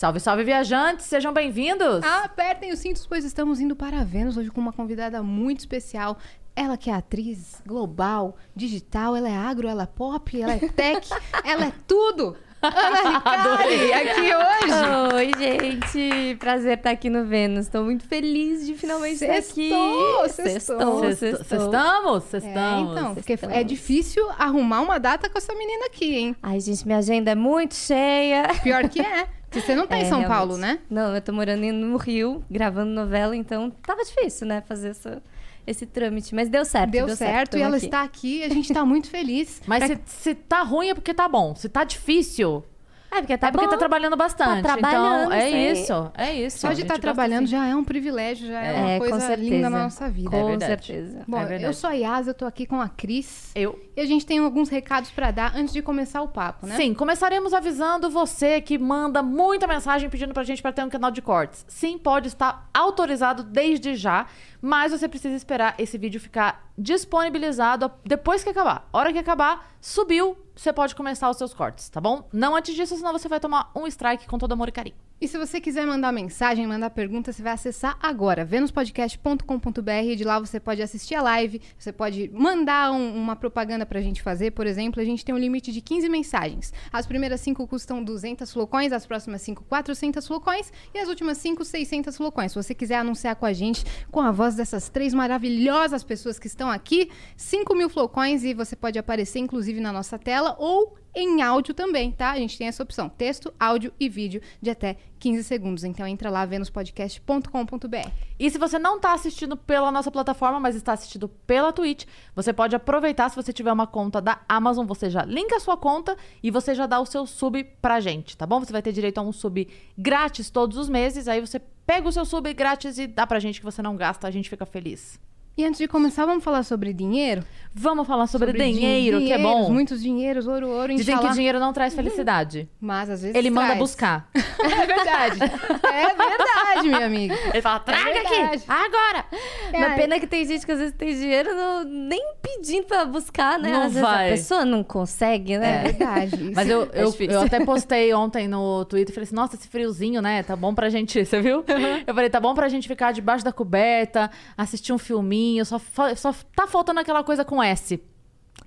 Salve, salve, viajantes! Sejam bem-vindos! Apertem os cintos, pois estamos indo para Vênus hoje com uma convidada muito especial. Ela que é atriz global, digital, ela é agro, ela é pop, ela é tech, ela é tudo! Ana Ricari, aqui hoje! Oi, gente! Prazer estar aqui no Vênus. Estou muito feliz de finalmente estar aqui. Sextou, sextou. Sexto- Sextamos? Sextamos. É, então, porque é difícil arrumar uma data com essa menina aqui, hein? Ai, gente, minha agenda é muito cheia. Pior que é. Porque você não tá em É, São realmente. Paulo, né? Não, eu tô morando em- no Rio, gravando novela, então tava difícil, né, fazer essa- esse trâmite. Mas deu certo, Deu, deu, certo, e tamo ela aqui. está aqui e a gente tá muito feliz. Mas Pra- se, se tá ruim é porque tá bom. Se tá difícil, É, porque tá é porque bom. tá trabalhando bastante. Tá trabalhando, então, é isso aí. isso. É isso. Só de estar gosta trabalhando assim. já é um privilégio, já é, É, uma coisa linda na nossa vida. Com verdade. certeza. Bom, É eu sou a Yasa, eu tô aqui com a Cris. Eu. E a gente tem alguns recados pra dar antes de começar o papo, né? Sim, começaremos avisando você que manda muita mensagem pedindo pra gente pra ter um canal de cortes. Sim, pode estar autorizado desde já, mas você precisa esperar esse vídeo ficar disponibilizado depois que acabar. Hora que acabar, subiu, você pode começar os seus cortes, tá bom? Não antes disso, senão você vai tomar um strike com todo amor e carinho. E se você quiser mandar mensagem, mandar pergunta, você vai acessar agora, venuspodcast.com.br. De lá você pode assistir a live, você pode mandar um- uma propaganda pra gente fazer. Por exemplo, a gente tem um limite de 15 mensagens. As primeiras 5 custam 200 flocões, as próximas 5, 400 flocões e as últimas 5, 600 flocões. Se você quiser anunciar com a gente, com a voz dessas três maravilhosas pessoas que estão aqui, 5 mil flocões e você pode aparecer, inclusive, na nossa tela ou em áudio também, tá? A gente tem essa opção: texto, áudio e vídeo de até 15 segundos. Então entra lá, venuspodcast.com.br. E se você não tá assistindo pela nossa plataforma, mas está assistindo pela Twitch, você pode aproveitar se você tiver uma conta da Amazon, você já linka a sua conta e você já dá o seu sub pra gente, tá bom? Você vai ter direito a um sub grátis todos os meses, aí você pega o seu sub grátis e dá pra gente que você não gasta, a gente fica feliz. E antes de começar, vamos falar sobre dinheiro? Vamos falar sobre, Sobre dinheiro, que é bom. Muitos dinheiros, ouro, ouro, Dizem que dinheiro não traz felicidade. Mas às vezes Ele manda traz. buscar. É verdade. É verdade, minha amiga. Ele fala, traga verdade. aqui, agora! Mas pena que tem gente que às vezes tem dinheiro não- nem pedindo pra buscar, né? Não às vezes vai. a pessoa não consegue, É né? verdade. Isso. Mas eu, É eu, eu até postei ontem no Twitter e falei assim: nossa, esse friozinho, né? Tá bom pra gente. Você viu? Eu falei: tá bom pra gente ficar debaixo da coberta, assistir um filminho. Só, fa- só tá faltando aquela coisa com S.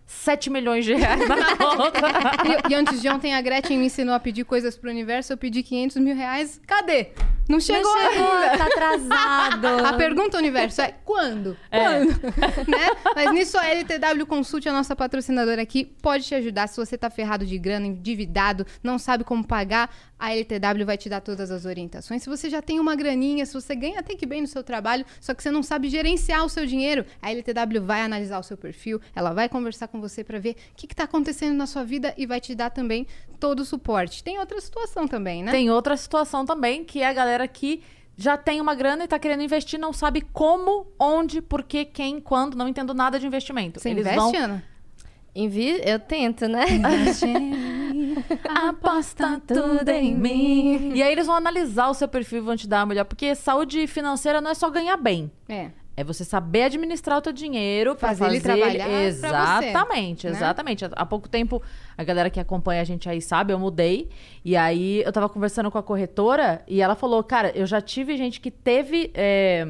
7 milhões de reais na conta. E, e antes de ontem, a Gretchen me ensinou a pedir coisas pro universo. Eu pedi 500 mil reais. Cadê? Não chegou, Não chegou, ainda. tá atrasado. A pergunta, universo, é quando? Quando? né? Mas nisso a LTW Consult, a nossa patrocinadora aqui, pode te ajudar. Se você tá ferrado de grana, endividado, não sabe como pagar, a LTW vai te dar todas as orientações. Se você já tem uma graninha, se você ganha até que bem no seu trabalho, só que você não sabe gerenciar o seu dinheiro, a LTW vai analisar o seu perfil, ela vai conversar com você para ver o que, que tá acontecendo na sua vida e vai te dar também todo o suporte. Tem outra situação também, né? Tem outra situação também, que é a galera que já tem uma grana e tá querendo investir, não sabe como, onde, por quê, quem, quando, não entendo nada de investimento. Você Eles investe, vão Ana? Envi... Eu tento, né? aposta tudo em mim. E aí eles vão analisar o seu perfil e vão te dar a melhor. Porque saúde financeira não é só ganhar bem. É. É você saber administrar o teu dinheiro pra Fazer fazer, ele trabalhar pra você, Exatamente, né? exatamente. Há pouco tempo, a galera que acompanha a gente aí sabe, eu mudei. E aí eu tava conversando com a corretora e ela falou: Cara, eu já tive gente que teve é,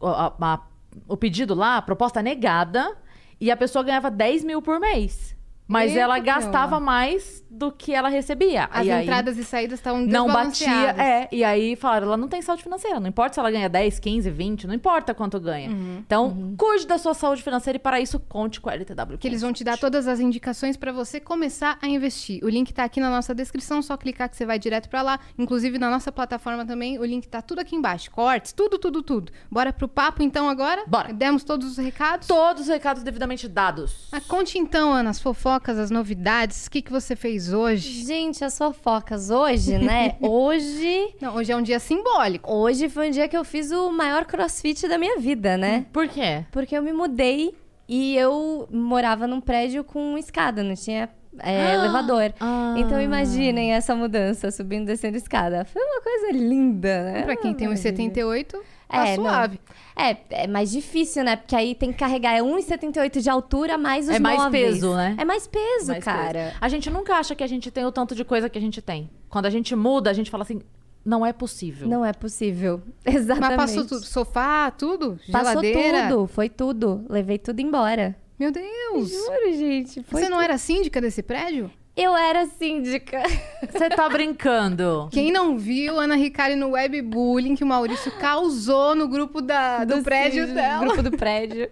a- a- o pedido lá, a proposta negada, e a pessoa ganhava 10 mil por mês. Mas Eita, ela gastava mais do que ela recebia. As E entradas e saídas estavam não batia. É, e aí falaram, ela não tem saúde financeira. Não importa se ela ganha 10, 15, 20, não importa quanto ganha. Uhum. Então, cuide da sua saúde financeira e para isso conte com a LTW. Que eles vão te dar todas as indicações para você começar a investir. O link tá aqui na nossa descrição, só clicar que você vai direto para lá. Inclusive na nossa plataforma também, o link tá tudo aqui embaixo. Cortes, tudo, tudo, tudo. Bora pro papo então agora? Bora. Demos todos os recados? Todos os recados devidamente dados. Ah, conte então, Ana, as fofocas fofocas, as novidades. O que, que você fez hoje? Gente, as fofocas hoje, né? hoje. Não, hoje é um dia simbólico. Hoje foi um dia que eu fiz o maior crossfit da minha vida, né? Hum, por quê? Porque eu me mudei e eu morava num prédio com escada, não tinha é, ah, elevador. Ah, então imaginem essa mudança, subindo e descendo escada. Foi uma coisa linda, né? Pra quem tem uns 78 tá É, não. suave. É, é mais difícil, né? Porque aí tem que carregar é 1,78 de altura mais os É mais móveis. peso, né? É mais peso, Mais cara. coisa. A gente nunca acha que a gente tem o tanto de coisa que a gente tem. Quando a gente muda, a gente fala assim, não é possível. Não é possível. Exatamente. Mas passou tudo. Sofá, tudo? Passou Geladeira? tudo, foi tudo. Levei tudo embora. Meu Deus. Juro, gente. Foi Você não era síndica desse prédio? Eu era síndica. Você tá brincando. Quem não viu Ana Ricari no webbullying que o Maurício causou no grupo da, do, prédio síndico, dela? Grupo do prédio.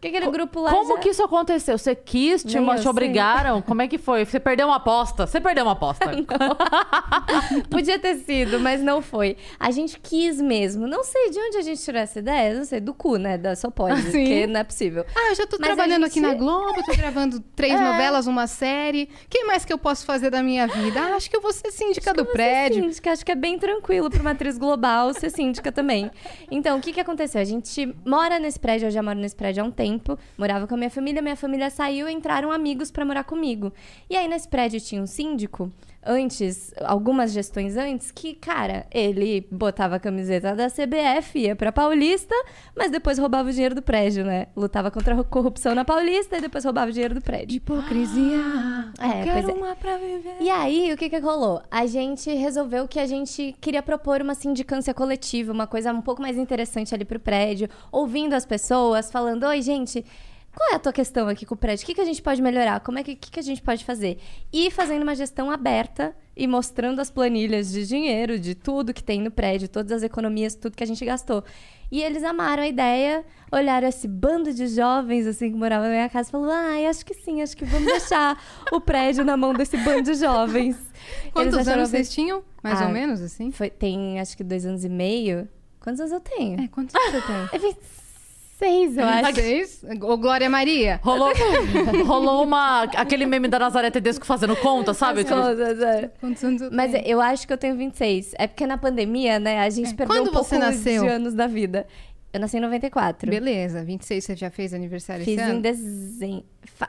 Que aquele grupo lá Como já- que isso aconteceu? Você quis, te, Nem te obrigaram? Como é que foi? Você perdeu uma aposta? Você perdeu uma aposta. Podia ter sido, mas não foi. A gente quis mesmo. Não sei de onde a gente tirou essa ideia. Não sei, do cu, né? Da Só Pode. Sim. Porque não é possível. Ah, eu já tô Mas trabalhando gente- aqui na Globo, tô gravando três É. novelas, uma série. O que mais que eu posso fazer da minha vida? Ah, acho que eu vou ser síndica do Você é prédio. Síndica, acho que é bem tranquilo para uma atriz global ser síndica também. Então, o que que aconteceu? A gente mora nesse prédio, eu já moro nesse prédio há um tempo, morava com a minha família, minha família saiu e entraram amigos para morar comigo. E aí, nesse prédio tinha um síndico, antes, algumas gestões antes, que, cara, ele botava a camiseta da CBF, ia pra Paulista, mas depois roubava o dinheiro do prédio, né? Lutava contra a corrupção na Paulista e depois roubava o dinheiro do prédio. Hipocrisia. É, eu quero é. uma pra viver. E aí, o que que rolou? A gente resolveu que a gente queria propor uma sindicância coletiva, uma coisa um pouco mais interessante ali pro prédio, ouvindo as pessoas, falando: Oi, gente. Qual é a tua questão aqui com o prédio? O que, que a gente pode melhorar? Como é que, que, que a gente pode fazer? E fazendo uma gestão aberta e mostrando as planilhas de dinheiro, de tudo que tem no prédio, todas as economias, tudo que a gente gastou. E eles amaram a ideia, olharam esse bando de jovens assim que moravam na minha casa e falaram: ai, acho que sim, acho que vamos deixar o prédio na mão desse bando de jovens. Quantos anos vocês tinham? Mais Ah, ou menos, assim? Foi, tem acho que dois anos e meio. Quantos anos eu tenho? É, quantos anos você tem? É 26, eu acho. Vocês? Ô, Glória Maria. Rolou, rolou uma, aquele meme da Nazaré Tedesco fazendo conta, sabe? Quantos Mas eu acho que eu tenho 26. É porque na pandemia, né, a gente perdeu Quando um pouco você nasceu? de anos da vida. Eu nasci em 94. Beleza, 26 você já fez aniversário Fiz esse em ano? dezembro.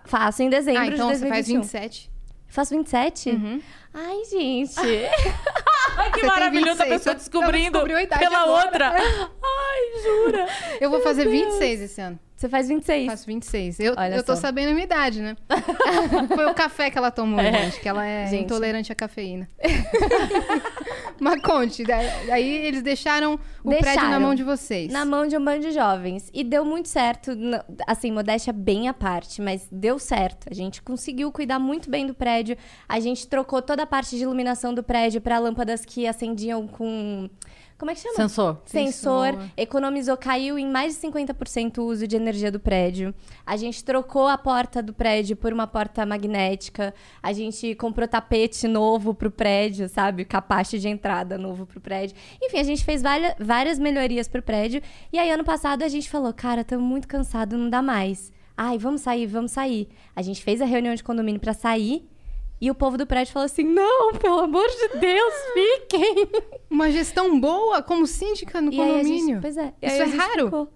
faço em dezembro Ah, então de você faz 2021. 27. Faço 27? Uhum. Ai, gente. Ai, que maravilhoso a 26, pessoa descobrindo descobriu a idade pela agora. outra. Ai, jura? Eu vou fazer 26 esse ano. Você faz 26. Faço 26. Eu, Olha eu tô só. sabendo a minha idade, né? Foi o café que ela tomou, É. gente, que ela é Gente. intolerante à cafeína. Mas conte, daí, daí eles deixaram o prédio na Deixaram. mão de vocês. Na mão de um bando de jovens. E deu muito certo. Assim, modéstia bem à parte, mas deu certo. A gente conseguiu cuidar muito bem do prédio. A gente trocou toda a parte de iluminação do prédio para lâmpadas que acendiam com. Como é que chama? Sensor. Sensor, Sensor. economizou, caiu em mais de 50% o uso de energia do prédio. A gente trocou a porta do prédio por uma porta magnética. A gente comprou tapete novo pro prédio, sabe? Capacho de entrada novo pro prédio. Enfim, a gente fez várias, várias melhorias pro prédio. E aí, ano passado, a gente falou: cara, estamos muito cansado, não dá mais. Ai, vamos sair, vamos sair. A gente fez a reunião de condomínio pra sair. E o povo do prédio falou assim: não, pelo amor de Deus, fiquem. Uma gestão boa como síndica no E a gente- condomínio. pois é. Isso é raro? ficou.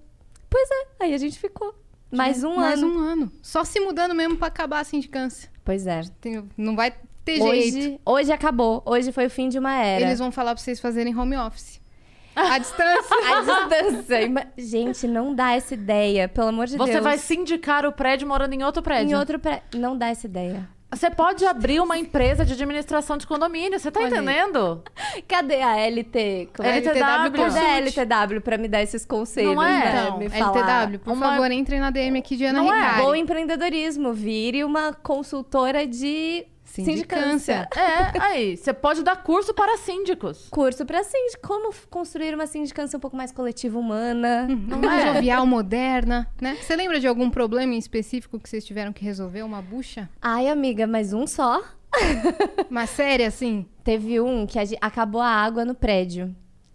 Pois é, aí a gente ficou. Mais um Mais ano. um ano. Só se mudando mesmo pra acabar a sindicância. Pois é. Tem- não vai ter jeito. Hoje, hoje acabou. Hoje foi o fim de uma era. Eles vão falar pra vocês fazerem home office. À distância. A distância. Gente, não dá essa ideia, pelo amor de Você Deus. vai sindicar o prédio morando em outro prédio. em outro prédio. Não dá essa ideia. Você pode abrir uma empresa de administração de condomínio, você tá Olha aí. entendendo? Cadê a LT? É? LTW Cadê a. LTW pra me dar esses conselhos, Não é? né? Então, Me falar. LTW, por Uma- favor, entrem na DM aqui de Ana Não é? Ricari. Bom empreendedorismo. Vire uma consultora de Sindicância. É, aí, você pode dar curso para síndicos. Curso pra síndico. Como construir uma sindicância um pouco mais coletiva humana. Não é jovial, moderna, né? Você lembra de algum problema em específico que vocês tiveram que resolver? Uma bucha? Ai, amiga, mas um só? Uma série, assim? Teve um que acabou a água no prédio.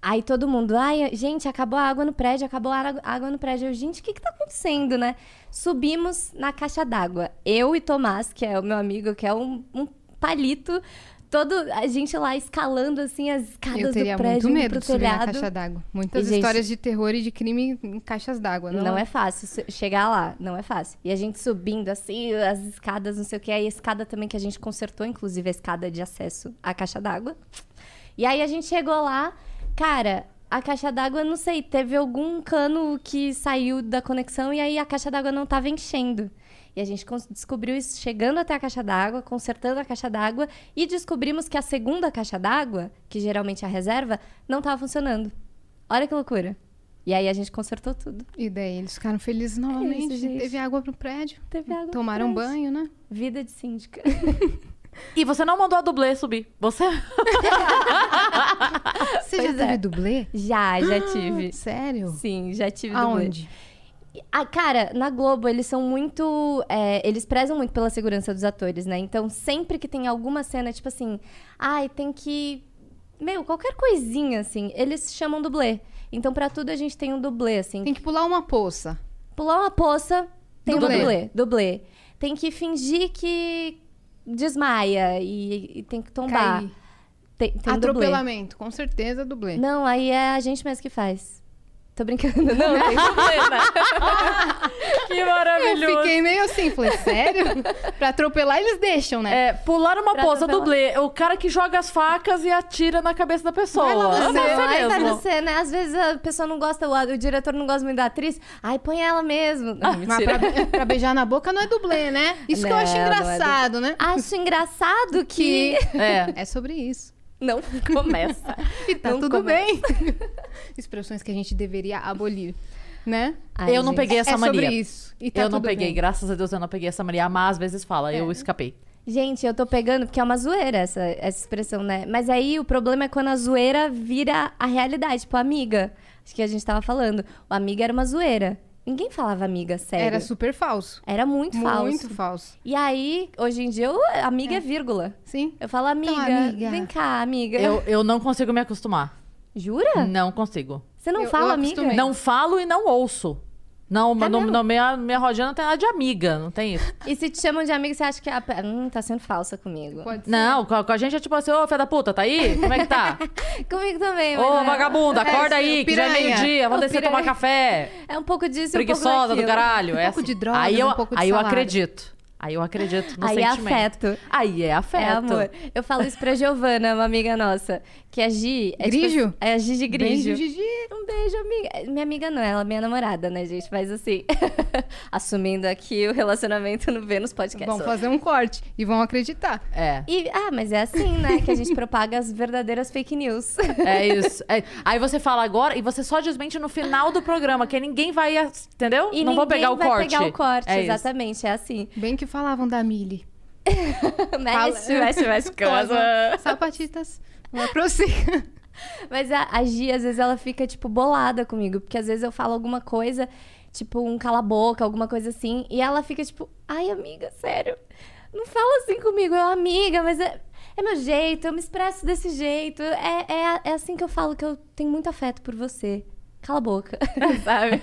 Aí todo mundo, ai, gente, acabou a água no prédio, acabou a água- no prédio. Eu, gente, o que que tá acontecendo, né? Subimos na caixa d'água. Eu e Tomás, que é o meu amigo, que é um, um palito, todo a gente lá escalando assim as escadas Eu teria do prédio muito medo de subir na telhado. caixa d'água. Muitas E, gente- histórias de terror e de crime em caixas d'água. Não, Não, é fácil se- chegar lá, não é fácil. E a gente subindo assim, as escadas, não sei o que. Aí a escada também que a gente consertou, inclusive a escada de acesso à caixa d'água. E aí a gente chegou lá, cara, a caixa d'água, não sei, teve algum cano que saiu da conexão e aí a caixa d'água não tava enchendo. E a gente descobriu isso chegando até a caixa d'água, consertando a caixa d'água e descobrimos que a segunda caixa d'água, que geralmente é a reserva, não tava funcionando. Olha que loucura. E aí a gente consertou tudo. E daí eles ficaram felizes novamente. É gente. Teve água pro prédio. Teve água. Tomaram prédio. banho, né? Vida de síndica. E você não mandou a dublê subir. Você. Você Pois já teve é. dublê? Já, já tive. Sério? Sim, já tive dublê. Aonde? Ah, cara, na Globo, eles são muito. é, eles prezam muito pela segurança dos atores, né? Então, sempre que tem alguma cena, tipo assim, ai, tem que. Meu, qualquer coisinha, assim, eles chamam dublê. Então, pra tudo a gente tem um dublê, assim. Tem que pular uma poça. Pular uma poça, tem Dublê. um dublê. Dublê. Tem que fingir que desmaia e, e tem que tombar. Tem, tem dublê. Atropelamento, com certeza, dublê. Não, aí é a gente mesmo que faz. Tô brincando. Não, tem dublê, né? que Eu maravilhoso. fiquei meio assim, falei, sério? pra atropelar eles deixam, né? É, pular uma Pra poça atropelar. dublê. O cara que joga as facas e atira na cabeça da pessoa. Vai lá você. É você Ai, vai mesmo. você, né? Às vezes a pessoa não gosta, o, o diretor não gosta muito da atriz. Ai, põe ela mesmo. Não, Mas pra, pra beijar na boca não é dublê, né? Isso que eu Não, acho não é engraçado, né? Acho engraçado que... É. É sobre isso. Não começa. E tá Não tudo começa. bem. Expressões que a gente deveria abolir, né? Ai, eu não gente. peguei essa é mania. sobre isso. Tá eu não peguei, bem. graças a Deus eu não peguei essa mania. A Má às vezes fala, eu escapei. Gente, eu tô pegando porque é uma zoeira essa, essa expressão, né? Mas aí o problema é quando a zoeira vira a realidade. Tipo, amiga. Acho que a gente tava falando. O amiga era uma zoeira. Ninguém falava amiga, sério. Era super falso. Era muito falso. Muito falso. E aí, hoje em dia, eu, amiga é. vírgula. Sim. Eu falo, amiga, amiga. vem cá, amiga. Eu, eu não consigo me acostumar. Jura? Não consigo. Você não Eu- fala eu amiga? Não falo e não ouço. Não, É no, no minha, minha rodinha não tem nada de amiga, não tem isso. E se te chamam de amiga, você acha que a... hum, tá sendo falsa comigo. Pode ser. Não, com a, com a gente é tipo assim, ô, filha da puta, tá aí? Como é que tá? Comigo também, Ô, é- vagabunda, acorda É, aí, que já é meio-dia, vamos descer piranha. tomar café. É um pouco disso e um pouco Preguiçosa do caralho. é pouco assim. de drogas, aí eu, um pouco de Aí eu salário. acredito. Aí eu acredito no Aí é sentimento. afeto. Aí é afeto. É amor. Eu falo isso pra Giovana, uma amiga nossa. Que a Gi... É tipo Grigio? assim- é a Gigi Grigio. Beijo, Gigi. Um beijo, amiga. Minha amiga não, ela é minha namorada, né, gente? Mas assim, assumindo aqui o relacionamento no Vênus Podcast. Vão fazer um corte e vão acreditar. É. E, ah, mas é assim, né? Que a gente propaga as verdadeiras fake news. É isso. É. Aí você fala agora e você só desmente no final do programa, que ninguém vai. Entendeu? E não vou pegar o vai corte. pegar o corte, É isso. exatamente, é assim. Bem que falavam da Mili. mexe, mexe, mexe, casa. Sapatitas. Uma prossiga. Mas a, a Gi, às vezes, ela fica, tipo, bolada comigo. Porque às vezes eu falo alguma coisa, tipo, um cala-boca, alguma coisa assim. E ela fica, tipo, ai, amiga, sério. Não fala assim comigo. Eu, amiga, mas é, é meu jeito, eu me expresso desse jeito. É, é, é assim que eu falo que eu tenho muito afeto por você. Cala a boca, sabe?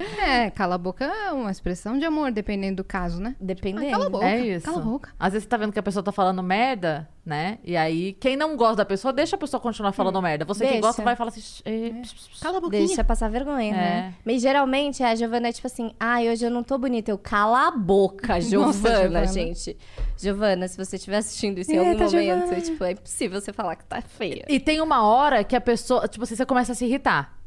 É, cala a boca é uma expressão de amor, dependendo do caso, né? Dependendo. Ah, cala a boca. É isso. Cala a boca. Às vezes você tá vendo que a pessoa tá falando merda, né? E aí, quem não gosta da pessoa, deixa a pessoa continuar falando merda. Você que Deixa. gosta vai falar assim. "Eh, pss." Cala a boquinha. Deixa passar vergonha, né? Mas geralmente a Giovana é tipo assim, ai, hoje eu não tô bonita. Eu cala a boca, Giovana, Giovana. gente. Giovana, se você estiver assistindo isso em Eita, algum momento, Giovana. tipo, é impossível você falar que tá feia. E tem uma hora que a pessoa, tipo assim, você começa a se irritar.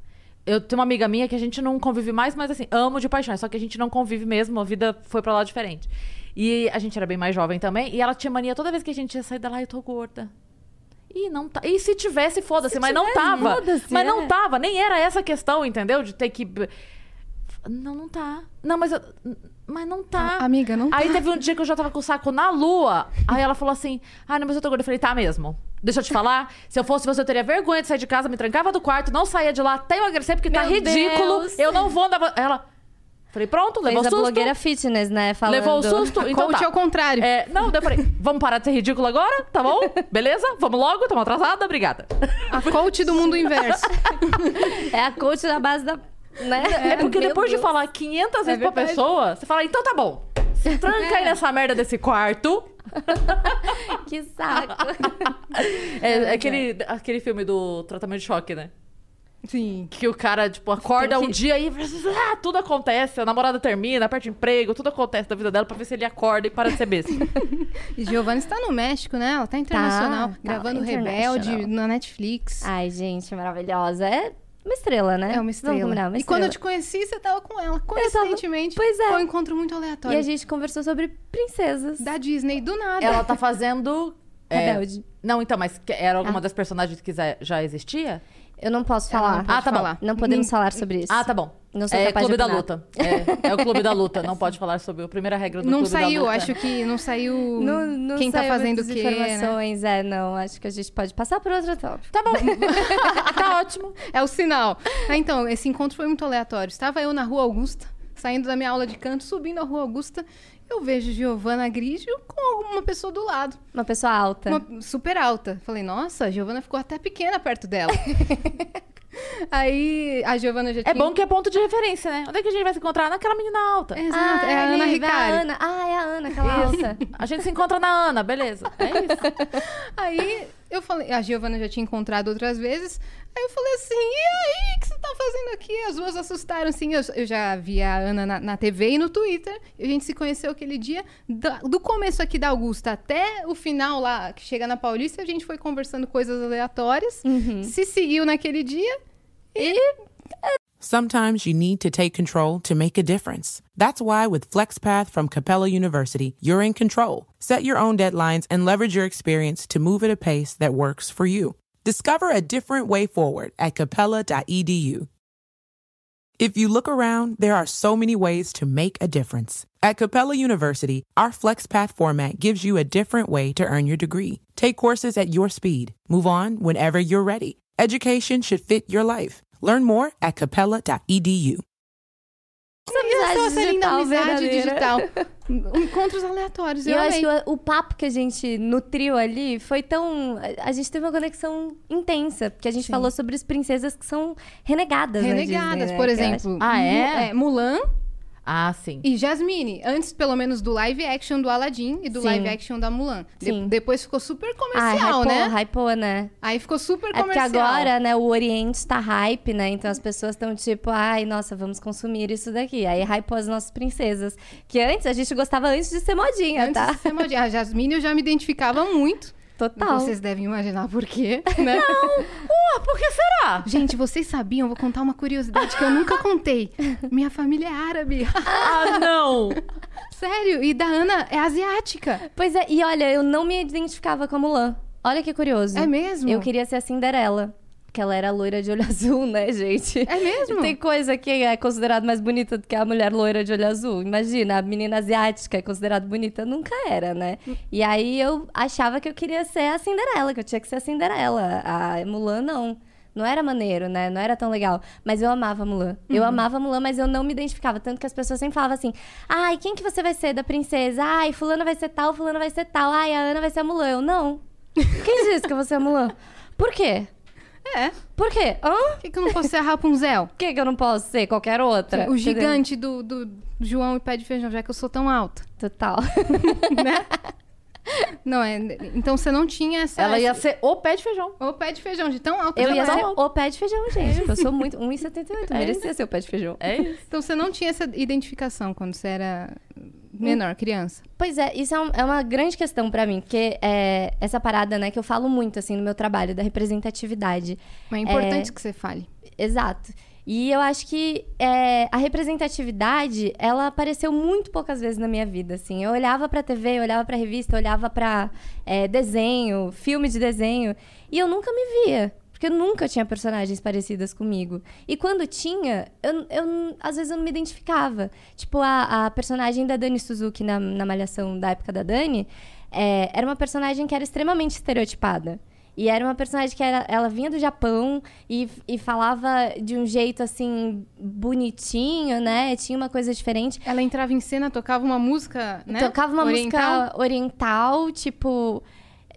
Eu tenho uma amiga minha que a gente não convive mais, mas assim, amo de paixão. Só que a gente não convive mesmo, a vida foi pra lá diferente. E a gente era bem mais jovem também, e ela tinha mania toda vez que a gente ia sair dela, eu tô gorda. E não tá. E se tivesse, foda-se, Se mas não tivesse, tava. foda-se, Mas é. não tava, nem era essa a questão, entendeu? De ter que. Não, não tá. Não, mas eu... Mas não tá. Ah, amiga, não Aí tá. teve um dia que eu já tava com o saco na lua. Aí ela falou assim: Ah, não, mas eu tô gorda. Eu falei: Tá mesmo. Deixa eu te falar. Se eu fosse você, eu teria vergonha de sair de casa, me trancava do quarto, não saía de lá até emagrecer, porque tá Meu ridículo. Deus. Eu não vou andar. Ela. Falei, pronto, Fez levou a susto. blogueira fitness, né? Falando... Levou o susto, então Coach tá. ao contrário. É, não, daí eu falei, vamos parar de ser ridículo agora, tá bom? Beleza? Vamos logo, estamos atrasada, obrigada. A coach do mundo inverso. É a coach da base da... Né? É porque Meu depois de Deus. falar 500 vezes pra verdade. pessoa, você fala, então tá bom. Se tranca aí nessa merda desse quarto. Que saco. É, é aquele, aquele filme do tratamento de choque, né? Sim. Que o cara, tipo, acorda Tem um que- dia e ah, tudo acontece. A namorada termina, perde emprego, tudo acontece da vida dela pra ver se ele acorda e para de ser besta. E Giovanna está no México, né? Ela tá internacional, Tá, tá gravando. Rebelde na Netflix. Ai, gente, maravilhosa. É uma estrela, né? É uma estrela. Vamos combinar, uma e quando eu te estrela. conheci, você tava com ela. tava- Coincidentemente. Pois é. Foi um encontro muito E aleatório. a gente conversou sobre princesas. Da Disney, do nada. Ela tá fazendo. é, Rebelde. Não, então, mas que- era alguma Ah. das personagens que já existia? Eu não posso Ela falar. não Ah, tá bom. falar. Não podemos falar sobre isso. Ah, tá bom. Não sou é capaz de Clube da. Luta. É, é o Clube da Luta. Não pode falar sobre a primeira regra do Não Clube da saiu, Luta. acho que não saiu Não, não quem tá saiu fazendo o quê, né? informações, é, não. Acho que a gente pode passar por outro tópico. Tá bom. tá ótimo. É o sinal. Ah, então, esse encontro foi muito aleatório. Estava eu na Rua Augusta, saindo da minha aula de canto, subindo a Rua Augusta. Eu vejo Giovana Grigio com uma pessoa do lado. Uma pessoa alta. Uma super alta. Falei, nossa, a Giovana ficou até pequena perto dela. Aí a Giovana já É tinha... bom que é ponto de referência, né? Onde é que a gente vai se encontrar? Naquela menina alta. Exato, é a ali, Ana vai Ricari. A Ana. Ah, é a Ana, aquela alta. A gente se encontra na Ana, beleza. É isso. Aí eu falei, a Giovana já tinha encontrado outras vezes. Aí eu falei assim: e aí, o que você tá fazendo aqui? As duas assustaram, assim. Eu, eu já vi a Ana na, na TV e no Twitter. E a gente se conheceu aquele dia. Da- do começo aqui da Augusta até o final lá, que chega na Paulista, a gente foi conversando coisas aleatórias. Se seguiu naquele dia. E Sometimes you need to take control to make a difference. That's why with FlexPath from Capella University, you're in control. Set your own deadlines and leverage your experience to move at a pace that works for you. Discover a different way forward at capella.edu. If you look around, there are so many ways to make a difference. At Capella University, our FlexPath format gives you a different way to earn your degree. Take courses at your speed. Move on whenever you're ready. Education should fit your life. Learn more at capella.edu. essa, essa linda digital amizade digital. Encontros aleatórios. Eu, eu acho que o, o papo que a gente nutriu ali foi tão. a- A gente teve uma conexão intensa, porque a gente falou sobre as princesas que são renegadas. na Renegadas, Disney, né? por exemplo. Ah, é? É? Mulan Ah, sim. e Jasmine. Antes, pelo menos, do live action do Aladdin e do Sim. live action da Mulan. De- Sim. depois ficou super comercial, hypou, né? hypou, né? Aí ficou super É porque comercial. agora, né, o Oriente tá hype, né? Então as pessoas estão tipo, ai, nossa, vamos consumir isso daqui. Aí hypou as nossas princesas. Que antes a gente gostava antes de ser modinha, Antes tá? de ser modinha. A Jasmine eu já me identificava muito. Total. Vocês devem imaginar por quê, né? Pô, por que será? Gente, vocês sabiam? Vou contar uma curiosidade que eu nunca contei. Minha família é árabe. Ah, não. Sério? E da Ana é asiática. Pois é, e olha, eu não me identificava com a Mulan. Olha que curioso. É mesmo? Eu queria ser a Cinderela. Porque ela era loira de olho azul, né, gente? É mesmo? Tem coisa que é considerada mais bonita do que a mulher loira de olho azul. Imagina, a menina asiática é considerada bonita. Nunca era, né? E aí eu achava que eu queria ser a Cinderela, que eu tinha que ser a Cinderela. A Mulan, não. Não era maneiro, né? Não era tão legal. Mas eu amava Mulan. Eu amava Mulan, mas eu não me identificava. Tanto que as pessoas sempre falavam assim: ai, quem que você vai ser da princesa? Ai, fulano vai ser tal, fulano vai ser tal. Ai, a Ana vai ser a Mulan. Eu, não. Quem disse que eu vou ser a Mulan? Por quê? É. Por quê? Hã? Por que, que eu não posso ser a Rapunzel? Por que, que eu não posso ser qualquer outra? O gigante do, do João e pé de feijão, já que eu sou tão alta, Total. né? Não, é. Então você não tinha essa. Ela ia ser o pé de feijão. O pé de feijão, de tão alta. Eu já ia ser o pé de feijão, gente. porque Eu sou muito 1,78. É merecia ser o pé de feijão. É isso. Então você não tinha essa identificação quando você era menor, criança. Pois é, isso é, um- é uma grande questão pra mim, porque é essa parada, né, que eu falo muito, assim, no meu trabalho, da representatividade. Mas é importante que você fale. Exato. E eu acho que é, a representatividade, ela apareceu muito poucas vezes na minha vida, assim. Eu olhava pra TV, eu olhava pra revista, eu olhava pra é, desenho, filme de desenho, e eu nunca me via. Porque eu nunca tinha personagens parecidas comigo. E quando tinha, eu, eu- às vezes eu não me identificava. Tipo, a, a personagem da Dani Suzuki na, na Malhação da época da Dani, é, era uma personagem que era extremamente estereotipada. E era uma personagem que era, ela vinha do Japão e, e falava de um jeito assim bonitinho, né? Tinha uma coisa diferente. Ela entrava em cena, tocava uma música, né? Tocava uma Oriental. música oriental, tipo.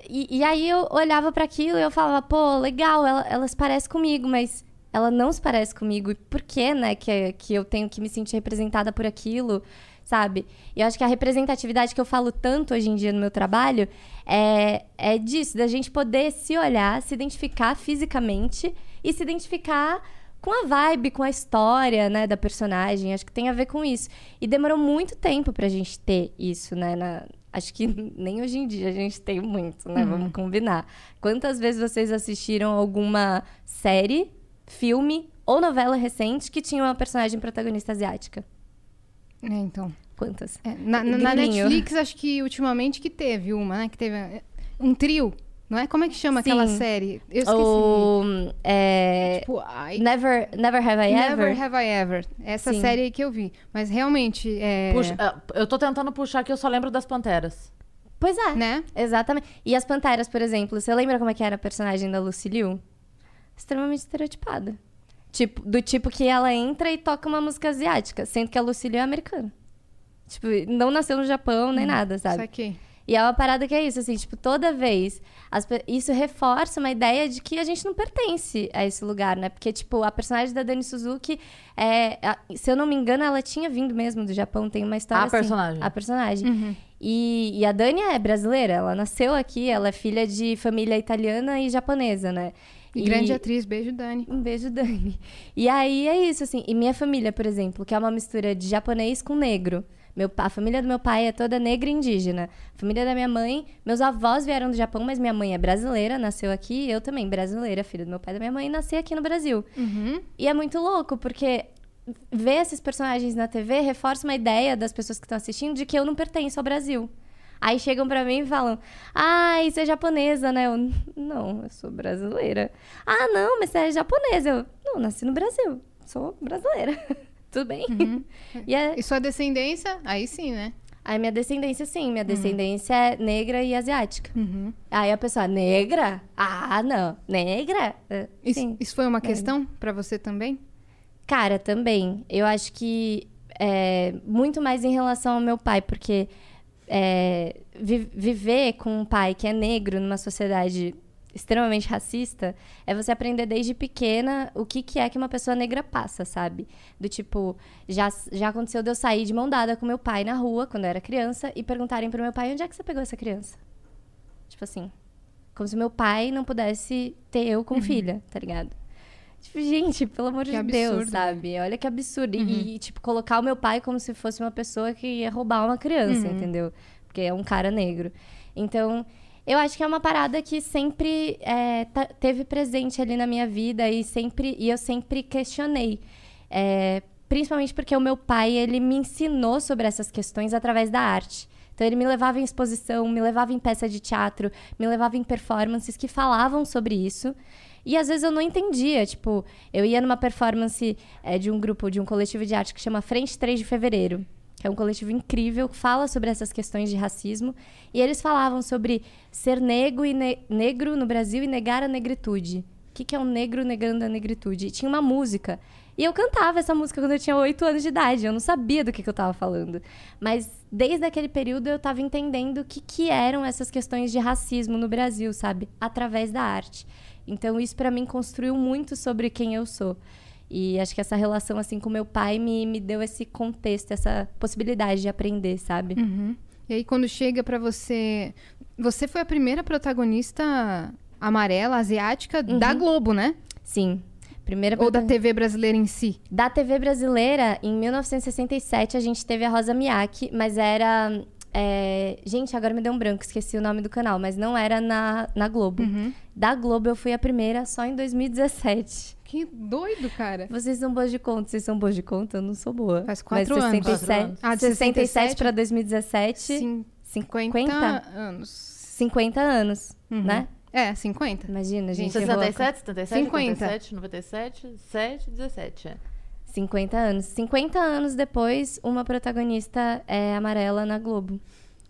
E, e aí eu olhava pra aquilo e eu falava, pô, legal, ela, ela se parece comigo, mas ela não se parece comigo. E por que, né, que, que eu tenho que me sentir representada por aquilo, sabe? E eu acho que a representatividade que eu falo tanto hoje em dia no meu trabalho é, é disso, da gente poder se olhar, se identificar fisicamente e se identificar com a vibe, com a história, né, da personagem. Acho que tem a ver com isso. E demorou muito tempo pra gente ter isso, né? na- Acho que nem hoje em dia a gente tem muito, né? Vamos combinar. Quantas vezes vocês assistiram alguma série, filme ou novela recente que tinha uma personagem protagonista asiática? É, então. Quantas? É, na, na- na. Netflix, acho que ultimamente que teve uma, né? Que teve é, um trio, não é? Como é que chama aquela Sim. série? Eu esqueci. Ou é, Tipo, ai, Never, Never Have I Ever? Never Have I Ever. Essa Sim. série aí que eu vi. Mas realmente, é... Puxa, ah, eu tô tentando puxar aqui, eu só lembro das Panteras. Pois é. Né? Exatamente. E as Panteras, por exemplo, você lembra como é que era a personagem da Lucy Liu? Extremamente estereotipada. Tipo, do tipo que ela entra e toca uma música asiática, sendo que a Lucy Liu é americana. Tipo, não nasceu no Japão nem nada, sabe? Saquei. E é uma parada que é isso, assim, tipo, toda vez. as isso reforça uma ideia de que a gente não pertence a esse lugar, né? Porque, tipo, a personagem da Dani Suzuki, é, a- se eu não me engano, ela tinha vindo mesmo do Japão, tem uma história A assim. personagem. A personagem. E, e a Dani é brasileira, ela nasceu aqui, ela é filha de família italiana e japonesa, né? E, grande atriz, beijo, Dani. Um beijo, Dani. E aí é isso, assim. E minha família, por exemplo, que é uma mistura de japonês com negro. Meu, a família do meu pai é toda negra e indígena. A família da minha mãe, meus avós vieram do Japão, mas minha mãe é brasileira, nasceu aqui. Eu também, brasileira, filha do meu pai e da minha mãe, nasci aqui no Brasil. Uhum. E é muito louco, porque ver esses personagens na TV reforça uma ideia das pessoas que estão assistindo de que eu não pertenço ao Brasil. Aí chegam pra mim e falam: Ah, você é japonesa, né? Eu, não, eu sou brasileira. Ah, não, mas você é japonesa. Eu, não, nasci no Brasil. Sou brasileira. Tudo bem? E é, E sua descendência, aí sim, né? aí minha descendência, sim, minha descendência é negra e asiática. Uhum. Aí a pessoa, negra? Ah, não. Negra? É, Isso, isso foi uma questão pra você também? Cara, também. Eu acho que é, muito mais em relação ao meu pai, porque é, vi- viver com um pai que é negro numa sociedade extremamente racista é você aprender desde pequena o que, que é que uma pessoa negra passa, sabe? Do tipo, já, já aconteceu de eu sair de mão dada com meu pai na rua, quando eu era criança, e perguntarem pro meu pai, onde é que você pegou essa criança? Tipo assim, como se meu pai não pudesse ter eu como filha, tá ligado? Tipo, gente, pelo amor Que de absurdo, Deus, sabe? Olha que absurdo. E, tipo, colocar o meu pai como se fosse uma pessoa que ia roubar uma criança, entendeu? Porque é um cara negro. Então, eu acho que é uma parada que sempre é, teve presente ali na minha vida e sempre e eu sempre questionei. É, principalmente porque o meu pai, ele me ensinou sobre essas questões através da arte. Então, ele me levava em exposição, me levava em peça de teatro, me levava em performances que falavam sobre isso. E às vezes eu não entendia. Tipo, eu ia numa performance é, de um grupo, de um coletivo de arte que chama Frente 3 de Fevereiro, que é um coletivo incrível que fala sobre essas questões de racismo. E eles falavam sobre ser negro, e ne- negro no Brasil e negar a negritude. O que, que é um negro negando a negritude? E tinha uma música. E eu cantava essa música quando eu tinha 8 anos de idade. Eu não sabia do que, que eu tava falando. Mas desde aquele período eu tava entendendo o que, que eram essas questões de racismo no Brasil, sabe? Através da arte. Então isso pra mim construiu muito sobre quem eu sou. E acho que essa relação assim com meu pai me, me deu esse contexto, essa possibilidade de aprender, sabe? Uhum. E aí, quando chega pra você. Você foi a primeira protagonista amarela, asiática, da Globo, né? Sim. Primeira Ou da TV brasileira em si. Da TV brasileira, em 1967, a gente teve a Rosa Miyake, mas era. é, Gente, agora me deu um branco, esqueci o nome do canal, mas não era na, na Globo. Da Globo eu fui a primeira só em 2017. Que doido, cara. Vocês são boas de conta, vocês são boas de conta? Eu não sou boa. Faz quatro mas anos. 67, Quatro anos. Ah, de 67 67 para 2017, Sim, 50, 50 anos. 50 anos, Uhum. né? É, 50. Imagina, gente. é louca. 67, 77, 50. 57, 97, 7, 17. É. 50 anos. 50 anos depois, uma protagonista é amarela na Globo.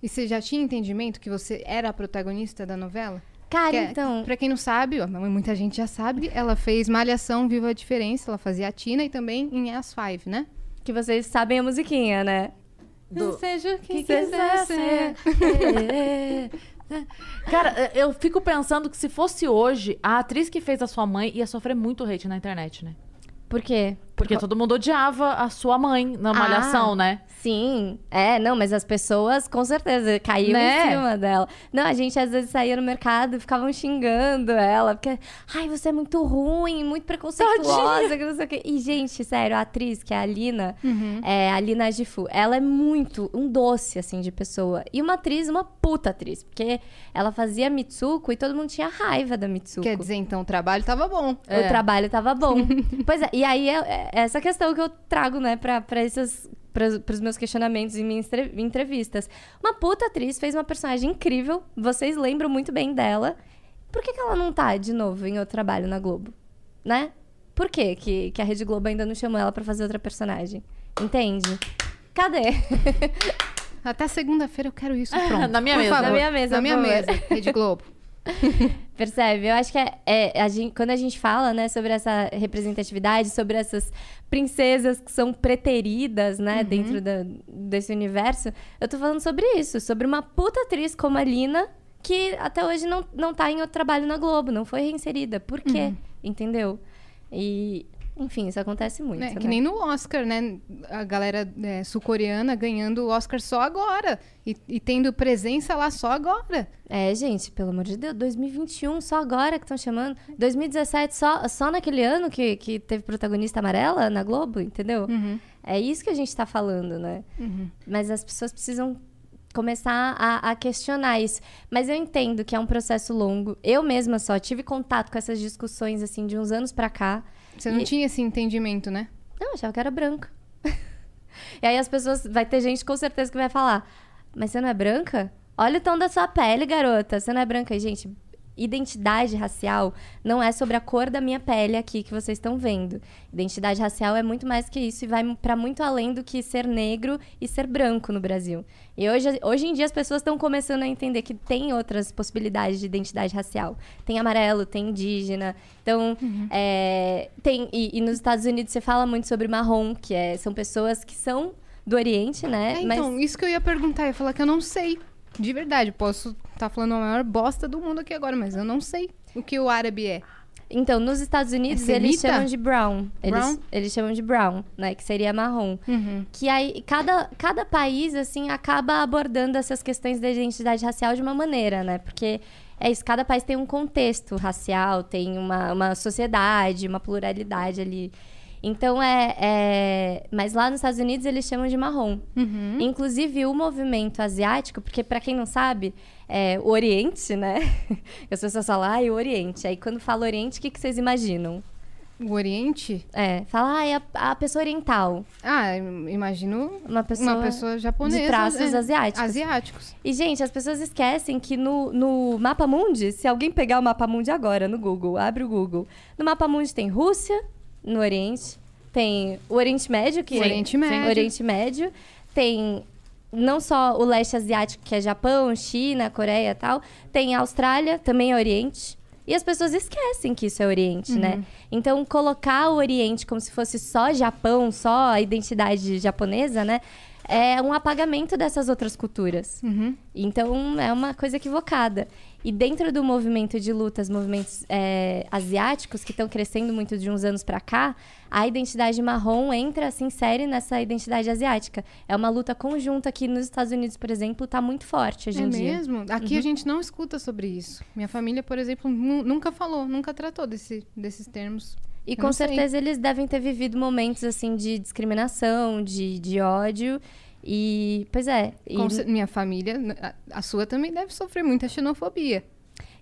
E você já tinha entendimento que você era a protagonista da novela? Cara, Que- então. Pra quem não sabe, ó, muita gente já sabe, ela fez Malhação Viva a Diferença, ela fazia a Tina e também em As Five, né? Que vocês sabem a musiquinha, né? Do- Seja o que, que quiser ser. É. Cara, eu fico pensando que se fosse hoje, a atriz que fez a sua mãe ia sofrer muito hate na internet, né? Por quê? Porque todo mundo odiava a sua mãe na Ah. malhação, né? Sim, é, não, mas as pessoas com certeza caíam Né? em cima dela. Não, a gente às vezes saía no mercado e ficavam xingando ela, porque, ai, você é muito ruim, muito preconceituosa, que não sei o quê. E, gente, sério, a atriz, que é a Lina, é, a Lina Gifu, ela é muito um doce, assim, de pessoa. E uma atriz, uma puta atriz, porque ela fazia Mitsuko e todo mundo tinha raiva da Mitsuko. Quer dizer, então, o trabalho tava bom. É. O trabalho tava bom. pois é, e aí é, é essa questão que eu trago, né, pra, pra esses. Para os meus questionamentos em minhas entre- entrevistas. Uma puta atriz fez uma personagem incrível, vocês lembram muito bem dela. Por que, que ela não tá de novo em outro trabalho na Globo? Né? Por que, que, que a Rede Globo ainda não chamou ela pra fazer outra personagem? Entende? Cadê? Até segunda-feira eu quero isso pronto. Na minha Por mesa. favor. Na minha mesa, Na minha favor. mesa, Rede Globo. Percebe? Eu acho que é, é, a gente- quando a gente fala, né, sobre essa representatividade, sobre essas princesas que são preteridas, né, dentro da- desse universo, eu tô falando sobre isso, sobre uma puta atriz como a Lina, que até hoje não, não tá em outro trabalho na Globo, não foi reinserida. Por quê? Entendeu? E, enfim, isso acontece muito. Né, né? Que nem no Oscar, né? A galera é, sul-coreana ganhando o Oscar só agora. E, e tendo presença lá só agora. É, gente, pelo amor de Deus, 2021, só agora que estão chamando. 2017, só, só naquele ano que, que teve protagonista amarela na Globo, entendeu? É isso que a gente tá falando, né? Mas as pessoas precisam começar a, a questionar isso. Mas eu entendo que é um processo longo. Eu mesma só tive contato com essas discussões, assim, de uns anos pra cá. Você não E- tinha esse entendimento, né? Não, eu achava que era branca. e aí as pessoas. Vai ter gente com certeza que vai falar: Mas você não é branca? Olha o tom da sua pele, garota. Você não é branca. E, gente, identidade racial não é sobre a cor da minha pele aqui que vocês estão vendo. Identidade racial é muito mais que isso e vai pra muito além do que ser negro e ser branco no Brasil. E hoje, hoje em dia as pessoas estão começando a entender que tem outras possibilidades de identidade racial. Tem amarelo, tem indígena. Então, é, tem. E, e nos Estados Unidos você fala muito sobre marrom, que é, são pessoas que são do Oriente, né? É, então, isso que eu ia perguntar. Eu ia falar que eu não sei. De verdade, posso estar falando a maior bosta do mundo aqui agora, mas eu não sei o que o árabe é. Então, nos Estados Unidos, É eles chamam de brown. Eles, Brown? eles chamam de brown, né? Que seria marrom. Que aí, cada, cada país, assim, acaba abordando essas questões da identidade racial de uma maneira, né? Porque é isso, cada país tem um contexto racial, tem uma, uma sociedade, uma pluralidade ali. Então, é, é... Mas lá nos Estados Unidos, eles chamam de marrom. Inclusive, o movimento asiático, porque para quem não sabe, é, o Oriente, né? As pessoas falam, ah, e o Oriente. Aí, quando fala Oriente, o que, que vocês imaginam? O Oriente? É, fala, ah, é a, a pessoa oriental. Ah, imagino Uma pessoa, uma pessoa japonesa. de traços é. asiáticos. Asiáticos. E, gente, as pessoas esquecem que no, no Mapa Mundi, se alguém pegar o Mapa Mundi agora no Google, abre o Google. No Mapa Mundi tem Rússia, no Oriente. Tem o Oriente Médio, que O é... Oriente Médio. Oriente Médio. Tem não só o leste asiático, que é Japão, China, Coreia e tal. Tem a Austrália, também é Oriente. E as pessoas esquecem que isso é Oriente, né? Então, colocar o Oriente como se fosse só Japão, só a identidade japonesa, né? É um apagamento dessas outras culturas. Então, é uma coisa equivocada. E dentro do movimento de lutas, movimentos é, asiáticos, que estão crescendo muito de uns anos pra cá, a identidade marrom entra, se insere nessa identidade asiática. É uma luta conjunta que nos Estados Unidos, por exemplo, tá muito forte hoje É em dia. mesmo? Aqui a gente não escuta sobre isso. Minha família, por exemplo, nu- nunca falou, nunca tratou desse, desses termos. E Eu com não sei. certeza eles devem ter vivido momentos assim de discriminação, de, de ódio. E, pois é. e- cer- minha família, a, a sua também deve sofrer muita xenofobia.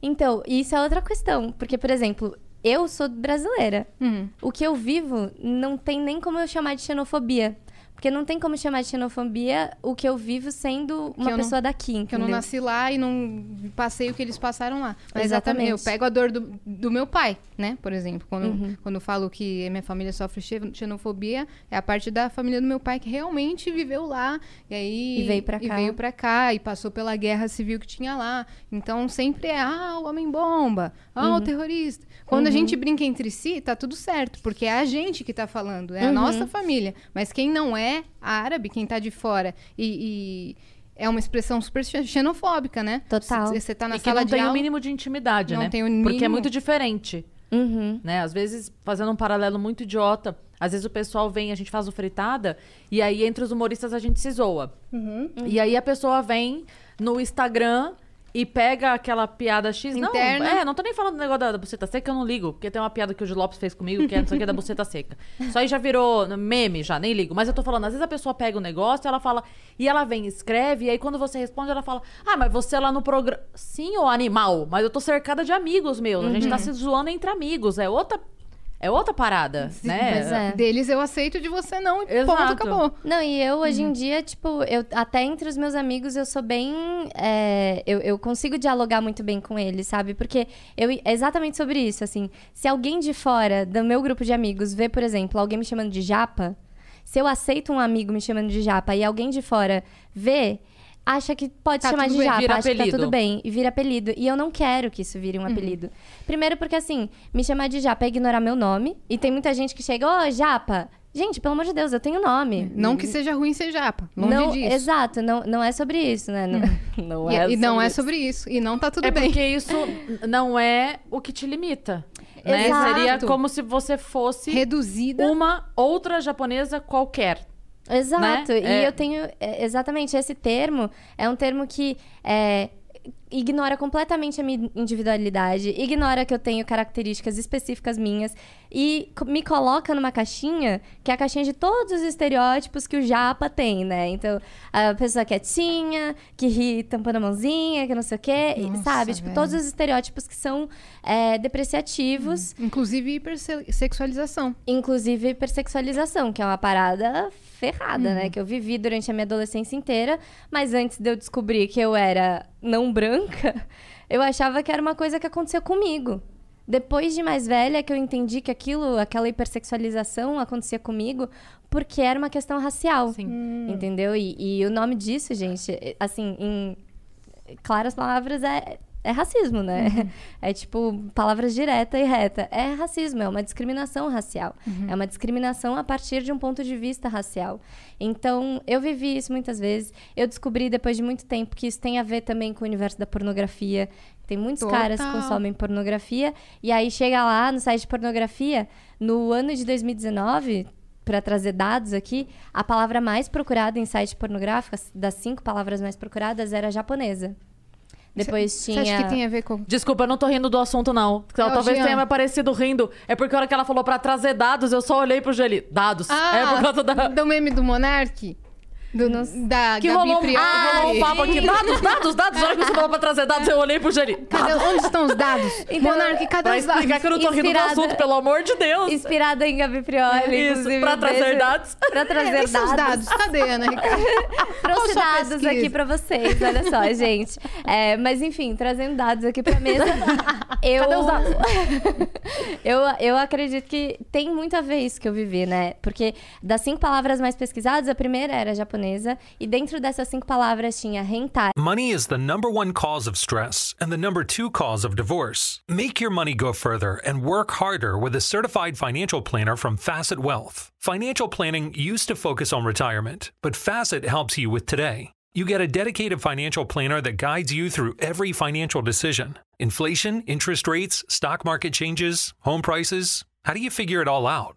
Então, isso é outra questão. Porque, por exemplo, eu sou brasileira. Uhum. O que eu vivo não tem nem como eu chamar de xenofobia. Porque não tem como chamar de xenofobia o que eu vivo sendo uma não- pessoa daqui, Que eu entendeu? não nasci lá e não passei o que eles passaram lá. Mas Exatamente. Eu pego a dor do, do meu pai, né? Por exemplo, quando, Uhum. quando eu falo que minha família sofre xe- xenofobia, é a parte da família do meu pai que realmente viveu lá. E aí. E veio pra cá. E veio pra cá e passou pela guerra civil que tinha lá. Então sempre é, ah, o homem-bomba, ah, Uhum. o terrorista. Quando a gente brinca entre si, tá tudo certo, porque é a gente que tá falando, é a Uhum. nossa família. Mas quem não é árabe, quem tá de fora e- e é uma expressão super xe- xenofóbica, né? Total. Você tá na e que sala não de tem o mínimo de intimidade, Não né? tem o Porque é mínimo. muito diferente. Uhum. né? Às vezes, fazendo um paralelo muito idiota, às vezes o pessoal vem, a gente faz o fritada, e aí entre os humoristas a gente se zoa. E aí a pessoa vem no Instagram e pega aquela piada X. Interna. Não, é, não tô nem falando do negócio da, da buceta seca, eu não ligo. Porque tem uma piada que o Gil Lopes fez comigo, que é não sei o que da buceta seca. Isso aí já virou meme, já, nem ligo. Mas eu tô falando, às vezes a pessoa pega o negócio, ela fala, e ela vem, escreve, e aí quando você responde, ela fala, ah, mas você lá no programa. Sim, ô animal, mas eu tô cercada de amigos meus. A gente tá se zoando entre amigos. É outra. É outra parada, né? pois é. Deles eu aceito, de você não, e Exato. ponto, acabou. Não, e eu hoje em dia, tipo, eu até entre os meus amigos eu sou bem. é, eu, eu consigo dialogar muito bem com eles, sabe? Porque eu, é exatamente sobre isso, assim. Se alguém de fora do meu grupo de amigos vê, por exemplo, alguém me chamando de japa, se eu aceito um amigo me chamando de japa e alguém de fora vê. Acha que pode Tá chamar de bem, japa, acha que tá apelido. tudo bem. E vira apelido. E eu não quero que isso vire um apelido. Primeiro porque, assim, me chamar de japa é ignorar meu nome. E tem muita gente que chega, ô, japa. Gente, pelo amor de Deus, eu tenho nome. Não que seja ruim ser japa, longe não, disso. Exato, não, não é sobre isso, né? Não, não E, é e não é isso. sobre isso. E não tá tudo É bem. porque isso não é o que te limita. Né? Exato. Seria como se você fosse Reduzida. uma outra japonesa qualquer. Exato. né? E É. eu tenho. é, exatamente, esse termo é um termo que é, ignora completamente a minha individualidade, ignora que eu tenho características específicas minhas e me coloca numa caixinha que é a caixinha de todos os estereótipos que o japa tem, né? Então, a pessoa quietinha, que ri tampando a mãozinha, que não sei o quê, Nossa, sabe? Tipo, velho. todos os estereótipos que são é, depreciativos. Inclusive hipersexualização. Inclusive hipersexualização, que é uma parada ferrada, Uhum. né? Que eu vivi durante a minha adolescência inteira, mas antes de eu descobrir que eu era não branca, eu achava que era uma coisa que acontecia comigo. Depois de mais velha, que eu entendi que aquilo, aquela hipersexualização acontecia comigo porque era uma questão racial. Sim. Entendeu? E, e o nome disso, gente, assim, em claras palavras, é, é racismo, né? É tipo, palavras direta e reta. É racismo, é uma discriminação racial. É uma discriminação a partir de um ponto de vista racial. Então, eu vivi isso muitas vezes. Eu descobri depois de muito tempo que isso tem a ver também com o universo da pornografia. Tem muitos Total. caras que consomem pornografia. E aí chega lá no site de pornografia, no ano de 2019, para trazer dados aqui, a palavra mais procurada em site pornográfico, das cinco palavras mais procuradas, era japonesa. Depois Você tinha. acha que tem a ver com. Desculpa, eu não tô rindo do assunto, não. Ela Não, talvez Jean. tenha me parecido rindo. É porque a hora que ela falou pra trazer dados, eu só olhei pro Geli. Dados. Ah, é por causa da. do meme do Monark? Do, da Que Gabi rolou, Priori? rolou um papo aqui. Dados, dados, dados. A hora que você falou pra trazer dados, eu olhei pro Geli. Cadê, onde estão os dados? Então, Monark, cadê Pra os dados? explicar que eu não tô rindo do Inspirada- assunto, pelo amor de Deus. Inspirada em Gabi Prioli, Isso, pra trazer beijo- dados. Pra trazer É, dados. dados? Cadê, Ana Ricardo? Trouxe dados pesquisa? aqui pra vocês, olha só, gente. É, mas enfim, trazendo dados aqui pra mesa. eu, Cadê os dados? eu, eu acredito que tem muito a ver isso que eu vivi, né? Porque das cinco palavras mais pesquisadas, a primeira era japonesa. E dentro dessas cinco palavras tinha hentai. Money is the number one cause of stress and the number two cause of divorce. Make your money go further and work harder with a certified financial planner from Facet Wealth. Financial planning used to focus on retirement, but Facet helps you with today. You get a dedicated financial planner that guides you through every financial decision inflation, interest rates, stock market changes, home prices. How do you figure it all out?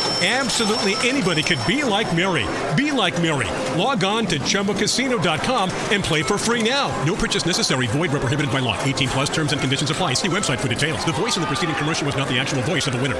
Absolutely anybody could be like Mary. Be like Mary. Log on to ChumboCasino.com and play for free now. No purchase necessary. Void where prohibited by law. 18 plus terms and conditions apply. See website for details. The voice in the preceding commercial was not the actual voice of the winner.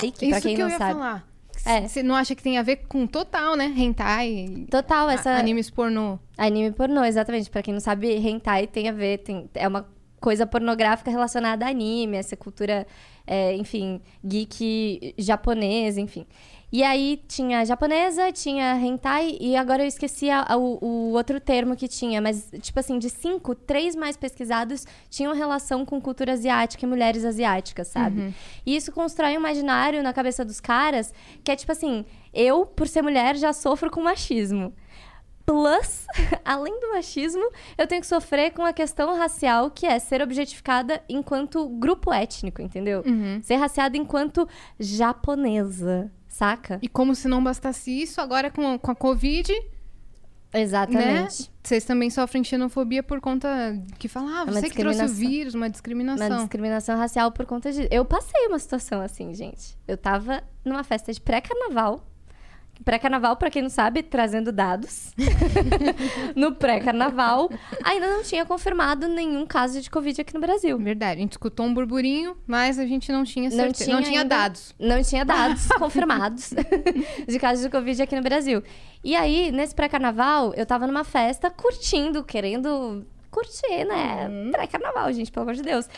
Reiki, pra Isso quem que eu não ia sabe. falar. É. Você não acha que tem a ver com total, né? Hentai, Total, essa. animes pornô. Anime pornô, exatamente. Pra quem não sabe, hentai tem a ver, tem, é uma coisa pornográfica relacionada a anime, essa cultura, é, enfim, geek japonesa, enfim. E aí tinha japonesa, tinha hentai, e agora eu esqueci a- a- o, o outro termo que tinha, mas, tipo assim, de cinco, três mais pesquisados tinham relação com cultura asiática e mulheres asiáticas, sabe? E isso constrói um imaginário na cabeça dos caras que é tipo assim: eu, por ser mulher, já sofro com machismo. Plus, além do machismo, eu tenho que sofrer com a questão racial, que é ser objetificada enquanto grupo étnico, entendeu? Ser raciada enquanto japonesa, saca? E como se não bastasse isso, agora com, com a Covid, né? Exatamente. Vocês também sofrem xenofobia por conta que falam, ah, É você que trouxe o vírus, uma discriminação. Uma discriminação racial por conta disso. Eu passei uma situação assim, gente. Eu tava numa festa de pré-carnaval. Pré-carnaval, pra quem não sabe, trazendo dados. no pré-carnaval, ainda não tinha confirmado nenhum caso de Covid aqui no Brasil. Verdade, a gente escutou um burburinho, mas a gente não tinha Não certeza. tinha Não tinha ainda- dados. Não tinha dados confirmados de casos de Covid aqui no Brasil. E aí, nesse pré-carnaval, eu tava numa festa curtindo, querendo curtir, né? Pré-carnaval, gente, pelo amor de Deus.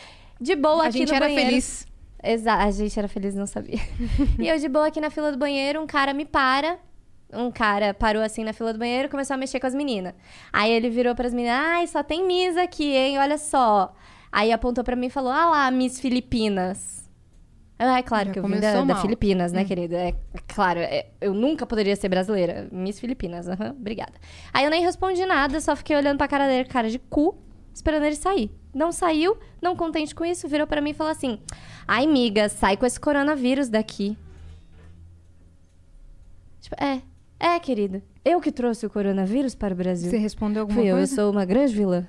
De boa a aqui gente no era banheiro. feliz. Exato, a gente era feliz, não sabia. e eu de boa aqui na fila do banheiro, um cara me para. Um cara parou assim na fila do banheiro e começou a mexer com as meninas. Aí ele virou pras meninas: ai, só tem Miss aqui, hein? Olha só. Aí apontou pra mim e falou: ah lá, Miss Filipinas. Ah, é claro Já que eu vim da, da. Filipinas, né, querida? É, claro, é, eu nunca poderia ser brasileira. Miss Filipinas, aham, obrigada. Aí eu nem respondi nada, só fiquei olhando pra cara dele, cara de cu, esperando ele sair. Não saiu, não contente com isso, virou pra mim e falou assim: Ai, miga, sai com esse coronavírus daqui. Tipo, é, é, querida. Eu que trouxe o coronavírus para o Brasil. Você respondeu alguma Fui eu, eu coisa? sou uma grande vilã.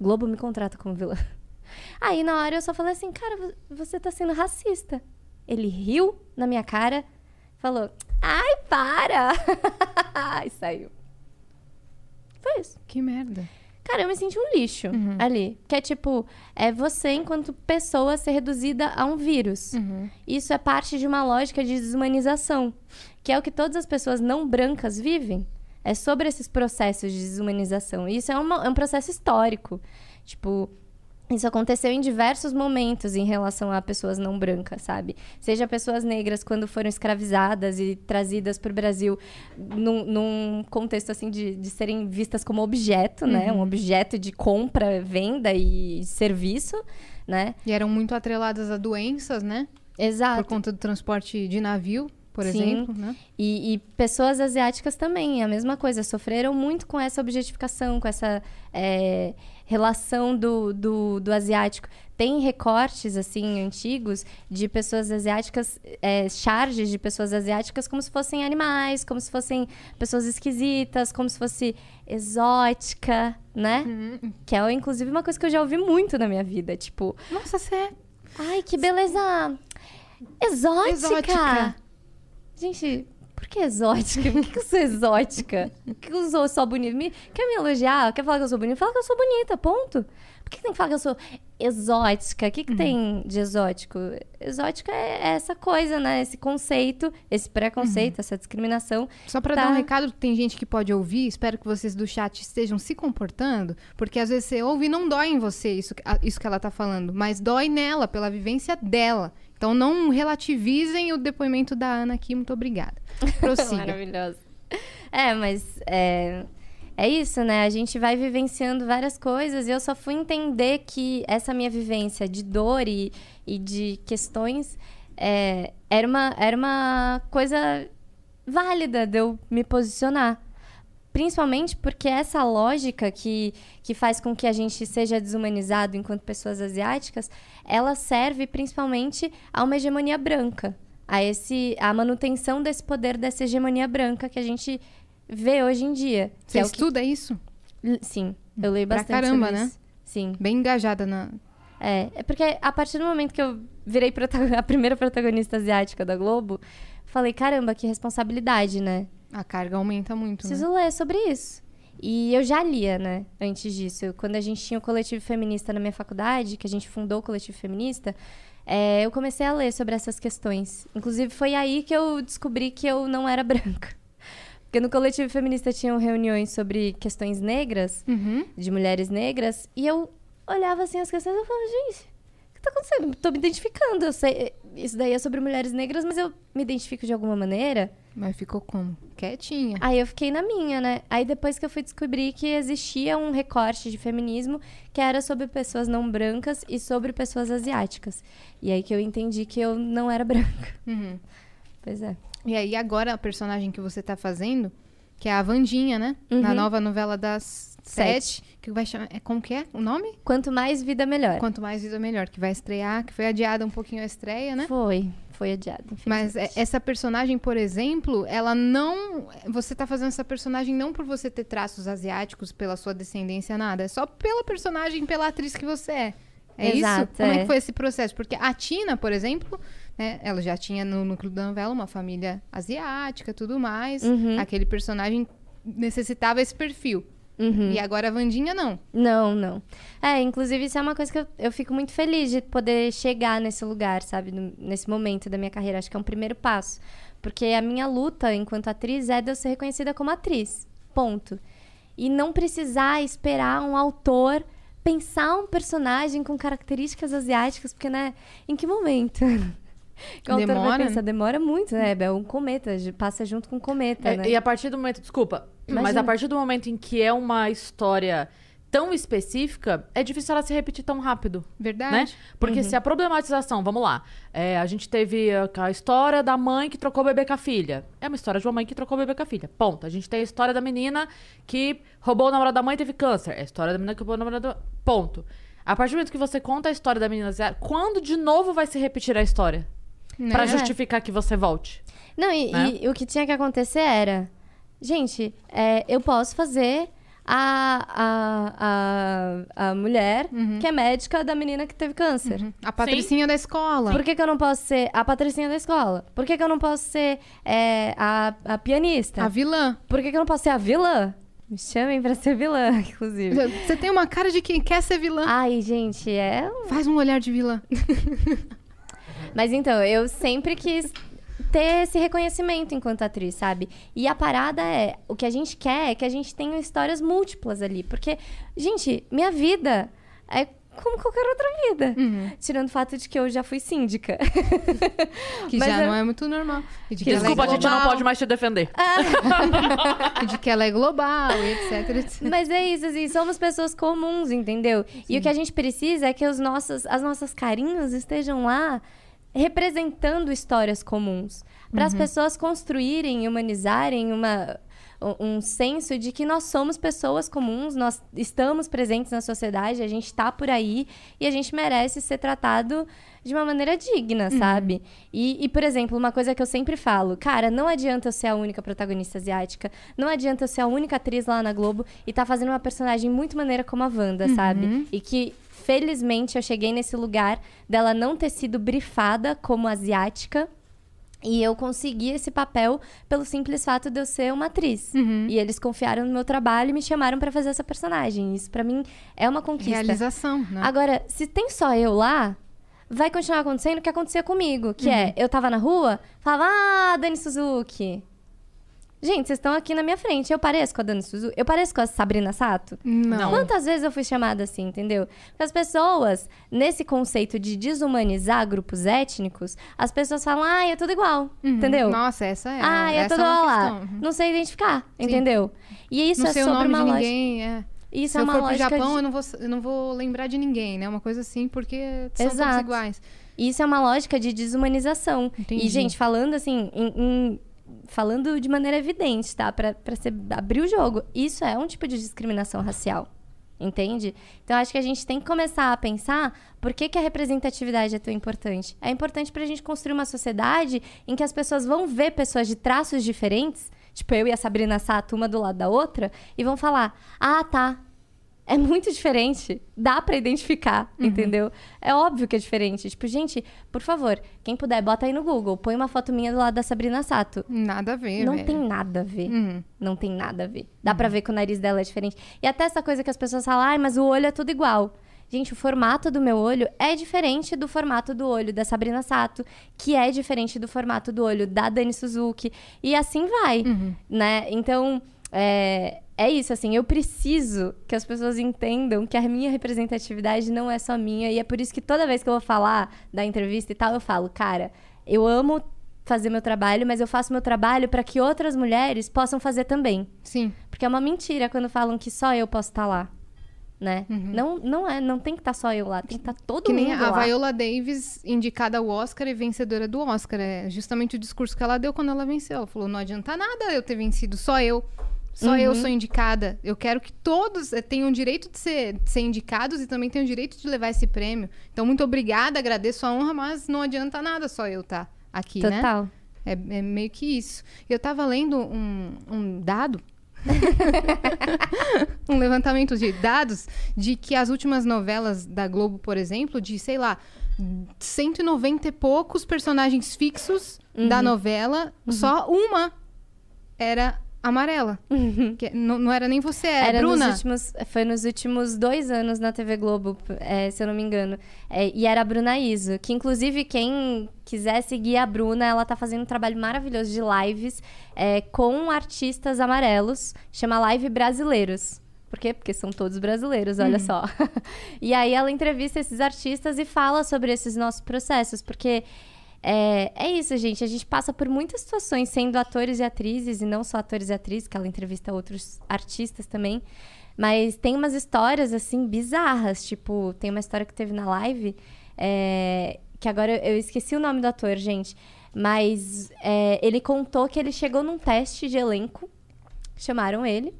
Globo me contrata como vilã. Aí, na hora, eu só falei assim, cara, vo- você tá sendo racista. Ele riu na minha cara, falou, ai, para! e saiu. Foi isso. Que merda. Cara, eu me senti um lixo ali. Que é tipo, é você, enquanto pessoa, ser reduzida a um vírus. Isso é parte de uma lógica de desumanização, que é o que todas as pessoas não brancas vivem. É sobre esses processos de desumanização. E isso é, uma- é um processo histórico. Tipo, isso aconteceu em diversos momentos em relação a pessoas não brancas, sabe? Seja pessoas negras quando foram escravizadas e trazidas para o Brasil num, num contexto assim de, de serem vistas como objeto, né? Um objeto de compra, venda e serviço, né? E eram muito atreladas a doenças, né? Por Exato. conta do transporte de navio, por Sim. exemplo, né? E, e pessoas asiáticas também, a mesma coisa, sofreram muito com essa objetificação, com essa é, relação do, do, do asiático. Tem recortes, assim, antigos de pessoas asiáticas, é, charges de pessoas asiáticas como se fossem animais, como se fossem pessoas esquisitas, como se fosse exótica, né? Que é, inclusive, uma coisa que eu já ouvi muito na minha vida. Tipo, Nossa, você é ai, que beleza exótica! Exótica. Gente, por que exótica? Por que, que eu sou exótica? Por que eu sou só bonita? Me- quer me elogiar? Quer falar que eu sou bonita? Fala que eu sou bonita, ponto. Por que, tem que falar que eu sou exótica? O que, que tem de exótico? Exótica é essa coisa, né? Esse conceito, esse preconceito, essa discriminação. Só pra Tá. dar um recado, tem gente que pode ouvir, espero que vocês do chat estejam se comportando, porque às vezes você ouve e não dói em você isso, isso que ela tá falando, mas dói nela, pela vivência dela. Então não relativizem o depoimento da Ana aqui, muito obrigada. Prossiga. Maravilhoso. É, mas é, é isso, né? A gente vai vivenciando várias coisas e eu só fui entender que essa minha vivência de dor e, e de questões é, era, uma, era uma coisa válida de eu me posicionar. Principalmente porque essa lógica que, que faz com que a gente seja desumanizado enquanto pessoas asiáticas, ela serve principalmente a uma hegemonia branca. A, esse, a manutenção desse poder dessa hegemonia branca que a gente vê hoje em dia. Você é o que- estuda isso? Sim, eu leio Pra bastante caramba, sobre né? Sim. Bem engajada na. É, é porque a partir do momento que eu virei a primeira protagonista asiática da Globo, falei, caramba, que responsabilidade, né? A carga aumenta muito, né? Preciso ler sobre isso. E eu já lia, né, antes disso. Quando a gente tinha o coletivo feminista na minha faculdade, que a gente fundou o coletivo feminista, é, eu comecei a ler sobre essas questões. Inclusive, foi aí que eu descobri que eu não era branca. Porque no coletivo feminista tinham reuniões sobre questões negras, Uhum. de mulheres negras, e eu olhava assim as questões e eu falava, gente, que tá acontecendo? Tô me identificando. Eu sei, isso daí é sobre mulheres negras, mas eu me identifico de alguma maneira. Mas ficou como? Quietinha. Aí eu fiquei na minha, né? Aí depois que eu fui descobrir que existia um recorte de feminismo que era sobre pessoas não brancas e sobre pessoas asiáticas. E aí que eu entendi que eu não era branca. Uhum. Pois é. E aí, agora, a personagem que você tá fazendo, que é a Vandinha, né? Na Uhum. nova novela das sete, que vai chamar. É, como que é o nome? Quanto mais vida, melhor. Quanto mais vida, melhor. Que vai estrear, que foi adiada um pouquinho a estreia, né? Foi. Foi adiado, Mas é- essa personagem, por exemplo, ela não. Você tá fazendo essa personagem não por você ter traços asiáticos, pela sua descendência, nada. É só pela personagem, pela atriz que você é. É Exato, isso? Como é. é. que foi esse processo? Porque a Tina, por exemplo, né, ela já tinha no núcleo da novela uma família asiática tudo mais. Uhum. Aquele personagem necessitava esse perfil. Uhum. E agora a Vandinha não. Não, não. É, inclusive isso é uma coisa que eu, eu fico muito feliz de poder chegar nesse lugar, sabe? No- nesse momento da minha carreira. Acho que é um primeiro passo. Porque a minha luta enquanto atriz é de eu ser reconhecida como atriz. Ponto. E não precisar esperar um autor pensar um personagem com características asiáticas, porque, né? Em que momento? Demora, né? pensar? Demora muito, né? É um cometa, passa junto com um cometa, É, né? E a partir do momento. Desculpa, mas Imagina. a partir do momento em que é uma história tão específica, é difícil ela se repetir tão rápido. Verdade. Né? Porque se a problematização, vamos lá, é, a gente teve a, a história da mãe que trocou o bebê com a filha. É uma história de uma mãe que trocou o bebê com a filha. Ponto. A gente tem a história da menina que roubou o namorado da mãe e teve câncer. É a história da menina que roubou o namorado da... Ponto. A partir do momento que você conta a história da menina, quando de novo vai se repetir a história? Né? Pra justificar que você volte. Não, e, né? e o que tinha que acontecer era... Gente, é, eu posso fazer a, a, a, a mulher que é médica da menina que teve câncer. A patricinha da escola. Por que, que eu não posso ser a patricinha da escola? Por que, que eu não posso ser é, a, a pianista? A vilã. Por que, que eu não posso ser a vilã? Me chamem pra ser vilã, inclusive. Você tem uma cara de quem quer ser vilã. Ai, gente, é Faz um olhar de vilã. Mas então, eu sempre quis ter esse reconhecimento enquanto atriz, sabe? E a parada é, o que a gente quer é que a gente tenha histórias múltiplas ali. Porque, gente, minha vida é como qualquer outra vida. Tirando o fato de que eu já fui síndica. Que Mas já eu- não é muito normal. E de que Desculpa, a ela é gente não pode mais te defender. E de que ela é global, e etc, etc. Mas é isso, assim, somos pessoas comuns, entendeu? E o que a gente precisa é que os nossos, as nossas carinhos estejam lá representando histórias comuns. Para as pessoas construírem e humanizarem uma, um senso de que nós somos pessoas comuns, nós estamos presentes na sociedade, a gente está por aí e a gente merece ser tratado de uma maneira digna, sabe? E, e, por exemplo, uma coisa que eu sempre falo, cara, não adianta eu ser a única protagonista asiática, não adianta eu ser a única atriz lá na Globo e tá fazendo uma personagem muito maneira como a Wanda, sabe? E que, felizmente, eu cheguei nesse lugar dela não ter sido brifada como asiática. E eu consegui esse papel pelo simples fato de eu ser uma atriz. E eles confiaram no meu trabalho e me chamaram pra fazer essa personagem. Isso pra mim é uma conquista. Realização, né? Agora, se tem só eu lá, vai continuar acontecendo o que acontecia comigo, que Uhum. é, eu tava na rua, falava, ah, Dani Suzuki. Gente, vocês estão aqui na minha frente. Eu pareço com a Dani Suzuki? Eu pareço com a Sabrina Sato? Não. Quantas vezes eu fui chamada assim, entendeu? Porque as pessoas, nesse conceito de desumanizar grupos étnicos, as pessoas falam, ah, é tudo igual, entendeu? Nossa, essa é. ah, é tudo é igual lá. Uhum. Não sei identificar, entendeu? E isso não é sei o sobre nome uma de lógica. ninguém, é. Isso Se é eu uma for pro lógica Japão, de- eu, não vou, eu não vou lembrar de ninguém, né? Uma coisa assim, porque são todos Exato. iguais. Isso é uma lógica de desumanização. Entendi. E, gente, falando assim, em, em falando de maneira evidente, tá? Você abrir o jogo. Isso é um tipo de discriminação racial. Entende? Então, acho que a gente tem que começar a pensar por que, que a representatividade é tão importante. É importante pra gente construir uma sociedade em que as pessoas vão ver pessoas de traços diferentes, tipo eu e a Sabrina Sato, uma do lado da outra, e vão falar: ah, tá, é muito diferente. Dá pra identificar, entendeu? É óbvio que é diferente. Tipo, gente, por favor, quem puder, bota aí no Google. Põe uma foto minha do lado da Sabrina Sato. Nada a ver, Não velho. tem nada a ver. Uhum. Não tem nada a ver. Dá pra ver que o nariz dela é diferente. E até essa coisa que as pessoas falam, ai, mas o olho é tudo igual. Gente, o formato do meu olho é diferente do formato do olho da Sabrina Sato, que é diferente do formato do olho da Dani Suzuki. E assim vai, né? Então, é, é isso, assim, eu preciso que as pessoas entendam que a minha representatividade não é só minha. E é por isso que toda vez que eu vou falar da entrevista e tal, eu falo, cara, eu amo fazer meu trabalho, mas eu faço meu trabalho para que outras mulheres possam fazer também. Sim. Porque é uma mentira quando falam que só eu posso estar lá, né? Não, não é, não tem que estar só eu lá, tem que estar todo Que mundo nem a lá. Viola Davis, indicada ao Oscar e vencedora do Oscar. É justamente o discurso que ela deu quando ela venceu. Ela falou: não adianta nada eu ter vencido, só eu. Só eu sou indicada. Eu quero que todos eh, tenham o direito de ser, de ser indicados e também tenham o direito de levar esse prêmio. Então, muito obrigada, agradeço a honra, mas não adianta nada só eu estar aqui, né? Total. É, é meio que isso. Eu tava lendo um, um dado. um levantamento de dados de que as últimas novelas da Globo, por exemplo, de, sei lá, 190 e poucos personagens fixos da novela, só uma era amarela. Que não, não era nem você, era, Era Bruna. nos últimos, foi nos últimos dois anos na TV Globo, é, se eu não me engano. É, e era a Bruna Iso, que inclusive quem quiser seguir a Bruna, ela tá fazendo um trabalho maravilhoso de lives é, com artistas amarelos, chama Live Brasileiros. Por quê? Porque são todos brasileiros, olha só. e aí ela entrevista esses artistas e fala sobre esses nossos processos, porque é, é isso, gente. A gente passa por muitas situações sendo atores e atrizes, e não só atores e atrizes, que ela entrevista outros artistas também. Mas tem umas histórias, assim, bizarras. Tipo, tem uma história que teve na live, é, que agora eu esqueci o nome do ator, gente. Mas é, ele contou que ele chegou num teste de elenco, chamaram ele.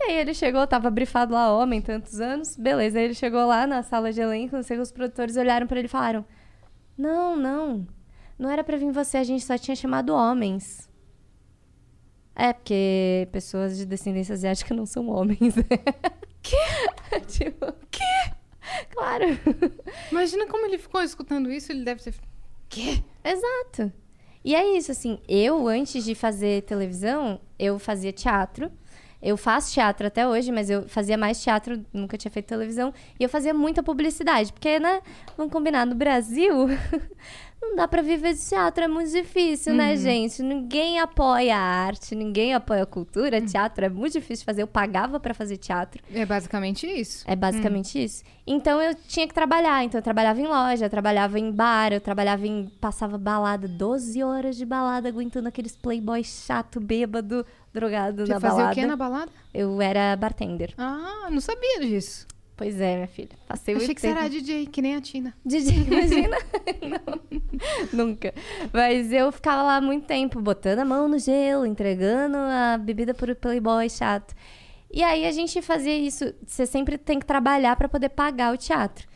E aí ele chegou, tava brifado lá, homem, tantos anos. Beleza, aí ele chegou lá na sala de elenco, não sei, os produtores olharam pra ele e falaram: Não, não, não era pra vir você, a gente só tinha chamado homens. É, porque pessoas de descendência asiática não são homens. que? tipo, que? Claro. Imagina como ele ficou escutando isso, ele deve ter. Quê? Exato. E é isso, assim, eu, antes de fazer televisão, eu fazia teatro. Eu faço teatro até hoje, mas eu fazia mais teatro, nunca tinha feito televisão. E eu fazia muita publicidade, porque, né, vamos combinar, no Brasil, não dá pra viver de teatro, é muito difícil, né, gente? Ninguém apoia a arte, ninguém apoia a cultura, teatro é muito difícil de fazer. Eu pagava pra fazer teatro. É basicamente isso. É basicamente isso. Então eu tinha que trabalhar. Então eu trabalhava em loja, eu trabalhava em bar, eu trabalhava em. Passava balada, 12 horas de balada, aguentando aqueles playboy chato, bêbado, drogado Você na fazia balada. o quê na balada? Eu era bartender. Ah, não sabia disso. Pois é, minha filha. Passei Achei que você tempo. era DJ, que nem a Tina. DJ, imagina? Não, nunca. Mas eu ficava lá muito tempo, botando a mão no gelo, entregando a bebida pro playboy chato. E aí a gente fazia isso. Você sempre tem que trabalhar para poder pagar o teatro.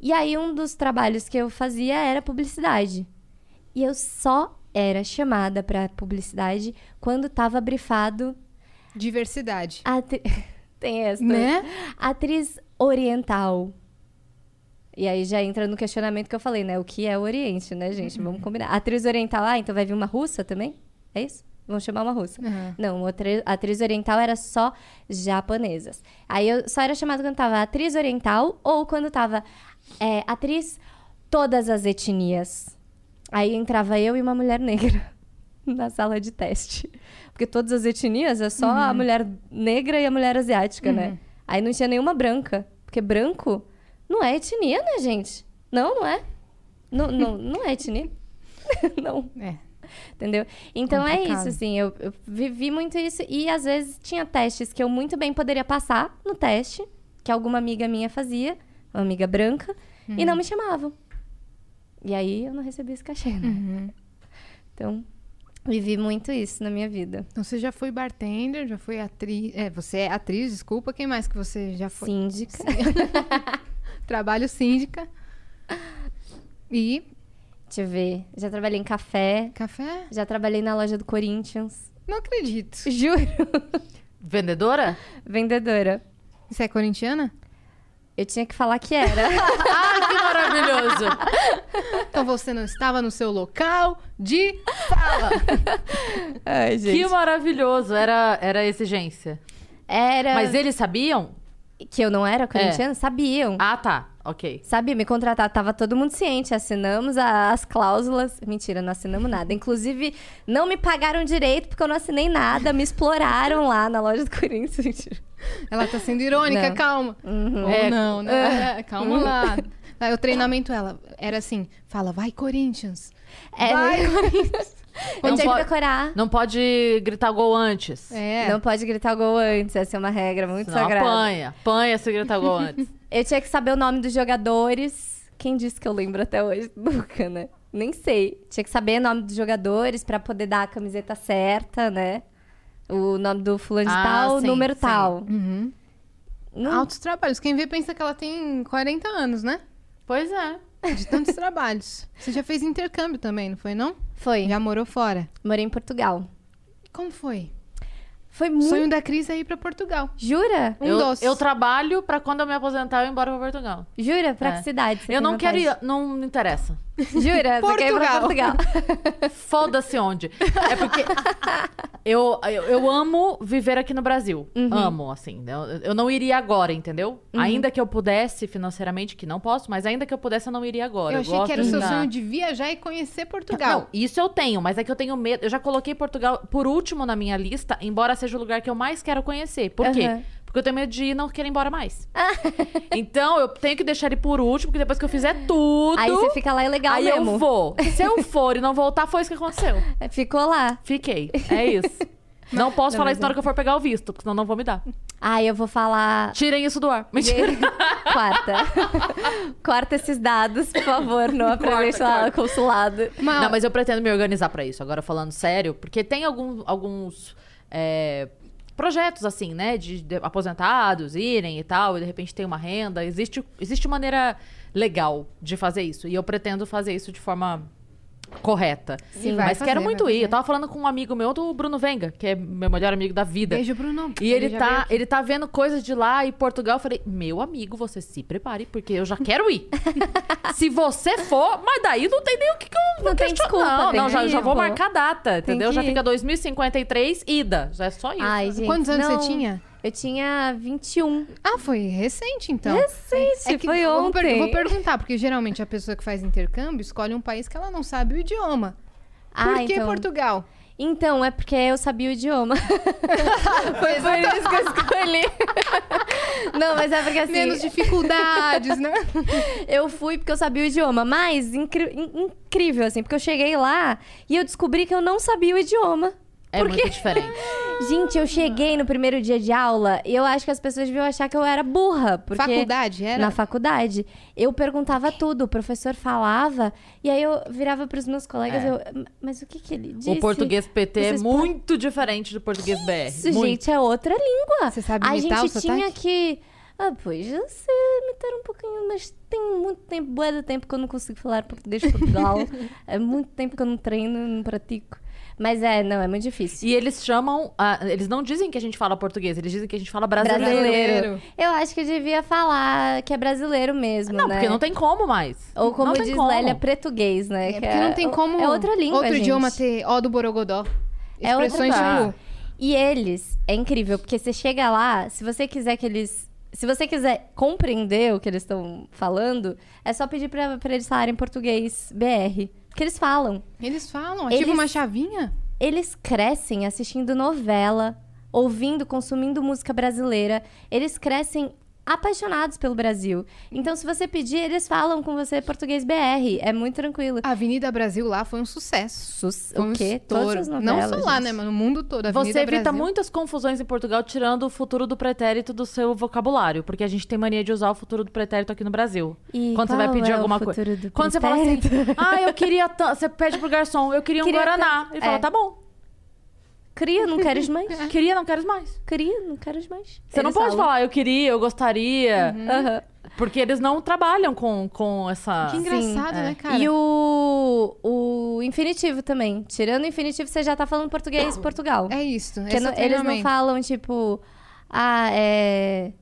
E aí um dos trabalhos que eu fazia era publicidade. E eu só era chamada para publicidade quando tava brifado Diversidade. atri... tem essa Né? atriz oriental. E aí já entra no questionamento que eu falei, né? O que é o Oriente, né, gente? Vamos combinar. Atriz oriental, ah, então vai vir uma russa também? É isso? Vamos chamar uma russa. Uhum. Não, outra atriz oriental era só japonesas. Aí eu só era chamada quando tava atriz oriental ou quando tava é, atriz todas as etnias. Aí entrava eu e uma mulher negra na sala de teste. Porque todas as etnias é só a mulher negra e a mulher asiática, né? Aí não tinha nenhuma branca. Porque branco não é etnia, né, gente? Não, não é. Não, não, não é etnia. não. É. Entendeu? Então é Complicado. isso, assim, eu, eu vivi muito isso e às vezes tinha testes que eu muito bem poderia passar no teste, que alguma amiga minha fazia, uma amiga branca, e não me chamavam. E aí eu não recebia esse cachê, né? Então, Vivi muito isso na minha vida. Então você já foi bartender, já foi atriz. É, você é atriz, desculpa. Quem mais que você já foi? Síndica. Trabalho síndica. E Deixa eu ver. Já trabalhei em café. café? Já trabalhei na loja do Corinthians. Não acredito. Juro. Vendedora? Vendedora. Você é corintiana? Eu tinha que falar que era. Maravilhoso! Então você não estava no seu local de fala. Ai, que maravilhoso! Era, era exigência. Era. Mas eles sabiam? Que eu não era corintiana? Sabiam. Ah, tá. Ok. Sabia, me contratar, tava todo mundo ciente, assinamos a- as cláusulas. Mentira, não assinamos nada. Inclusive, não me pagaram direito porque eu não assinei nada, me exploraram lá na loja do Corinthians. Mentira. Ela tá sendo irônica, Não. calma. Ou É. não, não. é, calma lá. Aí o treinamento ela era assim, fala, vai Corinthians. É, Vai eu Não tinha que pode- decorar. Não pode gritar gol antes. É. Não pode gritar gol antes, essa é uma regra muito Senão sagrada. apanha. Apanha se gritar gol antes. Eu tinha que saber o nome dos jogadores. Quem disse que eu lembro até hoje? Nunca, né? Nem sei. Tinha que saber o nome dos jogadores pra poder dar a camiseta certa, né? O nome do fulano de Ah, tal, o sim, número sim. tal. Uhum. Não- Altos trabalhos. Quem vê pensa que ela tem 40 anos, né? Pois é. De tantos trabalhos. Você já fez intercâmbio também, não foi, não? Foi. Já morou fora. Morei em Portugal. Como foi? Foi O muito. sonho da Cris é ir pra Portugal. Jura? Um eu, doce. eu trabalho pra quando eu me aposentar eu ir embora pra Portugal. Jura? Pra É. que cidade? você eu não quero ir, não me interessa. Jura? Você quer ir pra Portugal. Portugal? Foda-se onde. É porque eu, eu, eu amo viver aqui no Brasil. Uhum. Amo, assim. Eu, eu não iria agora, entendeu? Ainda que eu pudesse financeiramente, que não posso, mas ainda que eu pudesse, eu não iria agora. Eu achei gosto que era o seu sonho de viajar e conhecer Portugal. Não, isso eu tenho, mas é que eu tenho medo. Eu já coloquei Portugal por último na minha lista, embora seja o lugar que eu mais quero conhecer. Por quê? Porque eu tenho medo de não querer ir embora mais. então eu tenho que deixar ele por último, porque depois que eu fizer tudo. Aí você fica lá e legal aí mesmo. eu vou. Se eu for e não voltar, foi isso que aconteceu. Ficou lá. Fiquei. É isso. Não posso falar isso na hora que eu for pegar o visto, porque senão não vão me dar. Aí eu vou falar. Tirem isso do ar. Mentira. Quarta. Corta esses dados, por favor, no apresente lá no consulado. Mas- Não, mas eu pretendo me organizar pra isso. Agora falando sério, porque tem algum- alguns é, projetos assim, né, de, de aposentados irem e tal, e de repente tem uma renda. Existe, existe maneira legal de fazer isso. E eu pretendo fazer isso de forma correta. Sim, vai mas fazer, quero muito ir. Eu tava falando com um amigo meu, do Bruno Venga, que é meu melhor amigo da vida. Beijo, Bruno. E ele, veio tá, ele tá vendo coisas de lá e Portugal. Eu falei, meu amigo, você se prepare, porque eu já quero ir. se você for, mas daí não tem nem o que, que eu Não tem questionar. desculpa, Não, não, já, já vou marcar a data, entendeu? Já fica 2053, ida. Já é só isso. Ai, gente. Quantos anos não. você tinha? Eu tinha 21. Ah, foi recente, então. Recente, que foi eu vou per- ontem. Vou perguntar, porque geralmente a pessoa que faz intercâmbio escolhe um país que ela não sabe o idioma. Por Ah, que então. Portugal? Então, é porque eu sabia o idioma. Foi por isso que eu escolhi. Não, mas é porque assim. Menos dificuldades, né? Eu fui porque eu sabia o idioma. Mas incri- in- incrível, assim, porque eu cheguei lá e eu descobri que eu não sabia o idioma. É porque- muito diferente. Gente, eu cheguei no primeiro dia de aula e eu acho que as pessoas deviam achar que eu era burra. Porque Faculdade, era? Na faculdade. Eu perguntava tudo, o professor falava, e aí eu virava pros meus colegas, É. eu, mas o que que ele disse? O português PT é Vocês muito diferente do português BR. Isso, muito. gente, é outra língua. Você sabe A imitar gente o tinha que. Ah, pois, eu sei imitar um pouquinho, mas tem muito tempo, bué de tempo que eu não consigo falar português de Portugal. é muito tempo que eu não treino, não pratico. Mas é, não, é muito difícil. E eles chamam. ah, eles não dizem que a gente fala português, eles dizem que a gente fala brasileiro. Brasileiro. Eu acho que eu devia falar que é brasileiro mesmo, Não, né? porque não tem como mais. Ou como não diz como. Lélia, português, né? É que porque não tem como É outra língua, outro gente. idioma ter ó do Borogodó. É outra Expressões língua. tipo... E eles, é incrível, porque você chega lá, se você quiser que eles. Se você quiser compreender o que eles estão falando, é só pedir pra eles falarem português BR. Porque eles falam. Eles falam, ativa Eles- uma chavinha. Eles crescem assistindo novela, ouvindo, consumindo música brasileira. Eles crescem apaixonados pelo Brasil. Então, se você pedir, eles falam com você português BR. É muito tranquilo. A Avenida Brasil lá foi um sucesso. Sus- Foi um o quê? estouro. Todas as Não novelas, só lá, gente. né? Mas no mundo todo. Avenida Você evita Brasil. muitas confusões em Portugal tirando o futuro do pretérito do seu vocabulário, porque a gente tem mania de usar o futuro do pretérito aqui no Brasil. E Quando você vai pedir é o alguma coisa. do Quando você fala assim, pretérito? ah, eu queria. Você pede pro garçom, eu queria um Queria Guaraná. tanto- Ele fala, é. tá bom. Cria, não queres mais? Queria, não queres mais. Cria, não queres mais. Você não Eles pode falam. falar, eu queria, eu gostaria. Aham. Porque eles não trabalham com, com essa. Que engraçado, é. né, cara? E o, o infinitivo também. Tirando o infinitivo, você já tá falando português Portugal. É isso. É não- eles não falam, tipo... Ah, é...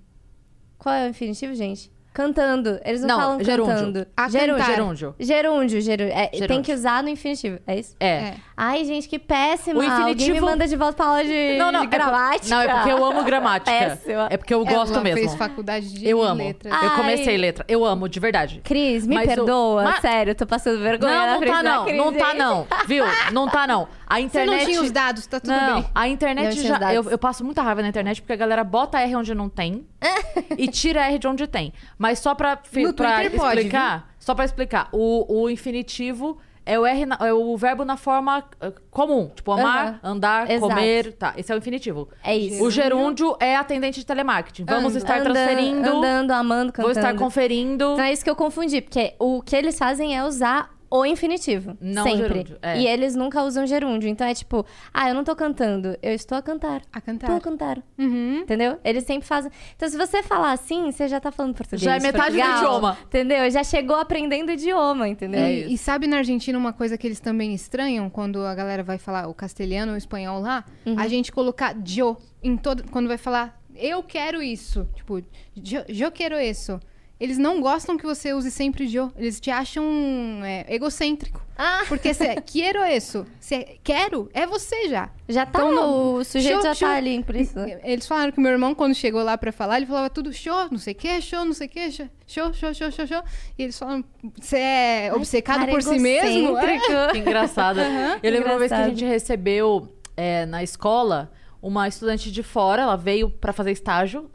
Qual é o infinitivo, gente? Cantando. Eles não, Não, falam gerúndio. cantando. A gerúndio. Gerúndio. Gerúndio, gerúndio. É, Tem Gerúndio. que usar no infinitivo, é isso? É. É. Ai, gente, que péssima. O Alguém me infinitivo- manda de volta pra aula de, Não, não, de é por- gramática. não, é porque eu amo gramática. Péssima. É porque eu gosto Ela mesmo. fez faculdade de Eu amo. letras. Eu comecei letra. Eu amo, de verdade. Cris, me Mas o- perdoa. Mas- Sério, eu tô passando vergonha Não, não tá não. Cris, Não tá não. Viu? Não tá não. A Você internet... não tinha os dados, tá tudo não, bem. a internet Não já. Eu, eu passo muita raiva na internet porque a galera bota R onde não tem e tira R de onde tem. Mas só pra, fi- pra Twitter pode, explicar. só pra explicar. O, o infinitivo é o, R na- é o verbo na forma eh, comum. Tipo, amar, Aham. andar, Exato. comer. Tá, esse é o infinitivo. É isso. O gerúndio é atendente de telemarketing. Vamos estar Andando- transferindo. Andando, amando, cantando. Vou estar conferindo. Então é isso que eu confundi, porque o que eles fazem é usar o infinitivo. Não sempre. gerúndio, é. E eles nunca usam gerúndio. Então é tipo, ah, eu não tô cantando, eu estou a cantar. A cantar. Tô a cantar. Uhum. Entendeu? Eles sempre fazem. Então, se você falar assim, você já tá falando português. Já é metade do idioma. Entendeu? Já chegou aprendendo idioma, entendeu? É E, e sabe na Argentina uma coisa que eles também estranham quando a galera vai falar o castelhano ou o espanhol lá? Uhum. A gente colocar yo em todo quando vai falar eu quero isso, tipo, yo quero isso. Eles não gostam que você use sempre yo. Eles te acham é, egocêntrico. Ah. Porque se é quero isso, se é quero, é você já. Já tá, Então, não- o sujeito show, já show. tá ali, por isso. Eles falaram que meu irmão, quando chegou lá pra falar, ele falava tudo show, não sei o que, show, não sei o que, show, show, show, show, show. E eles falam, você é obcecado cara por si mesmo? É. Que engraçado. Eu lembro uma vez que a Engraçado. gente recebeu é, na escola uma estudante de fora, ela veio pra fazer estágio.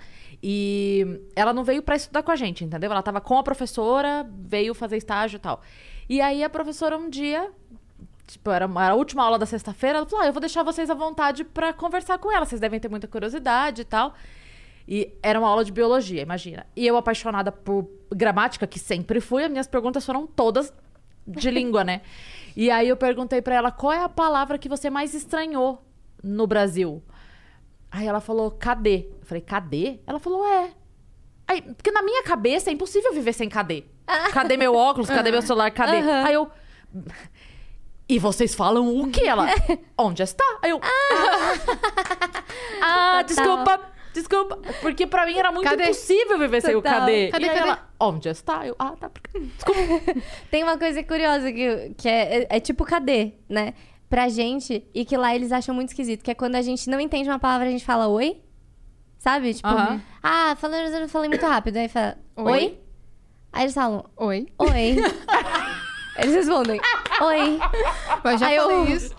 E ela não veio pra estudar com a gente, entendeu? Ela tava com a professora, veio fazer estágio e tal. E aí a professora um dia, tipo, era, era a última aula da sexta-feira, ela falou: ah, eu vou deixar vocês à vontade pra conversar com ela, vocês devem ter muita curiosidade e tal. E era uma aula de biologia, imagina. E eu, apaixonada por gramática, que sempre fui, as minhas perguntas foram todas de língua, né? E aí eu perguntei pra ela qual é a palavra que você mais estranhou no Brasil. Aí ela falou, cadê? Eu falei, cadê? Ela falou, é. Aí, porque na minha cabeça é impossível viver sem cadê. Cadê meu óculos? Cadê meu celular? Cadê? Aí eu. E vocês falam o quê? Ela. Onde está? Aí eu. Ah, desculpa. Desculpa. Porque pra mim era muito Cadê? impossível viver sem o cadê. Cadê, e aí cadê? ela. Onde está? Eu. Ah, tá. Desculpa. Tem uma coisa curiosa que, que é, é, é tipo cadê, né? Pra gente, e que lá eles acham muito esquisito, que é quando a gente não entende uma palavra, a gente fala oi. Sabe? Tipo, ah, falando, eu falei muito rápido. Aí fala, oi? Oi? Aí eles falam, Oi. oi. eles respondem, oi. Mas já Aí falei eu- isso.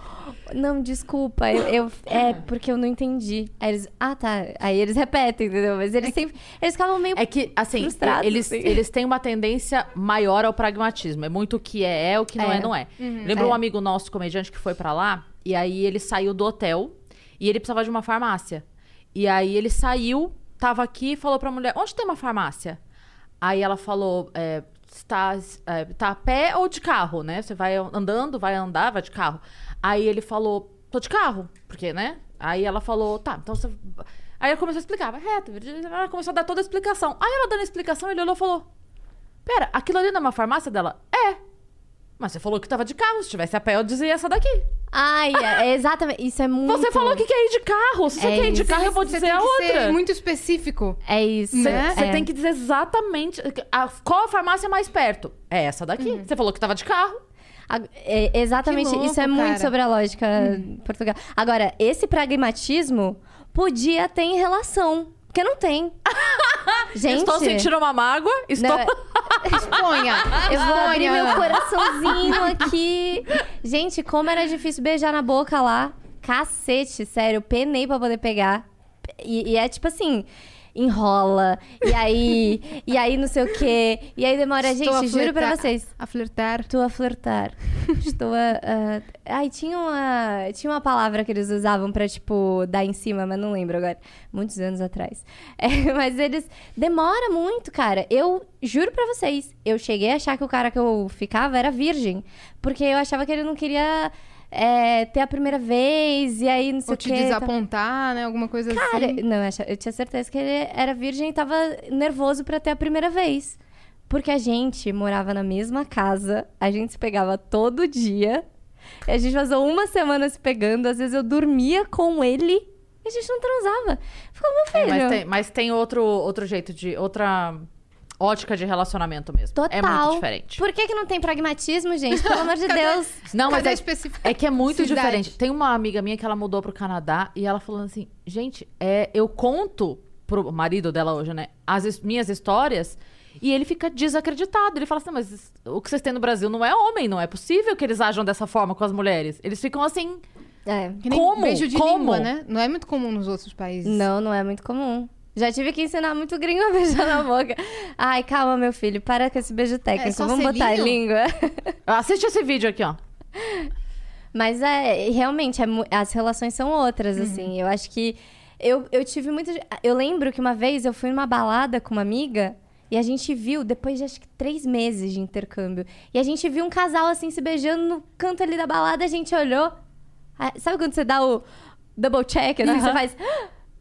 Não, desculpa, eu, eu- é porque eu não entendi. Aí eles, ah, tá. Aí eles repetem, entendeu? Mas eles sempre, eles ficavam meio É que, assim, Frustrados, eles, assim. eles têm uma tendência maior ao pragmatismo. É muito o que é, é, o que não é, É. não é. Lembra É. um amigo nosso, comediante, que foi pra lá? E aí ele saiu do hotel e ele precisava de uma farmácia. E aí ele saiu, tava aqui e falou pra mulher, onde tem uma farmácia? Aí ela falou, é, está, é, tá a pé ou de carro, né? Você vai andando, vai andar, vai de carro. Aí ele falou, tô de carro, porque, né? Aí ela falou, tá, então você... Aí ela começou a explicar, vai reto. Ela começou a dar toda a explicação. Aí ela dando a explicação, ele olhou e falou, pera, aquilo ali não é uma farmácia dela? É. Mas você falou que tava de carro, se tivesse a pé eu dizia essa daqui. Ai, é, é exatamente. Isso é muito. Você falou que quer ir de carro. Se você É quer ir de isso. carro, eu vou Você dizer a outra. ser muito específico. É isso. Você Né? você É. tem que dizer exatamente a- qual a farmácia mais perto. É essa daqui. Uhum. Você falou que tava de carro. A- é, exatamente. Louco, isso é muito cara. sobre a lógica Portugal. Agora, esse pragmatismo podia ter em relação. Porque não tem. Gente. Estou sentindo uma mágoa. Estou. Não, é- Exponha. Eu vou abrir meu coraçãozinho aqui. Gente, como era difícil beijar na boca lá. Cacete, sério. Penei pra poder pegar. E, e é tipo assim. Enrola, e aí, e aí não sei o quê, e aí demora, Estou a gente, juro pra vocês. A flertar. Estou a flertar. Estou a. a- Ai, tinha uma, tinha uma palavra que eles usavam pra, tipo, dar em cima, mas não lembro agora. Muitos anos atrás. É, mas eles. Demora muito, cara. Eu juro pra vocês, eu cheguei a achar que o cara que eu ficava era virgem. Porque eu achava que ele não queria é, ter a primeira vez, e aí não sei Ou o te quê. tá- desapontar, né? Alguma coisa Cara, assim. não, eu acha- eu tinha certeza que ele era virgem e tava nervoso pra ter a primeira vez. Porque a gente morava na mesma casa, a gente se pegava todo dia. e A gente passou uma semana se pegando, às vezes eu dormia com ele e a gente não transava. Ficou, meu É, filho. mas tem, mas tem outro, outro jeito de. outra ótica de relacionamento mesmo. Total. É muito diferente. Por que, que não tem pragmatismo, gente? Pelo amor de Deus. Não, mas Cadê é, é que é muito Cidade. diferente. Tem uma amiga minha que ela mudou pro Canadá e ela falando assim: gente, é, eu conto pro marido dela hoje, né? As minhas histórias. E ele fica desacreditado. Ele fala assim: mas o que vocês têm no Brasil não é homem, não é possível que eles ajam dessa forma com as mulheres. Eles ficam assim. É. Que nem Como? beijo de Como? língua, né? Não é muito comum nos outros países. Não, não é muito comum. Já tive que ensinar muito gringo a beijar na boca. Ai, calma, meu filho, para com esse beijo técnico. É só Vamos botar a língua. Assiste esse vídeo aqui, ó. Mas é, realmente, é as relações são outras, assim. Eu acho que. Eu, eu tive muito. Eu lembro que uma vez eu fui numa balada com uma amiga e a gente viu, depois de acho que três meses de intercâmbio, e a gente viu um casal assim se beijando no canto ali da balada, a gente olhou. Sabe quando você dá o double check, assim, você faz.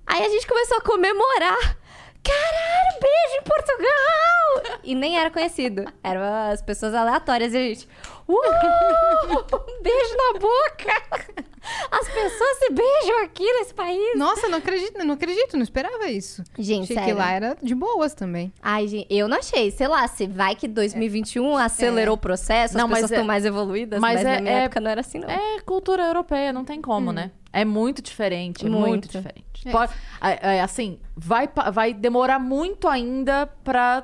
Aí a gente começou a comemorar. Caralho, beijo em Portugal! E nem era conhecido. Eram as pessoas aleatórias e a gente. Uau! Um beijo na boca! As pessoas se beijam aqui nesse país. Nossa, não acredito, não acredito, não esperava isso. Gente, Achei que sério. lá era de boas também. Ai, gente, eu não achei. Sei lá, se vai que 2021 acelerou o processo, as Não, mas pessoas é- estão mais evoluídas, mas mas, é- na minha é- época não era assim, não. É cultura europeia, não tem como, né? É muito diferente, é muito, Muito. diferente. Pode- é, é, assim, vai, vai demorar muito ainda pra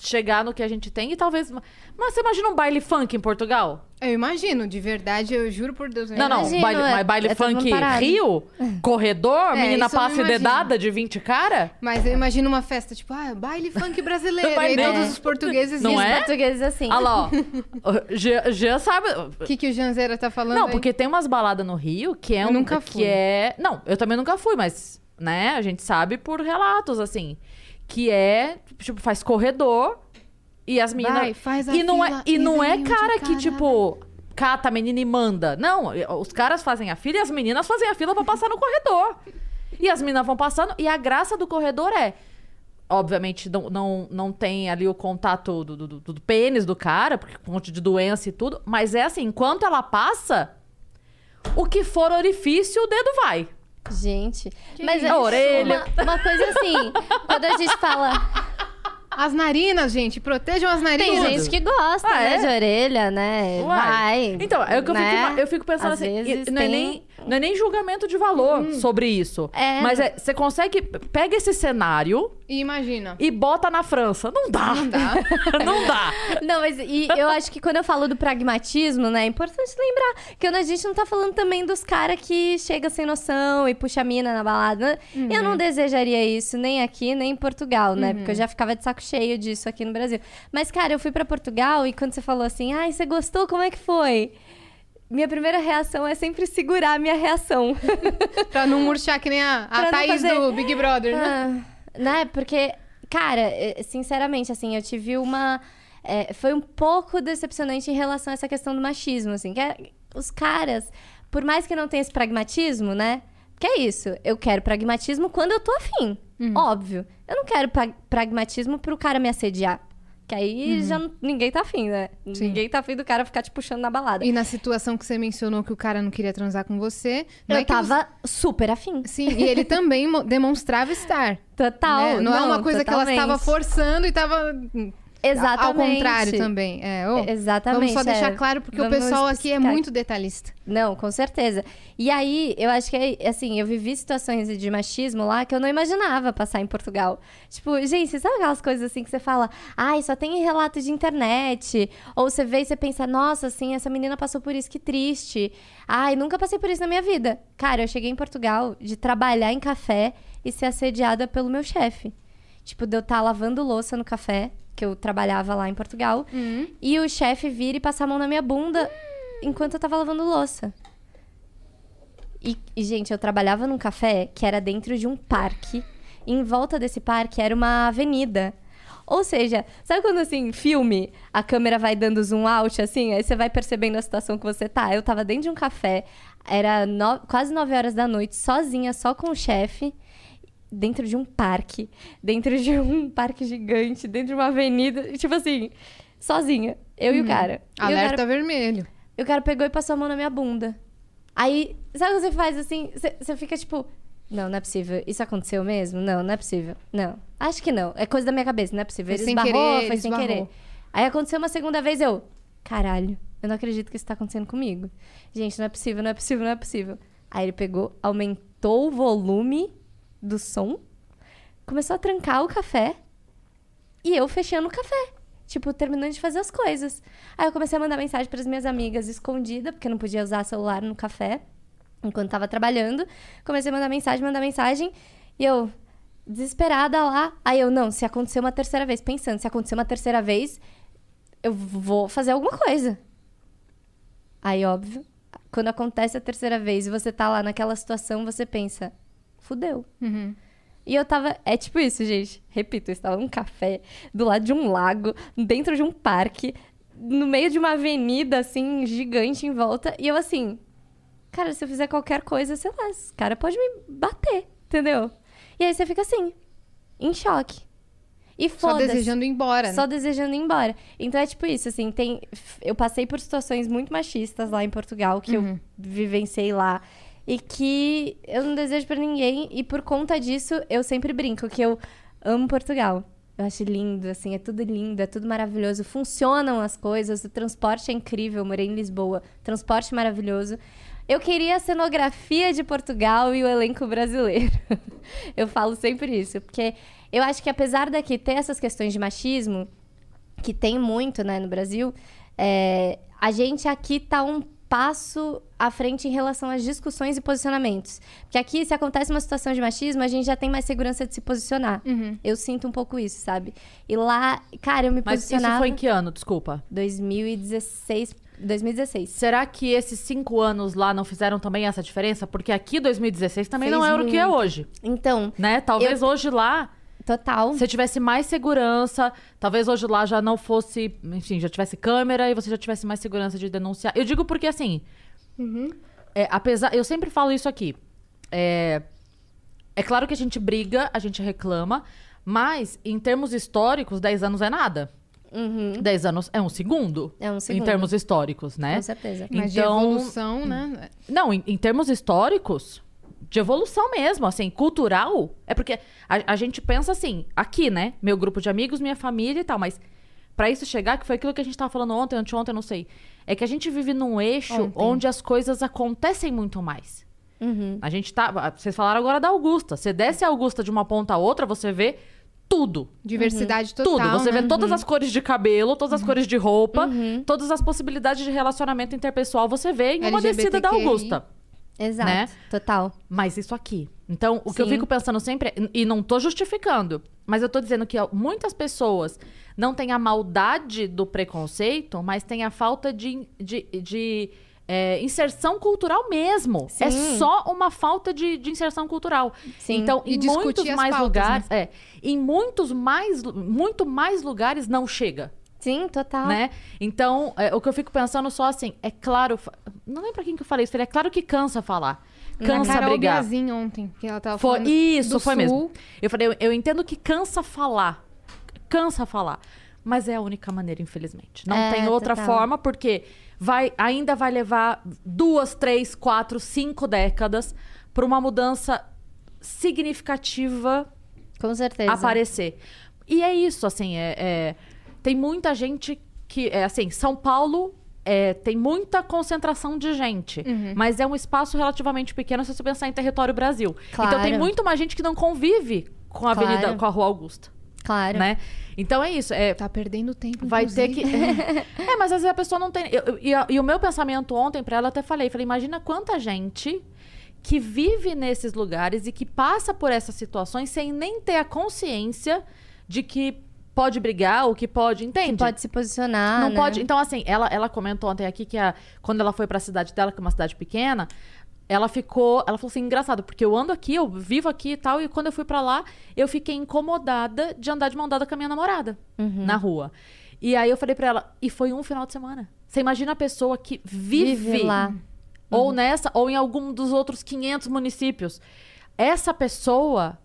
chegar no que a gente tem e talvez... Mas você imagina um baile funk em Portugal? Eu imagino, de verdade, eu juro por Deus. eu Não, não, imagino. Baile, é- mas baile é funk. Rio, corredor, É, menina e imagino. dedada de 20 cara? Mas eu imagino uma festa, tipo, ah, baile funk brasileiro. Baile- e todos É. os portugueses... Não e os é? portugueses assim. Olha lá, ó. O Jean, Jean sabe... O que, que o Janzeira tá falando Não, aí? porque tem umas baladas no Rio que é Eu um. nunca que fui. é. Não, eu também nunca fui, mas, né, a gente sabe por relatos, assim. Que é, tipo, faz corredor e as meninas. Faz a e não é fila E e não é de cara que, cada. tipo, cata a menina e manda. Não, os caras fazem a fila e as meninas fazem a fila pra passar no corredor. E as meninas vão passando, e a graça do corredor é. Obviamente, não, não, não tem ali o contato do, do, do- do pênis do cara, porque um monte de doença e tudo. Mas é assim, enquanto ela passa, o que for orifício, o dedo vai. Gente. mas isso? é A orelha. Uma, uma coisa assim, quando a gente fala. As narinas, gente, protejam as narinas. Tem gente que gosta, Ah, né, é? de orelha, né? Uai. Vai. Então, é o que eu, né? fico, eu fico pensando Às assim, vezes e não, é tem- nem, não é nem julgamento de valor sobre isso. É. Mas é, você consegue. Pega esse cenário E imagina. e bota na França. Não dá. Não dá. não dá. Não, mas e eu acho que quando eu falo do pragmatismo, né, é importante lembrar que a gente não tá falando também dos caras que chega sem noção e puxa a mina na balada. né? Eu não desejaria isso nem aqui, nem em Portugal, né? Porque eu já ficava de saco cheio disso aqui no Brasil. Mas, cara, eu fui pra Portugal e quando você falou assim, ai, você gostou? Como é que foi? Minha primeira reação é sempre segurar a minha reação. Pra não murchar que nem a, a Pra Thaís fazer- do Big Brother, né? Ah, né? Porque, cara, eh, sinceramente, assim, eu tive uma. eh, foi um pouco decepcionante em relação a essa questão do machismo, assim. Que é- os caras, por mais que não tenha esse pragmatismo, né? Que é isso, eu quero pragmatismo quando eu tô afim. Óbvio. Eu não quero pra- pragmatismo pro cara me assediar. Que aí já não- ninguém tá afim, né? Sim. Ninguém tá afim do cara ficar te puxando na balada. E na situação que você mencionou que o cara não queria transar com você. Não eu é tava super afim. você- Sim, e ele também mo- demonstrava estar. Total. né? Não, é uma coisa que ela totalmente. estava forçando e estava. Exatamente. Ao contrário também. É, ô, Exatamente, Vamos só deixar é. claro, porque Vamos o pessoal aqui é muito detalhista. Não, com certeza. E aí, eu acho que, é- assim, eu vivi situações de machismo lá que eu não imaginava passar em Portugal. Tipo, gente, sabe aquelas coisas assim que você fala, ai, só tem em relato de internet? Ou você vê e você pensa, nossa, assim, essa menina passou por isso, que triste. Ai, nunca passei por isso na minha vida. Cara, eu cheguei em Portugal de trabalhar em café e ser assediada pelo meu chefe. Tipo, de eu estar lavando louça no café, que eu trabalhava lá em Portugal, e o chefe vir e passar a mão na minha bunda enquanto eu tava lavando louça. E, e, gente, eu trabalhava num café que era dentro de um parque. E em volta desse parque era uma avenida. Ou seja, sabe quando assim, filme, a câmera vai dando zoom out, assim, aí você vai percebendo a situação que você tá? Eu tava dentro de um café, era no- quase 9 horas da noite, sozinha, só com o chefe, dentro de um parque, dentro de um parque gigante, dentro de uma avenida, tipo assim, sozinha, eu e o cara. E o cara Alerta vermelho. e o cara pegou e passou a mão na minha bunda. Aí, sabe o que você faz assim? Você você fica tipo, não, não é possível. Isso aconteceu mesmo? Não, não é possível. Não. Acho que não. É coisa da minha cabeça, não é possível. Ele sem esbarrou, querer, foi sem esbarrou. querer. Aí aconteceu uma segunda vez, eu, caralho, eu não acredito que isso tá acontecendo comigo. Gente, não é possível, não é possível, não é possível. Aí ele pegou, aumentou o volume do som, começou a trancar o café e eu fechando o café. Tipo, terminando de fazer as coisas. Aí eu comecei a mandar mensagem para as minhas amigas escondida, porque eu não podia usar celular no café enquanto tava trabalhando. Comecei a mandar mensagem, mandar mensagem. E eu, desesperada lá. Aí eu, não, se acontecer uma terceira vez, pensando, se acontecer uma terceira vez, eu vou fazer alguma coisa. Aí, óbvio, quando acontece a terceira vez e você tá lá naquela situação, você pensa, fudeu. E eu tava. É tipo isso, gente. Repito, eu estava num café, do lado de um lago, dentro de um parque, no meio de uma avenida, assim, gigante em volta. E eu assim. Cara, se eu fizer qualquer coisa, sei lá, esse cara pode me bater, entendeu? E aí você fica assim, em choque. E Só foda desejando ir embora, Só né? desejando ir embora. Então é tipo isso, assim, tem. Eu passei por situações muito machistas lá em Portugal, que eu vivenciei lá. E que eu não desejo pra ninguém. E por conta disso, eu sempre brinco que eu amo Portugal. Eu acho lindo, assim, é tudo lindo, é tudo maravilhoso. Funcionam as coisas, o transporte é incrível. Eu morei em Lisboa, transporte maravilhoso. Eu queria a cenografia de Portugal e o elenco brasileiro. eu falo sempre isso, porque eu acho que apesar daqui ter essas questões de machismo, que tem muito, né, no Brasil, é, a gente aqui tá um passo à frente em relação às discussões e posicionamentos. Porque aqui, se acontece uma situação de machismo, a gente já tem mais segurança de se posicionar. Eu sinto um pouco isso, sabe? E lá, cara, eu me Mas isso posicionava... foi em que ano, desculpa? 2016... 2016. Será que esses cinco anos lá não fizeram também essa diferença? Porque aqui 2016 também Fez não era o que é muito. hoje, Então, né? Talvez hoje lá total. você tivesse mais segurança, talvez hoje lá já não fosse, enfim, já tivesse câmera e você já tivesse mais segurança de denunciar. Eu digo porque assim, é, apesar, eu sempre falo isso aqui. É, é claro que a gente briga, a gente reclama, mas em termos históricos, 10 anos é nada. 10 anos é um segundo. É um Em segundo. termos históricos, né? Com certeza. Mas de Então- evolução, né? Não, em, em termos históricos, de evolução mesmo, assim, cultural. É porque a, a gente pensa assim, aqui, né? Meu grupo de amigos, minha família e tal, mas pra isso chegar, que foi aquilo que a gente tava falando ontem, anteontem, não sei. É que a gente vive num eixo Ontem. onde as coisas acontecem muito mais. A gente tá. Vocês falaram agora da Augusta. Você desce a Augusta de uma ponta a outra, você vê tudo. Diversidade total. Tudo. Você né? vê todas as cores de cabelo, todas as cores de roupa, todas as possibilidades de relacionamento interpessoal, você vê em uma descida da. Augusta. Exato. né? Total. Mas isso aqui. Então, o que eu Sim. fico pensando sempre, é- e não tô justificando, mas eu tô dizendo que muitas pessoas não têm a maldade do preconceito, mas têm a falta de, de, de, é, inserção cultural mesmo. Sim. É só uma falta de, de inserção cultural. Sim. Então, E em muitos mais pautas, lugares. É, em muitos mais, muito mais lugares não chega Sim, total. né? Então, é, o que eu fico pensando só assim, é claro, não lembro pra quem que eu falei isso, falei, é claro que cansa falar. Na Cansa Carol brigar. Biazin ontem, que ela tava Foi, falando isso, do foi Sul. mesmo. Eu falei, eu, eu entendo que cansa falar. Cansa falar. Mas é a única maneira, infelizmente. Não É, tem outra total. forma, porque vai, ainda vai levar duas, três, quatro, cinco décadas para uma mudança significativa Com certeza. aparecer. E é isso, assim, é, é- Tem muita gente que, é assim, São Paulo é, tem muita concentração de gente, Uhum. mas é um espaço relativamente pequeno se você pensar em território Brasil. Claro. Então tem muito mais gente que não convive com a Claro. Avenida, com a Rua Augusta, Claro. né? Então é isso. É, Tá perdendo tempo, Vai ter que. inclusive. é, mas às vezes a pessoa não tem. eu- eu- e, e o meu pensamento ontem pra ela, eu até falei: falei, imagina quanta gente que vive nesses lugares e que passa por essas situações sem nem ter a consciência de que pode brigar ou que pode. Entende? Que pode se posicionar. Não né? pode. Então, assim, ela, ela comentou ontem aqui que a- quando ela foi pra cidade dela, que é uma cidade pequena, ela ficou. Ela falou assim: engraçado, porque eu ando aqui, eu vivo aqui e tal, e quando eu fui pra lá, eu fiquei incomodada de andar de mão dada com a minha namorada Uhum. na rua. E aí eu falei pra ela: e foi um final de semana. Você imagina a pessoa que vive, Vive lá. ou nessa, ou em algum dos outros 500 municípios. Essa pessoa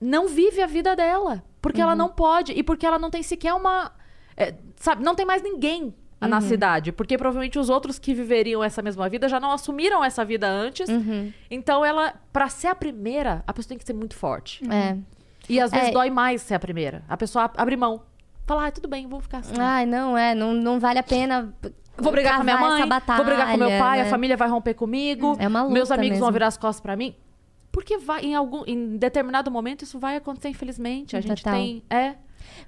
não vive a vida dela. Porque ela não pode. E porque ela não tem sequer uma. é, sabe, não tem mais ninguém na cidade. Porque provavelmente os outros que viveriam essa mesma vida já não assumiram essa vida antes. Então ela, pra ser a primeira, a pessoa tem que ser muito forte. É. E às vezes É. dói mais ser a primeira. A pessoa ab- abre mão. Fala, ah, tudo bem, vou ficar assim. Ai, não, é. Não, não vale a pena. Vou brigar com a minha mãe, batalha, vou brigar com meu pai, a né? família vai romper comigo. É uma luta Meus amigos vão mesmo. virar as costas pra mim. Porque vai, em algum, em determinado momento isso vai acontecer, infelizmente. A gente Total. tem, é,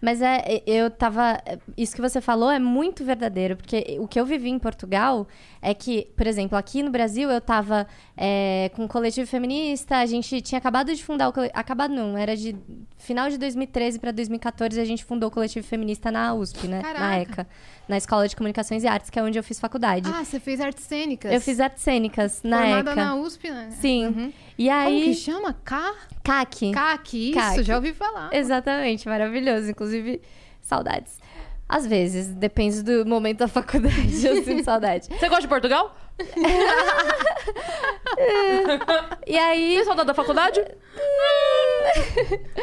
Mas é, eu tava. Isso que você falou é muito verdadeiro, porque o que eu vivi em Portugal é que, por exemplo, aqui no Brasil eu tava é, com um coletivo feminista, a gente tinha acabado de fundar o coletivo. Acabado não, era de final de 2013 para 2014 a gente fundou o coletivo feminista na USP, né? Na Caraca. ECA, na Escola de Comunicações e Artes, que é onde eu fiz faculdade. Ah, você fez artes cênicas. eu fiz artes cênicas na Formada ECA. na USP, né? Sim. Uhum. E Como aí. que chama? K? CAC. CAC, isso, CAC. já ouvi falar. Exatamente, maravilhoso. Inclusive, saudades. Às vezes, depende do momento da faculdade, eu sinto saudade. Você gosta de Portugal? E aí, Tem saudade da faculdade?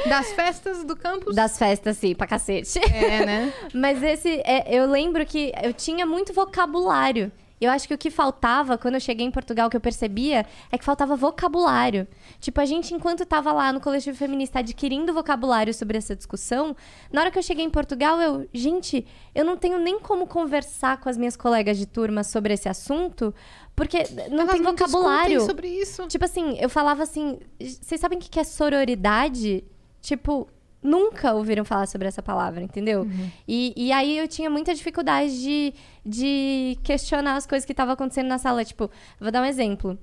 Das festas do campus? das festas, sim, pra cacete. É, né? Mas esse, é, eu lembro que eu tinha muito vocabulário. Eu acho que o que faltava quando eu cheguei em Portugal, que eu percebia, é que faltava vocabulário. Tipo, a gente, enquanto tava lá no coletivo feminista adquirindo vocabulário sobre essa discussão, na hora que eu cheguei em Portugal, eu, gente, eu não tenho nem como conversar com as minhas colegas de turma sobre esse assunto, porque não Elas tem não vocabulário. sobre isso. Tipo assim, eu falava assim, vocês sabem o que é sororidade? Tipo, nunca ouviram falar sobre essa palavra, entendeu? E, e aí eu tinha muita dificuldade de, de questionar as coisas que estavam acontecendo na sala. Tipo, vou dar um exemplo.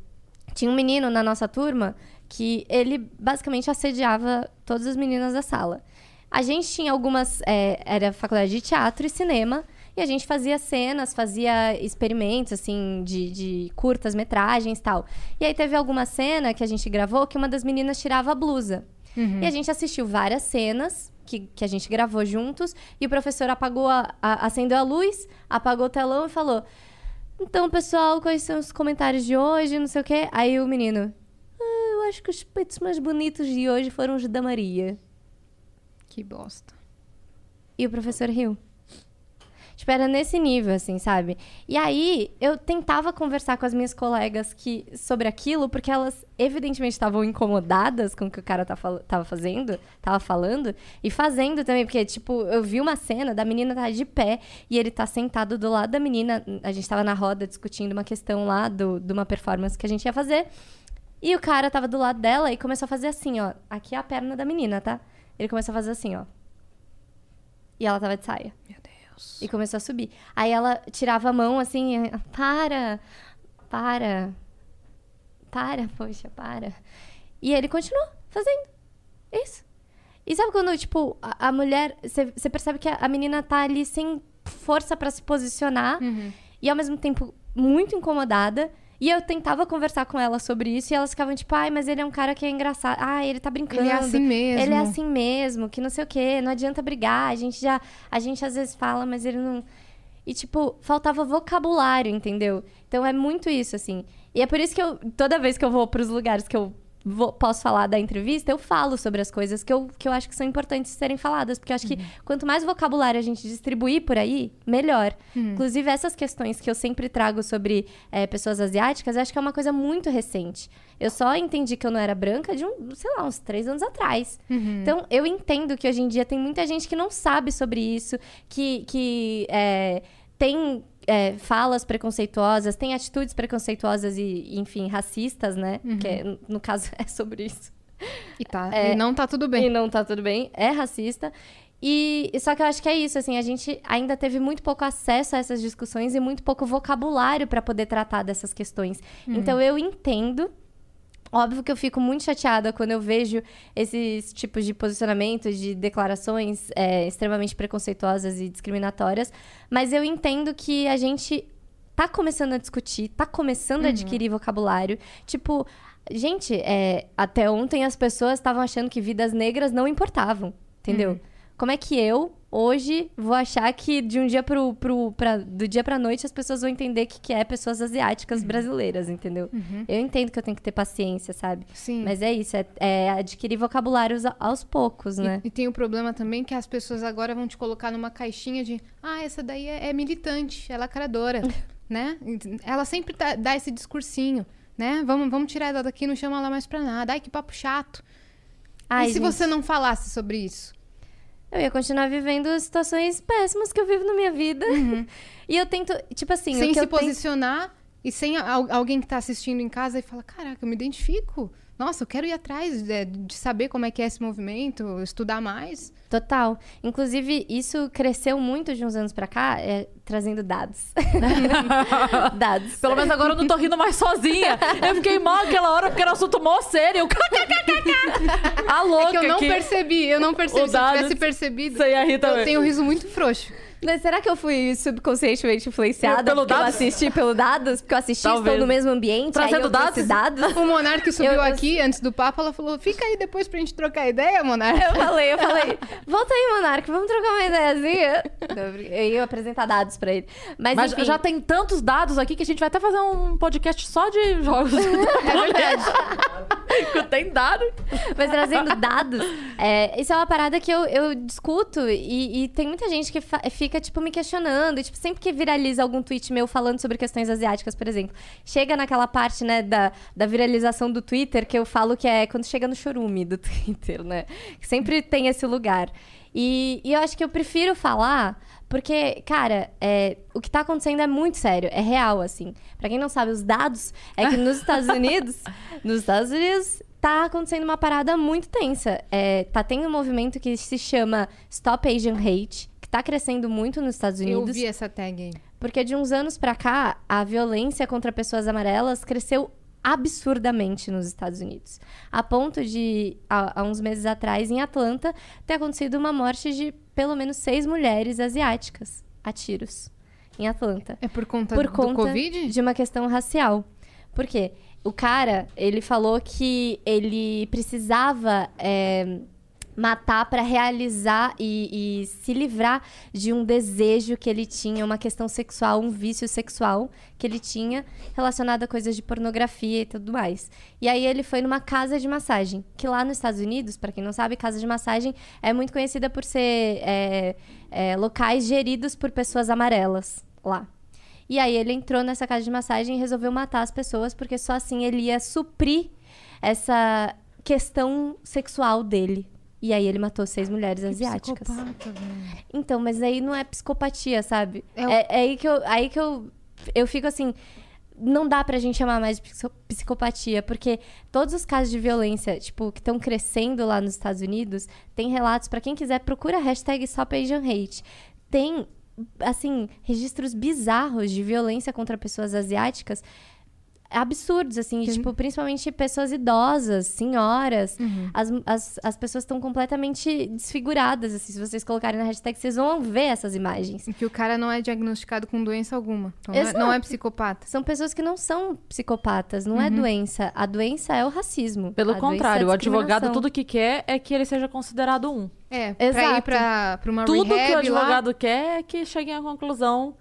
Tinha um menino na nossa turma que ele basicamente assediava todas as meninas da sala. A gente tinha algumas. é, era faculdade de teatro e cinema. E a gente fazia cenas, fazia experimentos, assim, de, de curtas metragens e tal. E aí teve alguma cena que a gente gravou que uma das meninas tirava a blusa. E a gente assistiu várias cenas que, que a gente gravou juntos. E o professor apagou a, a- acendeu a luz, apagou o telão e falou: Então, pessoal, quais são os comentários de hoje? Não sei o quê. Aí o menino. "Ah, eu acho que os peitos mais bonitos de hoje foram os da Maria. Que bosta. E o professor riu. Tipo, era nesse nível, assim, sabe? E aí, eu tentava conversar com as minhas colegas que, sobre aquilo, porque elas, evidentemente, estavam incomodadas com o que o cara tá fal- tava fazendo, tava falando, e fazendo também, porque, tipo, eu vi uma cena da menina tá de pé e ele tá sentado do lado da menina. A gente tava na roda discutindo uma questão lá do, de uma performance que a gente ia fazer. E o cara tava do lado dela e começou a fazer assim, ó. Aqui é a perna da menina, tá? Ele começou a fazer assim, ó. E ela tava de saia. Meu Deus. E começou a subir. Aí ela tirava a mão assim, para, para, para, poxa, para. E ele continuou fazendo isso. E sabe quando, tipo, a, a mulher, você percebe que a, a menina tá ali sem força pra se posicionar e ao mesmo tempo muito incomodada. E eu tentava conversar com ela sobre isso e elas ficavam tipo, ai, mas ele é um cara que é engraçado. Ah, ele tá brincando. Ele é assim mesmo. Ele é assim mesmo, que não sei o quê, não adianta brigar. A gente já. A gente às vezes fala, mas ele não. E, tipo, faltava vocabulário, entendeu? Então é muito isso, assim. E é por isso que eu, toda vez que eu vou pros lugares que eu vou- posso falar da entrevista, eu falo sobre as coisas que eu, que eu acho que são importantes serem faladas. Porque eu acho que quanto mais vocabulário a gente distribuir por aí, melhor. Inclusive, essas questões que eu sempre trago sobre eh, pessoas asiáticas, eu acho que é uma coisa muito recente. Eu só entendi que eu não era branca de, um, sei lá, uns três anos atrás. Então, eu entendo que hoje em dia tem muita gente que não sabe sobre isso, que, que é, tem é, falas preconceituosas, tem atitudes preconceituosas e, enfim, racistas, né? Que é- no caso é sobre isso. E, tá, É. e não tá tudo E bem. não tá tudo bem, é racista. E e só que eu acho que é isso, assim, a gente ainda teve muito pouco acesso a essas discussões e muito pouco vocabulário para poder tratar dessas questões. Então eu entendo. Óbvio que eu fico muito chateada quando eu vejo esses tipos de posicionamentos, de declarações é, extremamente preconceituosas e discriminatórias, mas eu entendo que a gente tá começando a discutir, tá começando a adquirir vocabulário. Tipo, gente, é, até ontem as pessoas estavam achando que vidas negras não importavam, entendeu? Como é que eu, hoje, vou achar que de um dia pro, pro, pra, do dia pra noite as pessoas vão entender o que, que é pessoas asiáticas brasileiras, entendeu? Eu entendo que eu tenho que ter paciência, sabe? Sim. Mas é isso, é, é adquirir vocabulários aos poucos, né? E, e tem o problema também que as pessoas agora vão te colocar numa caixinha de ah, essa daí é, é militante, é lacradora, né? Ela sempre tá- dá esse discursinho, né? Vamos, vamos tirar ela daqui, não chama ela mais pra nada. Ai, que papo chato. Ai, e se gente, você não falasse sobre isso? Eu ia continuar vivendo situações péssimas que eu vivo na minha vida. E eu tento, tipo assim, sem se eu tento- posicionar e sem al- alguém que tá assistindo em casa e fala, caraca, eu me identifico. Nossa, eu quero ir atrás é, de saber como é que é esse movimento, estudar mais. Total. Inclusive, isso cresceu muito de uns anos pra cá, é, trazendo dados. dados. Pelo menos agora eu não tô rindo mais sozinha. Eu fiquei mal aquela hora porque era um assunto mó sério. A louca É que eu não que- percebi, eu não percebi. o Se eu tivesse percebido, eu tenho um riso muito frouxo. Mas será que eu fui subconscientemente influenciada Pelo porque eu dados? assisti pelo dados? Porque eu assisti, Talvez. estou no mesmo ambiente, Trazendo dados? dados. O Monark subiu Eu- aqui antes do papo, ela falou: fica aí depois pra gente trocar ideia, Monark. Eu falei, eu falei, volta aí, Monark, vamos trocar uma ideiazinha. Eu ia apresentar dados pra ele. Mas, Mas enfim, já tem tantos dados aqui que a gente vai até fazer um podcast só de jogos. É verdade. tem dados. Mas trazendo dados, é, isso é uma parada que eu, eu discuto e, e tem muita gente que fica, tipo, me questionando. E, tipo, sempre que viraliza algum tweet meu falando sobre questões asiáticas, por exemplo, chega naquela parte, né, da, da viralização do Twitter que eu falo que é quando chega no chorume do Twitter, né? Sempre tem esse lugar. E, e eu acho que eu prefiro falar porque, cara, é, o que tá acontecendo é muito sério, é real, assim. Pra quem não sabe, os dados é que nos Estados Unidos, nos Estados Unidos, tá acontecendo uma parada muito tensa. É, tá tendo um movimento que se chama Stop Asian Hate, que tá crescendo muito nos Estados Eu Unidos. vi essa tag aí. Porque de uns anos pra cá, a violência contra pessoas amarelas cresceu absurdamente nos Estados Unidos. A ponto de, há, há uns meses atrás, em Atlanta, ter acontecido uma morte de pelo menos seis mulheres asiáticas a tiros. Em Atlanta É por conta por do conta Covid? de uma questão racial. Por quê? O cara, ele falou que ele precisava é, matar para realizar e, e se livrar de um desejo que ele tinha, uma questão sexual, um vício sexual que ele tinha relacionado a coisas de pornografia e tudo mais. E aí ele foi numa casa de massagem, que lá nos Estados Unidos, para quem não sabe, casa de massagem é muito conhecida por ser é, é, locais geridos por pessoas amarelas lá. E aí ele entrou nessa casa de massagem e resolveu matar as pessoas, porque só assim ele ia suprir essa questão sexual dele. E aí ele matou seis mulheres asiáticas. Psicopata, velho. Então, mas aí não é psicopatia, sabe? É É, o- é aí que, eu, aí que eu, eu fico assim. Não dá pra gente chamar mais de psico- psicopatia, porque todos os casos de violência, tipo, que estão crescendo lá nos Estados Unidos, tem relatos, pra quem quiser, procura a hashtag Stop Asian Hate. Tem, assim, registros bizarros de violência contra pessoas asiáticas absurdos, assim, e, tipo, principalmente pessoas idosas, senhoras. As, as, as pessoas estão completamente desfiguradas, assim. Se vocês colocarem na hashtag, vocês vão ver essas imagens. E Que o cara não é diagnosticado com doença alguma. Então não é, não é psicopata. São pessoas que não são psicopatas, não é doença. A doença é o racismo. Pelo A é contrário, o advogado tudo que quer é que ele seja considerado um. É, pra Exato. ir pra, pra uma Tudo que o rehab lá. advogado quer é que cheguem à conclusão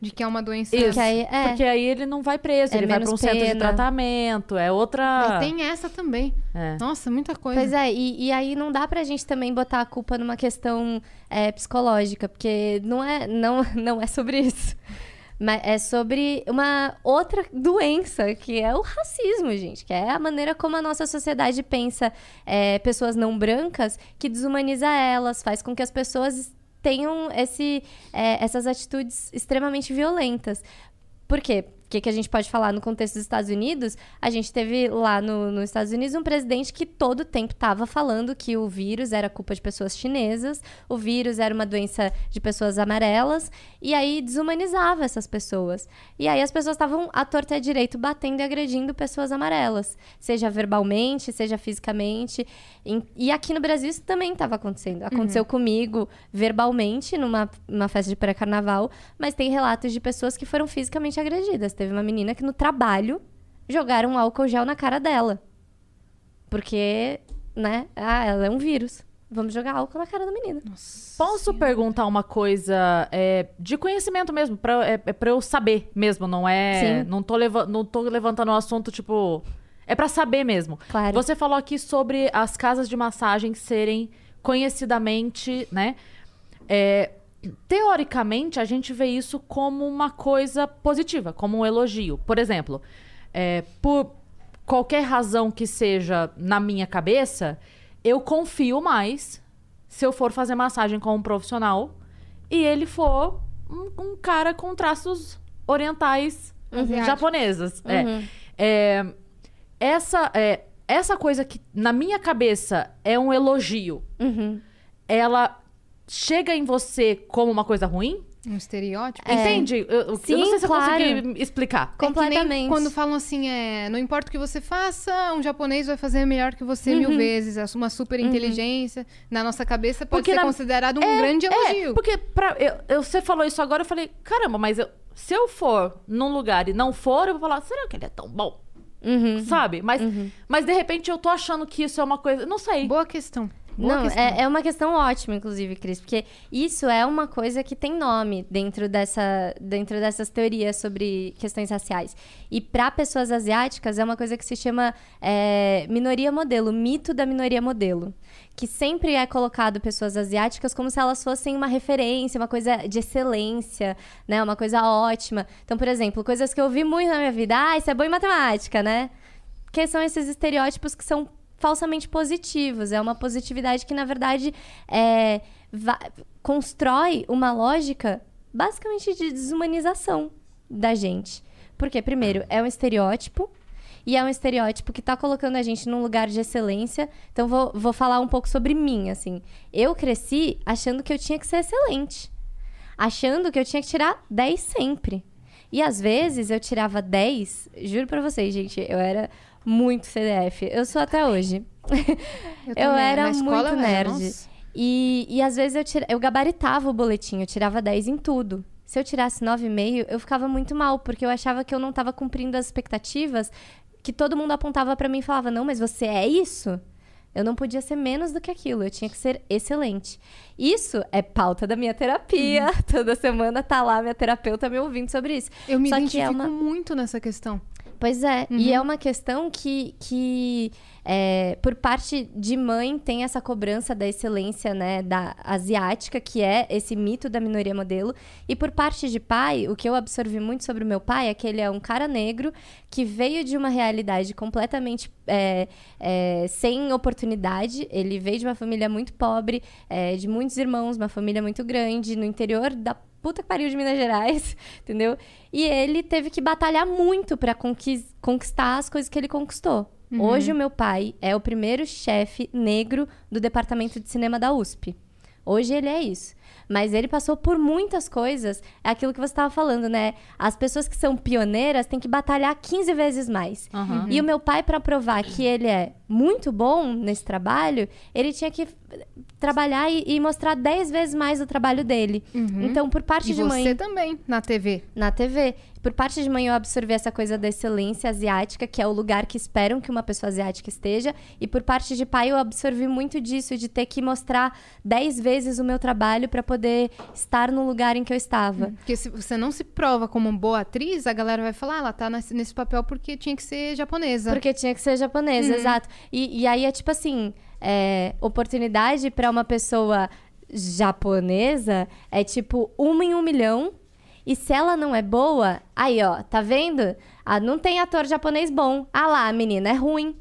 De que é uma doença. Isso. Que aí- é. Porque aí ele não vai preso, É ele vai para um menos centro de pena. tratamento, é outra. É, tem essa também. É. Nossa, muita coisa. Pois é, e, e aí não dá pra gente também botar a culpa numa questão é, psicológica, porque não é, não, não é sobre isso. Mas é sobre uma outra doença, que é o racismo, gente. Que é a maneira como a nossa sociedade pensa é, pessoas não brancas, que desumaniza elas, faz com que as pessoas tenham esse, é, essas atitudes extremamente violentas. Por quê? O que, que a gente pode falar no contexto dos Estados Unidos? A gente teve lá no, nos Estados Unidos um presidente que todo tempo estava falando que o vírus era culpa de pessoas chinesas, o vírus era uma doença de pessoas amarelas, e aí desumanizava essas pessoas. E aí as pessoas estavam à torta e à direito batendo e agredindo pessoas amarelas, seja verbalmente, seja fisicamente. E aqui no Brasil isso também estava acontecendo. Aconteceu comigo verbalmente numa, numa festa de pré-carnaval, mas tem relatos de pessoas que foram fisicamente agredidas. Teve uma menina que no trabalho jogaram álcool gel na cara dela. Porque, né? Ah, ela é um vírus. Vamos jogar álcool na cara da menina. Posso perguntar uma coisa é, de conhecimento mesmo, pra, é, é pra eu saber mesmo, não é. Sim. Não tô, leva, não tô levantando o assunto, tipo. É pra saber mesmo. Claro. Você falou aqui sobre as casas de massagem serem conhecidamente, né? é, teoricamente, a gente vê isso como uma coisa positiva, como um elogio. Por exemplo, é, por qualquer razão que seja na minha cabeça, eu confio mais se eu for fazer massagem com um profissional e ele for um, um cara com traços orientais Asiático. japoneses. É. Uhum. É, essa, é, essa coisa que na minha cabeça é um elogio, Uhum. ela chega em você como uma coisa ruim? Um estereótipo. Entende? Eu, eu Sim, não sei se claro. eu consegui explicar. É que nem Completamente. quando falam assim, é, não importa o que você faça, um japonês vai fazer melhor que você Uhum. mil vezes. É Uma super inteligência. Na nossa cabeça pode Porque ser na- considerado um É, grande é, elogio. porque pra, eu, eu- você falou isso agora, eu falei, caramba, mas eu- se eu for num lugar e não for, eu vou falar, será que ele é tão bom? Uhum. Sabe? Mas, mas de repente eu tô achando que isso é uma coisa. Não sei. Boa questão. Boa Não, questão. é, é uma questão ótima, inclusive, Cris, porque isso é uma coisa que tem nome dentro, dessa, dentro dessas teorias sobre questões raciais. E para pessoas asiáticas é uma coisa que se chama é, minoria modelo, mito da minoria modelo. Que sempre é colocado pessoas asiáticas como se elas fossem uma referência, uma coisa de excelência, né? Uma coisa ótima. Então, por exemplo, coisas que eu vi muito na minha vida. Ah, isso é bom em matemática, né? que são esses estereótipos que são falsamente positivos. É uma positividade que, na verdade, é, constrói uma lógica basicamente de desumanização da gente. Porque, primeiro, é um estereótipo. E é um estereótipo que tá colocando a gente num lugar de excelência. Então, vou, vou falar um pouco sobre mim, assim. Eu cresci achando que eu tinha que ser excelente. Achando que eu tinha que tirar 10 sempre. E às vezes eu tirava 10, juro pra vocês, gente, eu era muito CDF. Eu sou até hoje. Eu, também, era escola muito eu nerd. nossa. E, e às vezes eu, tira, eu gabaritava o boletim, eu tirava 10 em tudo. Se eu tirasse 9,5, eu ficava muito mal, porque eu achava que eu não tava cumprindo as expectativas que todo mundo apontava pra mim e falava: "Não, mas você é isso?" Eu não podia ser menos do que aquilo, eu tinha que ser excelente. Isso é pauta da minha terapia. Uhum. Toda semana tá lá minha terapeuta me ouvindo sobre isso. Eu me Só que identifico é uma... muito nessa questão. Pois é, Uhum. e é uma questão que, que é, por parte de mãe, tem essa cobrança da excelência, né, da asiática, que é esse mito da minoria modelo. E por parte de pai, o que eu absorvi muito sobre o meu pai é que ele é um cara negro que veio de uma realidade completamente é, é, sem oportunidade. Ele veio de uma família muito pobre, é, de muitos irmãos, uma família muito grande, no interior da puta que pariu de Minas Gerais, entendeu? E ele teve que batalhar muito pra conquis- conquistar as coisas que ele conquistou. Hoje o meu pai é o primeiro chefe negro do departamento de cinema da USP. Hoje ele é isso. Mas ele passou por muitas coisas. É aquilo que você estava falando, né? As pessoas que são pioneiras têm que batalhar 15 vezes mais. Aham. E o meu pai, para provar que ele é muito bom nesse trabalho, ele tinha que trabalhar e, e mostrar 10 vezes mais o trabalho dele. Então, por parte E de você mãe também, na TV. na TV. Por parte de mãe, eu absorvi essa coisa da excelência asiática, que é o lugar que esperam que uma pessoa asiática esteja. E por parte de pai, eu absorvi muito disso, de ter que mostrar 10 vezes o meu trabalho para pra poder estar no lugar em que eu estava. Porque se você não se prova como uma boa atriz, a galera vai falar, ah, ela tá nesse, papel porque tinha que ser japonesa. Porque tinha que ser japonesa, exato. E, e aí é tipo assim, é, oportunidade pra uma pessoa japonesa é tipo uma em um milhão. E se ela não é boa, aí ó, tá vendo? Ah, não tem ator japonês bom. Ah lá, a menina é ruim.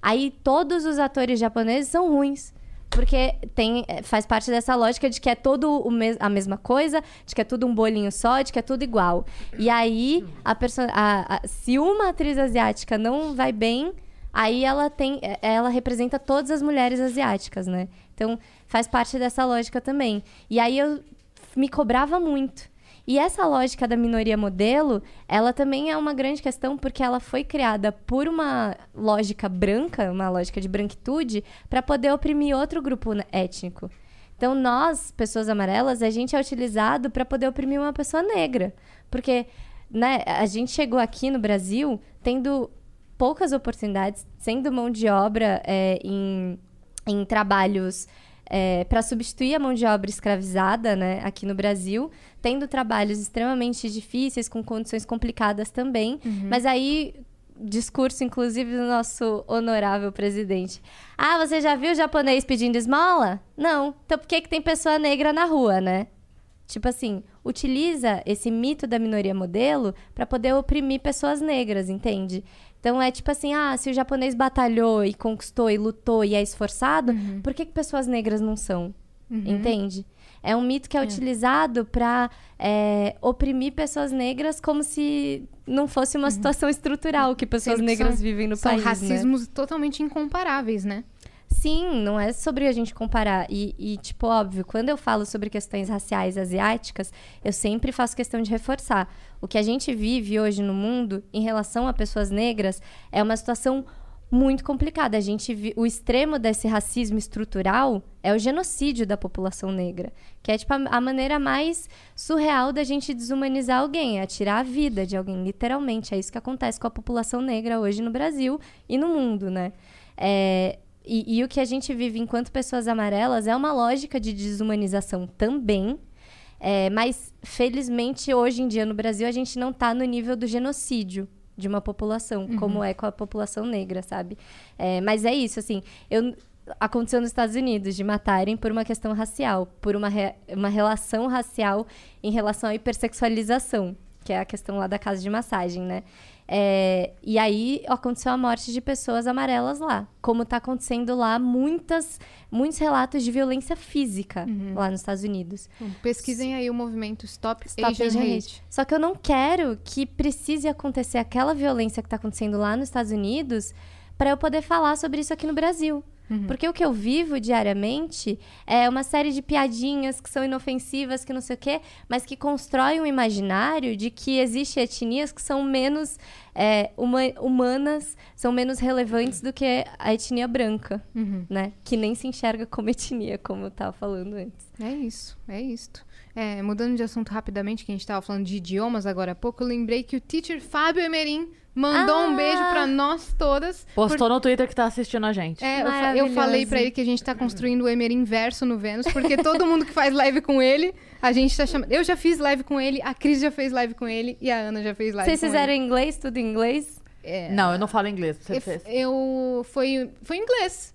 Aí todos os atores japoneses são ruins. Porque tem, é, faz parte dessa lógica de que é todo mes- a mesma coisa, de que é tudo um bolinho só, de que é tudo igual. E aí, a a- a- se uma atriz asiática não vai bem, aí ela tem. é, Ela representa todas as mulheres asiáticas, né? Então, faz parte dessa lógica também. E aí eu me cobrava muito. E essa lógica da minoria modelo, ela também é uma grande questão porque ela foi criada por uma lógica branca, uma lógica de branquitude, para poder oprimir outro grupo étnico. Então, nós, pessoas amarelas, a gente é utilizado para poder oprimir uma pessoa negra. Porque né, a gente chegou aqui no Brasil tendo poucas oportunidades, sendo mão de obra é, em, em trabalhos para substituir a mão de obra escravizada né, aqui no Brasil, tendo trabalhos extremamente difíceis, com condições complicadas também. Mas aí, discurso, inclusive, do nosso honorável presidente. Ah, você já viu japonês pedindo esmola? Não. Então por que, que tem pessoa negra na rua, né? Tipo assim, utiliza esse mito da minoria modelo para poder oprimir pessoas negras, entende? Então é tipo assim, ah, se o japonês batalhou e conquistou e lutou e é esforçado, por que, que pessoas negras não são? Entende? É um mito que é, utilizado para oprimir pessoas negras como se não fosse uma situação estrutural que pessoas negras são- vivem no São país. né? racismos totalmente incomparáveis, né? Sim, não é sobre a gente comparar. E, e, tipo, óbvio, quando eu falo sobre questões raciais asiáticas, eu sempre faço questão de reforçar. O que a gente vive hoje no mundo em relação a pessoas negras é uma situação muito complicada. A gente o extremo desse racismo estrutural é o genocídio da população negra, que é tipo a, a maneira mais surreal da gente desumanizar alguém, é tirar a vida de alguém, literalmente. É isso que acontece com a população negra hoje no Brasil e no mundo, né? É, e, e o que a gente vive enquanto pessoas amarelas é uma lógica de desumanização também. É, mas, felizmente, hoje em dia no Brasil, a gente não tá no nível do genocídio de uma população, como é com a população negra, sabe? É, mas é isso, assim, eu, aconteceu nos Estados Unidos de matarem por uma questão racial, por uma, re- uma relação racial em relação à hipersexualização, que é a questão lá da casa de massagem, né? É, e aí aconteceu a morte de pessoas amarelas lá. Como tá acontecendo lá muitas, muitos relatos de violência física lá nos Estados Unidos. Bom, Pesquisem aí o movimento Stop, Stop Asian, Asian Hate. Hate. Só que eu não quero que precise acontecer aquela violência que tá acontecendo lá nos Estados Unidos para eu poder falar sobre isso aqui no Brasil. Porque o que eu vivo diariamente é uma série de piadinhas que são inofensivas, que não sei o quê, mas que constroem um imaginário de que existem etnias que são menos é, huma- humanas, são menos relevantes do que a etnia branca, né? Que nem se enxerga como etnia, como eu tava falando antes. É isso, é isto. É, mudando de assunto rapidamente, que a gente estava falando de idiomas agora há pouco, eu lembrei que o teacher Fábio Emerim mandou um Ah! beijo pra nós todas. Postou no Twitter que tá assistindo a gente. É, eu, fa- eu falei pra ele que a gente tá construindo o Emerim verso no Vênus, porque todo mundo que faz live com ele, a gente tá chamando. Eu já fiz live com ele, a Cris já fez live com ele e a Ana já fez live Vocês com fizeram ele. inglês, tudo em inglês? É, Não, eu não falo inglês. Você eu, fez. eu- foi foi em inglês.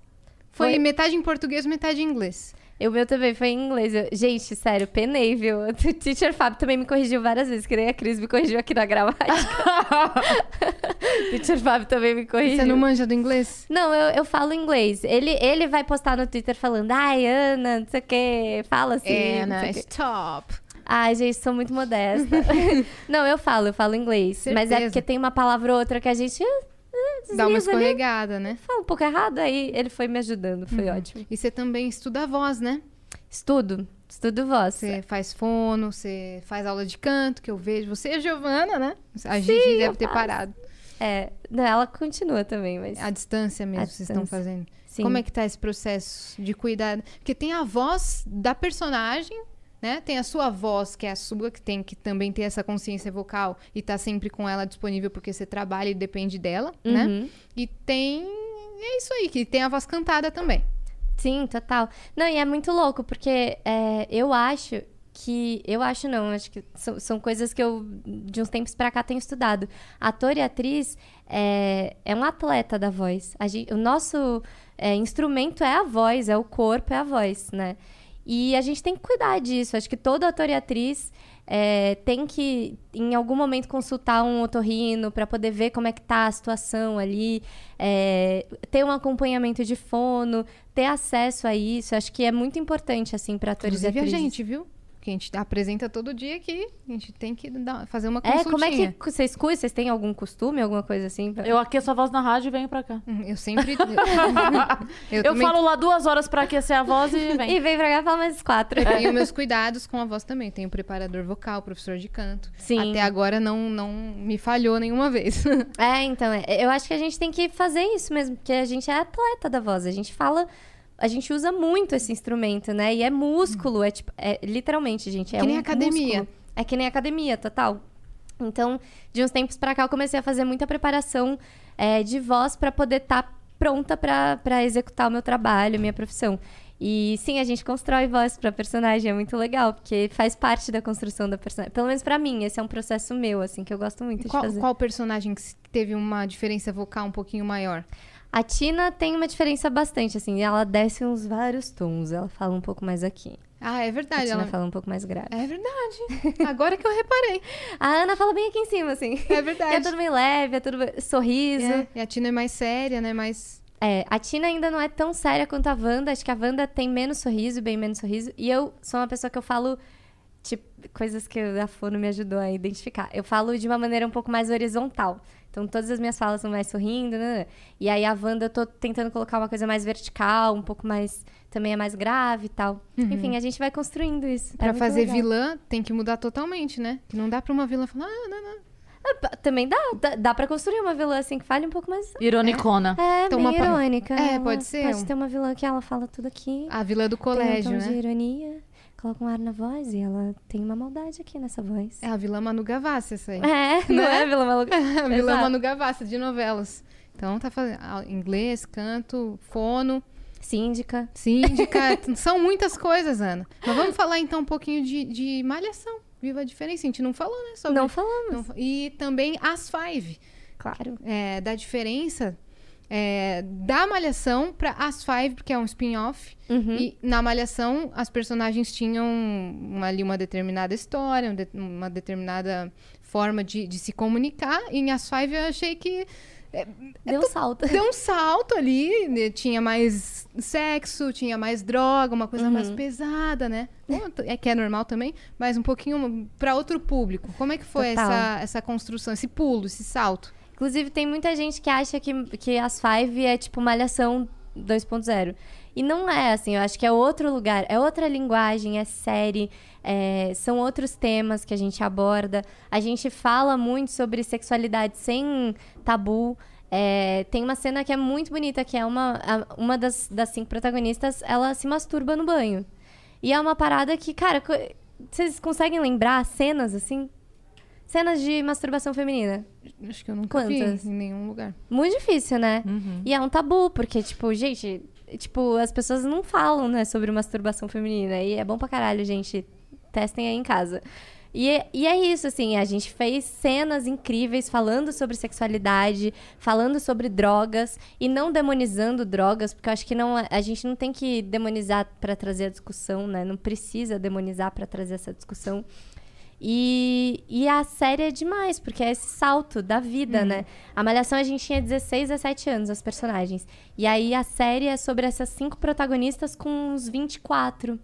Foi, Foi- metade em português, metade em inglês. O meu também foi em inglês. Eu- gente, sério, penei, viu? O teacher Fábio também me corrigiu várias vezes, que nem a Cris me corrigiu aqui na gramática. teacher Fábio também me corrigiu. Você não manja do inglês? Não, eu, eu falo inglês. Ele, ele vai postar no Twitter falando, ai, Ana, não sei o quê, fala assim. não sei na o quê." stop. Ai, gente, sou muito modesta. não, eu falo, eu falo inglês. Mas é Certeza. porque tem uma palavra ou outra que a gente ah, Dá uma desliza ali. escorregada, né? Fala um pouco errado, aí ele foi me ajudando, foi ótimo. E você também estuda a voz, né? Estudo, estudo voz. Você faz fono, você faz aula de canto, que eu vejo. Você e a Giovana, né? A Gigi deve ter faço. parado. É, não, ela continua também, mas. A distância mesmo A vocês estão distância. fazendo. Sim. Como é que tá esse processo de cuidar? Porque tem a voz da personagem, né? Tem a sua voz, que é a sua, que tem que também ter essa consciência vocal e tá sempre com ela disponível porque você trabalha e depende dela, né? Uhum. E tem. É isso aí, que tem a voz cantada também. Sim, total. Não, e é muito louco, porque é, eu acho que. Eu acho não, acho que são, são coisas que eu, de uns tempos pra cá, tenho estudado. Ator e atriz é, é um atleta da voz. Gente- o nosso é, instrumento é a voz, é o corpo, é a voz, né? E a gente tem que cuidar disso. Acho que todo ator e atriz é, tem que, em algum momento, consultar um otorrino para poder ver como é que tá a situação ali, é, ter um acompanhamento de fono, ter acesso a isso. Acho que é muito importante, assim, para atores Inclusive e a atrizes. gente, viu? Que a gente apresenta todo dia aqui. A gente tem que dar- fazer uma É, consultinha. como é que vocês cuidam? Vocês têm algum costume, alguma coisa assim? pra- Eu aqueço a voz na rádio e venho pra cá. Hum, Eu sempre... eu, Eu, também falo lá duas horas pra aquecer a voz e vem. E vem pra cá e fala mais quatro. tenho meus cuidados com a voz também. Tenho preparador vocal, professor de canto. Sim. Até agora não, não me falhou nenhuma vez. É, então, é, eu acho que a gente tem que fazer isso mesmo, porque a gente é atleta da voz, a gente fala, a gente usa muito esse instrumento, né? E é músculo, é tipo, é literalmente, gente, é Que nem um academia. músculo. É que nem academia, total. Então, de uns tempos pra cá, eu comecei a fazer muita preparação é, de voz pra poder estar pronta pra pra executar o meu trabalho, minha profissão. E sim, a gente constrói voz pra personagem, é muito legal, porque faz parte da construção da personagem. Pelo menos pra mim, esse é um processo meu, assim, que eu gosto muito qual, de fazer. qual personagem que teve uma diferença vocal um pouquinho maior? A Tina tem uma diferença bastante, assim, ela desce uns vários tons, ela fala um pouco mais aqui. Ah, é A verdade. Tina Ela... fala um pouco mais grave. É verdade. Agora que eu reparei. A Ana fala bem aqui em cima, assim. É verdade. E é tudo meio leve, é tudo sorriso. É, e a Tina é mais séria, né? Mais... É, a Tina ainda não é tão séria quanto a Wanda. Acho que a Wanda tem menos sorriso, bem menos sorriso. E eu sou uma pessoa que eu falo, tipo, coisas que a Fono me ajudou a identificar. Eu falo de uma maneira um pouco mais horizontal. Então, todas as minhas falas são mais sorrindo, né? E aí, a Wanda, eu tô tentando colocar uma coisa mais vertical, um pouco mais... Também é mais grave e tal. Enfim, a gente vai construindo isso. É Pra muito fazer legal. vilã, tem que mudar totalmente, né? Que não dá pra uma vilã falar... Ah, não, não. Ah, Também dá, dá, dá pra construir uma vilã assim que fale um pouco mais... Ironicona. É, Então, bem uma pa- irônica. É, Ela pode ser Pode ter uma vilã que ela fala tudo aqui. A vilã do tem colégio, um tom de né? ironia, coloca um ar na voz e ela tem uma maldade aqui nessa voz. É a vilã Manu Gavassi, essa aí. É, não é vilã maluca? a vilã. Manu Gavassi, de novelas. Então, tá fazendo inglês, canto, fono, Síndica. síndica. são muitas coisas, Ana. Mas vamos falar, então, um pouquinho de, de malhação. Viva a diferença. A gente não falou, né? Sobre... Não falamos. não E também as Five. Claro. é, da diferença é, da Malhação pra As Five, porque é um spin-off. Uhum. E na Malhação, as personagens tinham uma- ali uma determinada história, um uma determinada forma de, de se comunicar. E em As Five eu achei que Deu um salto. deu um salto ali, né? tinha mais sexo, tinha mais droga, uma coisa Uhum. mais pesada, né? Bom, É que é normal também, mas um pouquinho para outro público. Como é que foi Total. essa, essa construção, esse pulo, esse salto? Inclusive, tem muita gente que acha que, que as Five é tipo malhação 2.0. E não é assim, eu acho que é outro lugar, é outra linguagem, é série, é, são outros temas que a gente aborda. A gente fala muito sobre sexualidade sem tabu. É, tem uma cena que é muito bonita, que é uma, uma das, das cinco protagonistas, ela se masturba no banho. E é uma parada que, cara, vocês conseguem lembrar cenas assim? Cenas de masturbação feminina. Acho que eu nunca Quantas? vi em nenhum lugar. Muito difícil, né? E é um tabu, porque, tipo, gente, tipo, as pessoas não falam, né, sobre masturbação feminina. E é bom pra caralho, gente. Testem aí em casa. E é, e é isso, assim, a gente fez cenas incríveis falando sobre sexualidade, falando sobre drogas e não demonizando drogas, porque eu acho que não, a gente não tem que demonizar pra trazer a discussão, né? Não precisa demonizar pra trazer essa discussão. E, e a série é demais, porque é esse salto da vida, né? A Malhação a gente tinha 16, 17 anos, as personagens. E aí a série é sobre essas cinco protagonistas com uns 24.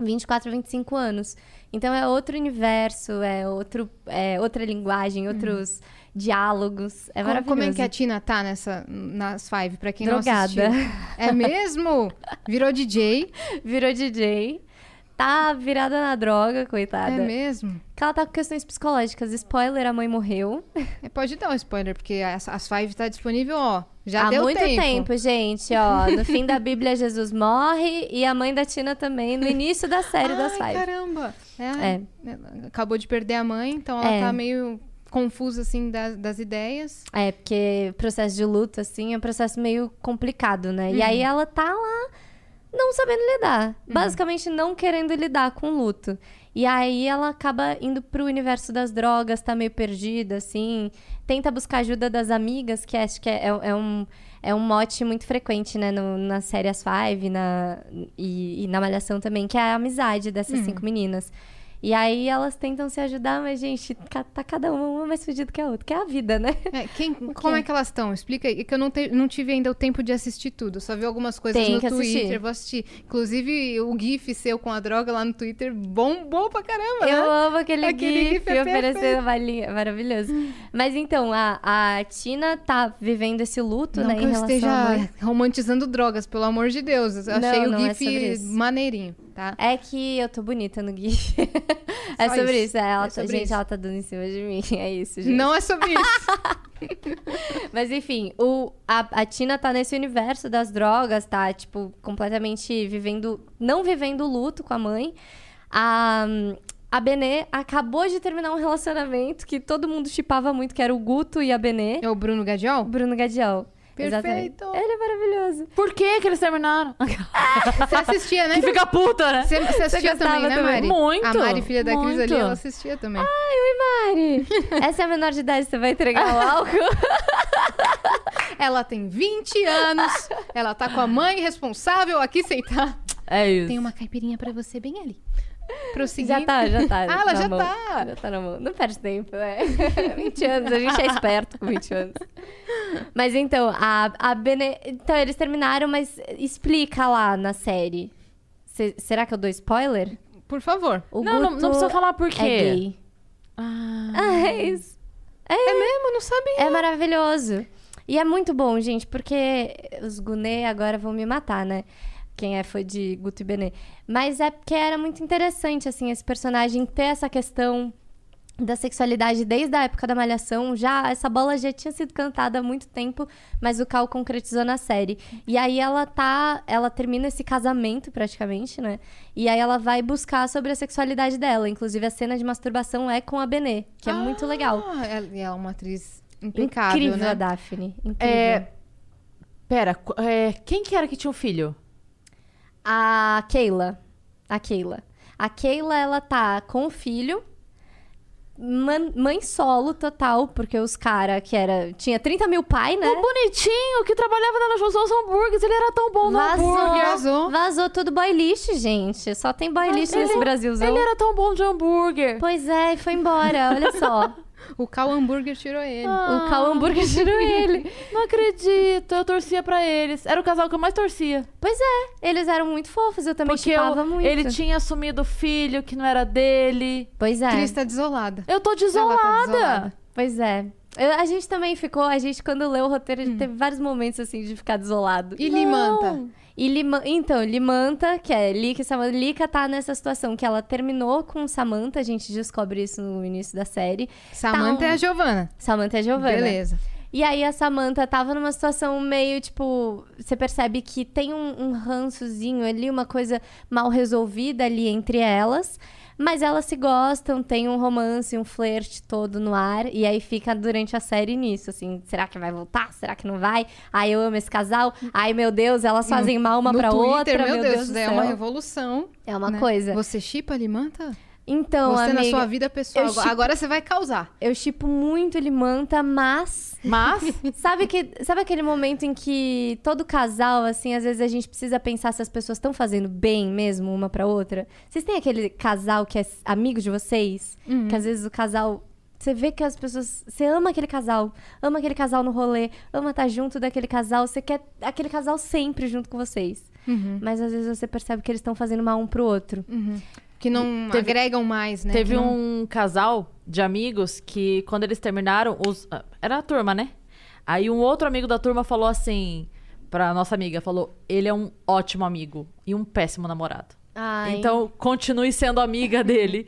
24, 25 anos. Então é outro universo, é, outro, é outra linguagem, outros diálogos. É Como, maravilhoso. como é que a Tina tá nessa, nas Five, pra quem Drogada. não assistiu? É mesmo? Virou DJ? Virou DJ. Tá virada na droga, coitada. É mesmo? Que ela tá com questões psicológicas. Spoiler, a mãe morreu. É, pode dar um spoiler, porque as, as Five tá disponível, ó. Já Há deu muito tempo. gente, ó. No fim da Bíblia, Jesus morre e a mãe da Tina também, no início da série das Ai, Five. caramba! É, É. ela Acabou de perder a mãe, então ela É. tá meio confusa, assim, das, das ideias. É, porque o processo de luto, assim, é um processo meio complicado, né? E aí ela tá lá não sabendo lidar. Basicamente, não querendo lidar com o luto. E aí ela acaba indo pro universo das drogas, tá meio perdida, assim. Tenta buscar ajuda das amigas, que acho que é, é- é um, é um mote muito frequente, né? No, na série As Five na, e, e na Malhação também, que é a amizade dessas cinco meninas. E aí elas tentam se ajudar, mas, gente, tá cada uma, uma mais fodida que a outra, que é a vida, né? É, quem, como é que elas estão? Explica aí, que eu não, te- não tive ainda o tempo de assistir tudo. Só vi algumas coisas Tem no que assistir. Twitter, vou assistir. Inclusive, o GIF seu com a droga lá no Twitter bombou pra caramba, Eu né? amo aquele, Aquele gif, gif é oferecendo balinha. Maravilhoso. Mas então, a, a Tina tá vivendo esse luto, Não né, que em eu esteja mãe. romantizando drogas, pelo amor de Deus. Eu Não, achei não o é sobre GIF isso. maneirinho, tá? É que eu tô bonita no gif. é Só sobre isso. isso. é, ela É tá- sobre gente, isso. ela tá dando em cima de mim. É isso, gente. Não é sobre isso. Mas enfim, o, a, a Tina tá nesse universo das drogas, tá, tipo, completamente vivendo. Não vivendo o luto com a mãe. A, a Benê acabou de terminar um relacionamento que todo mundo chipava muito, que era o Guto e a Benê. é o Bruno Gadiol? Bruno Gadiol. Perfeito. Exatamente. Ele é maravilhoso. Por que que eles terminaram? Você assistia, né? que fica puta, né? Você, você assistia gostava também, né, também? Mari? Muito, A Mari, filha da Cris ali, ela assistia também. Ai, oi, Mari. Essa é a menor de idade, você vai entregar o álcool? Ela tem 20 anos, ela tá com a mãe responsável aqui sentada. É isso. Tem uma caipirinha pra você bem ali. Prosseguindo. Já tá, já tá. Ah, ela já mão. tá. Já tá na mão. Não perde tempo, é. 20 anos, a gente é esperto com 20 anos. Mas então, a, a Bene... Então, eles terminaram, mas explica lá na série. Se- será que eu dou spoiler? Por favor. O Não, não, Guto não precisa falar por quê. É gay. Ah. Ah, é isso. É mesmo? Eu Não sabia. É maravilhoso. E é muito bom, gente, porque os Gunê agora vão me matar, né? Quem é foi de Guto e Benê. Mas é porque era muito interessante, assim, esse personagem ter essa questão da sexualidade desde a época da Malhação. Já, essa bola já tinha sido cantada há muito tempo, mas o Cal concretizou na série. E aí ela tá. Ela termina esse casamento, praticamente, né? E aí ela vai buscar sobre a sexualidade dela. Inclusive, a cena de masturbação é com a Benê, que é muito legal. Ah, ela- e ela é uma atriz impecável, Incrível né? a Daphne. Incrível. É, Pera, é, quem que era que tinha um filho? A Keila. A Keila. A Keila, ela tá com o filho. Man- mãe solo total, porque os cara que era. Tinha 30 mil pai, né? O bonitinho que trabalhava na Josos Hambúrgueres, ele era tão bom no Vazou, hambúrguer. Vazou. vazou tudo boy lixo, gente. Só tem boy lixo nesse Brasilzão. Ele era tão bom de hambúrguer. Pois é, e foi embora, olha só. O Cal Hambúrguer tirou ele. Ah. O Cal Hambúrguer tirou ele. Não acredito, eu torcia pra eles. Era o casal que eu mais torcia. Pois é, eles eram muito fofos, eu também Porque eu- muito. ele tinha assumido o filho que não era dele. Pois é. Cris tá desolada. Eu tô tá desolada. desolada. Pois é. Eu- a gente também ficou, a gente quando leu o roteiro, Hum. a gente teve vários momentos assim de ficar desolado. E Limanta? E Lima... Então, Limanta, que é Lika e Samantha, Lika tá nessa situação que ela terminou com Samantha, a gente descobre isso no início da série. Samantha Tá um- é a Giovana. Samantha é Giovanna. Beleza. E aí a Samantha tava numa situação meio, tipo, você percebe que tem um, um rançozinho ali, uma coisa mal resolvida ali entre elas. Mas elas se gostam, tem um romance, um flerte todo no ar. E aí fica durante a série nisso, assim. Será que vai voltar? Será que não vai? Ai, eu amo esse casal. Ai, meu Deus, elas fazem mal uma no pra Twitter, outra. meu, Meu Deus, Deus, é uma revolução. É uma né? coisa. Você chipa Limanta? Então, Você na amiga, sua vida pessoal. eu Agora- você vai causar. eu chipo muito Limanta, mas... Mas, Sabe, que, sabe aquele momento em que todo casal, assim, às vezes a gente precisa pensar se as pessoas estão fazendo bem mesmo uma pra outra? Vocês têm aquele casal que é amigo de vocês? Que às vezes o casal. Você vê que as pessoas. Você ama aquele casal, ama aquele casal no rolê, ama estar junto daquele casal, você quer aquele casal sempre junto com vocês. Mas às vezes você percebe que eles estão fazendo mal um pro outro. Que não Teve- agregam mais, né? teve não- um casal de amigos que, quando eles terminaram, os... ah, era a turma, né? Aí um outro amigo da turma falou assim pra nossa amiga, falou, ele é um ótimo amigo e um péssimo namorado. Ai. Então, continue sendo amiga dele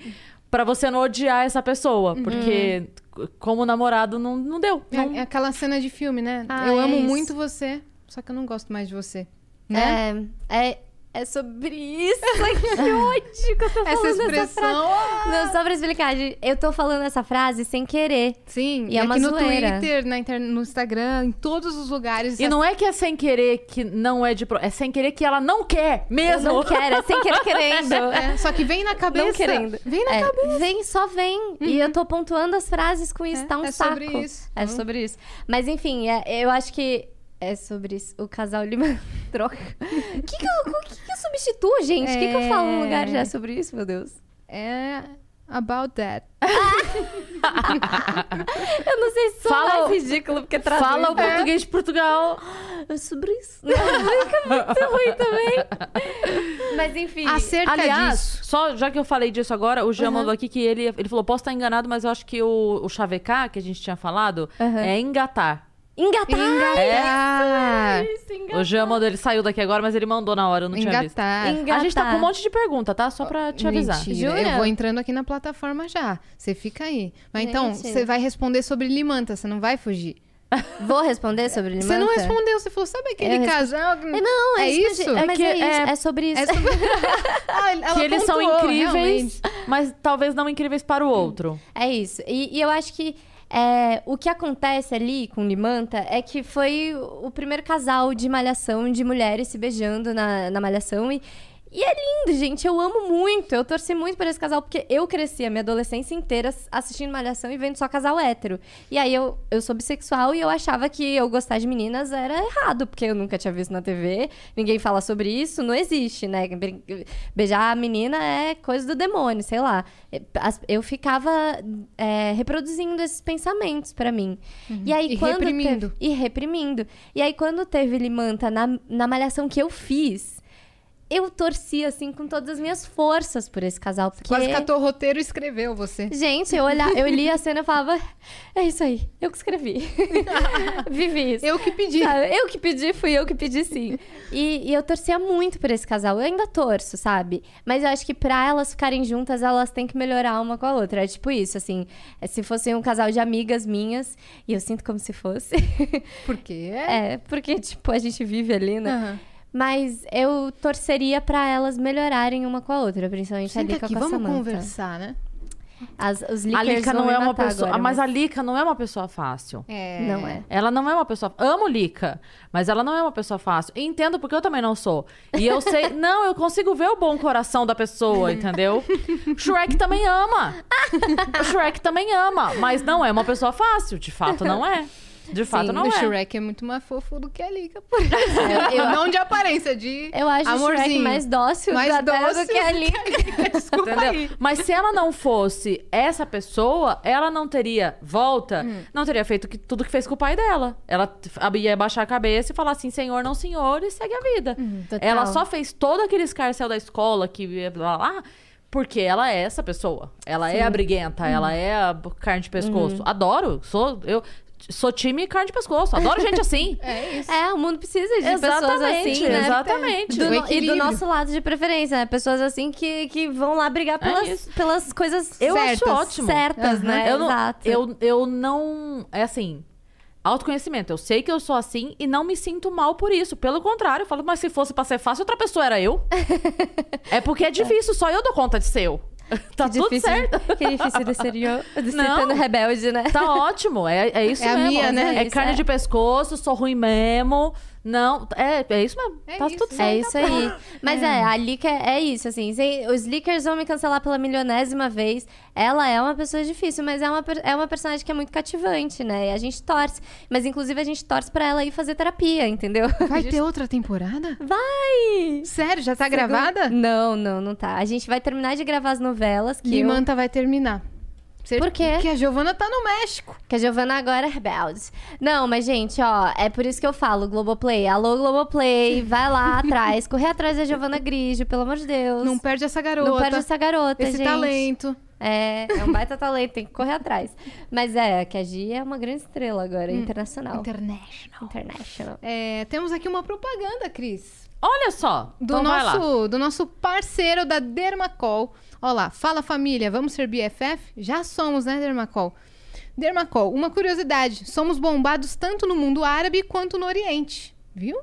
pra você não odiar essa pessoa, porque c- como namorado não, não deu. Não- É, é aquela cena de filme, né? Ah, eu é amo isso. muito você, só que eu não gosto mais de você. Né? É, é, É sobre isso. Ai, que ódio que eu tô Essa falando expressão. frase. Não, só pra explicar, gente, eu tô falando essa frase sem querer. Sim, E é uma aqui no zoeira. Twitter, na inter... no Instagram, em todos os lugares. E não é que é sem querer que não é de pro... É sem querer que ela não quer Eu mesmo. não quero, é sem querer querendo. É, só que vem na cabeça. Não querendo. Vem na É, cabeça. Vem, só vem. E eu tô pontuando as frases com isso, É, tá um é saco. sobre isso. É sobre isso. Mas enfim, é- eu acho que é sobre isso. O casal Lima troca. O que que, eu, o que que eu substituo, gente? O que, que eu falo no lugar já sobre isso, meu Deus? É about that. Eu não sei se sou Fala- mais ridículo, porque traduz. Fala o né? português de Portugal. É sobre isso. Não, fica muito ruim também. Mas enfim. Acerca Aliás, disso. só já que eu falei disso agora, o Jean mandou aqui que ele, ele falou: posso estar enganado, mas eu acho que o, o chavecar que a gente tinha falado é engatar. Engatar. Engatar. Isso, engatar. O Jean mandou, ele saiu daqui agora, mas ele mandou na hora, eu não tinha visto. Engatar. Engatar. A gente tá com um monte de pergunta, tá? Só pra te avisar. Mentira, Jura? eu vou entrando aqui na plataforma já. Você fica aí. Mas então, você vai responder sobre Limanta, você não vai fugir. Vou responder sobre Limanta? Você não respondeu, você falou, sabe aquele Eu casal? que- É, Não, É isso? É, mas que é, isso, é- é sobre isso. É sobre- Ah, Que eles são incríveis, realmente. mas talvez não incríveis para o outro. É isso. E, e eu acho que é, o que acontece ali com Limanta é que foi o primeiro casal de malhação de mulheres se beijando na, na malhação. E, e é lindo, gente. Eu amo muito. Eu torci muito por esse casal, porque eu cresci a minha adolescência inteira assistindo Malhação e vendo só casal hétero. E aí eu, eu sou bissexual e eu achava que eu gostar de meninas era errado, porque eu nunca tinha visto na TV, ninguém fala sobre isso, não existe, né? Beijar a menina é coisa do demônio, sei lá. As- Eu ficava é, reproduzindo esses pensamentos pra mim. E aí E quando reprimindo. teve- e reprimindo. E aí quando teve Limanta na, na malhação que eu fiz, eu torci assim com todas as minhas forças por esse casal, porque Quase catou o roteiro e escreveu você. Gente, eu, olha, eu li a cena e falava: É isso aí, eu que escrevi. Vivi isso. Eu que pedi. Sabe? Eu que pedi, fui eu que pedi sim. E, e eu torcia muito por esse casal. Eu ainda torço, sabe? Mas eu acho que pra elas ficarem juntas, elas têm que melhorar uma com a outra. É tipo isso, assim. é Se fosse um casal de amigas minhas, e eu sinto como se fosse. Por quê? é, porque, tipo, a gente vive ali, né? Aham. Mas eu torceria pra elas melhorarem uma com a outra, principalmente a Senta Lika aqui, com a vamos Samantha. conversar, né? As, os A Lika não é uma pessoa. agora, mas a Lika não é uma pessoa fácil. É. Não é. Ela não é uma pessoa. Amo Lika, mas ela não é uma pessoa fácil. E entendo porque eu também não sou. E eu sei. não, eu consigo ver o bom coração da pessoa, entendeu? Shrek também ama. O Shrek também ama, mas não é uma pessoa fácil. De fato, não é. De fato, não o é. Shrek é muito mais fofo do que a Lika, por isso. eu- não de aparência, de Eu acho o Shrek amorzinho. mais dócil Mais dócil do que a Lika. Desculpa Entendeu? aí. Mas se ela não fosse essa pessoa, ela não teria volta, Hum. não teria feito que- tudo que fez com o pai dela. Ela ia baixar a cabeça e falar assim, senhor, não senhor, e segue a vida. total. Ela só fez todo aquele escarcel da escola que blá, blá, blá, porque ela é essa pessoa. Ela é a briguenta, ela é a carne de pescoço. Adoro, sou eu sou time carne de pescoço. Adoro gente assim. É isso. É, o mundo precisa de pessoas exatamente, assim, né? exatamente. Do no- e do nosso lado de preferência, né? Pessoas assim que, que vão lá brigar pelas, isso. pelas coisas Eu Certas. acho ótimo. certas, Aham. né? Eu não, Exato. eu, eu não. É assim. Autoconhecimento. Eu sei que eu sou assim e não me sinto mal por isso. Pelo contrário, eu falo, mas se fosse pra ser fácil, outra pessoa era eu. é porque é difícil, só eu dou conta de ser eu. Tá Que tudo difícil, certo. Que difícil de ser eu, de ser Não. tão rebelde, né? Tá ótimo. É, é isso É a mesmo. minha, né? É Isso, carne é. de pescoço, sou ruim mesmo. Não, é, é isso mesmo. É tá isso. tudo certo. É isso aí. Mas é, a Lika é isso, assim. sem- Os leakers vão me cancelar pela milionésima vez. Ela é uma pessoa difícil, mas é uma, é uma personagem que é muito cativante, né? E a gente torce. Mas, inclusive, a gente torce pra ela ir fazer terapia, entendeu? Vai ter outra temporada? Vai! Sério, já tá gravada? Não, não, não tá. A gente vai terminar de gravar as novelas que eu... Limanta vai terminar. Por quê? Porque a Giovana tá no México. Que a Giovana agora é rebelde. Não, mas, gente, ó, é por isso que eu falo, Globoplay. Alô, Globoplay, vai lá atrás. Correr atrás da Giovana Grigio, pelo amor de Deus. Não perde essa garota. Não perde essa garota, Esse gente. talento. É, é um baita talento, tem que correr atrás. Mas é, que a Gi é uma grande estrela agora, internacional. International. International. É, temos aqui uma propaganda, Cris. Olha só. Do, então vai lá. nosso, do nosso parceiro da Dermacol. Olha lá, fala família, vamos ser BFF? Já somos, né, Dermacol? Dermacol, uma curiosidade: somos bombados tanto no mundo árabe quanto no Oriente, viu?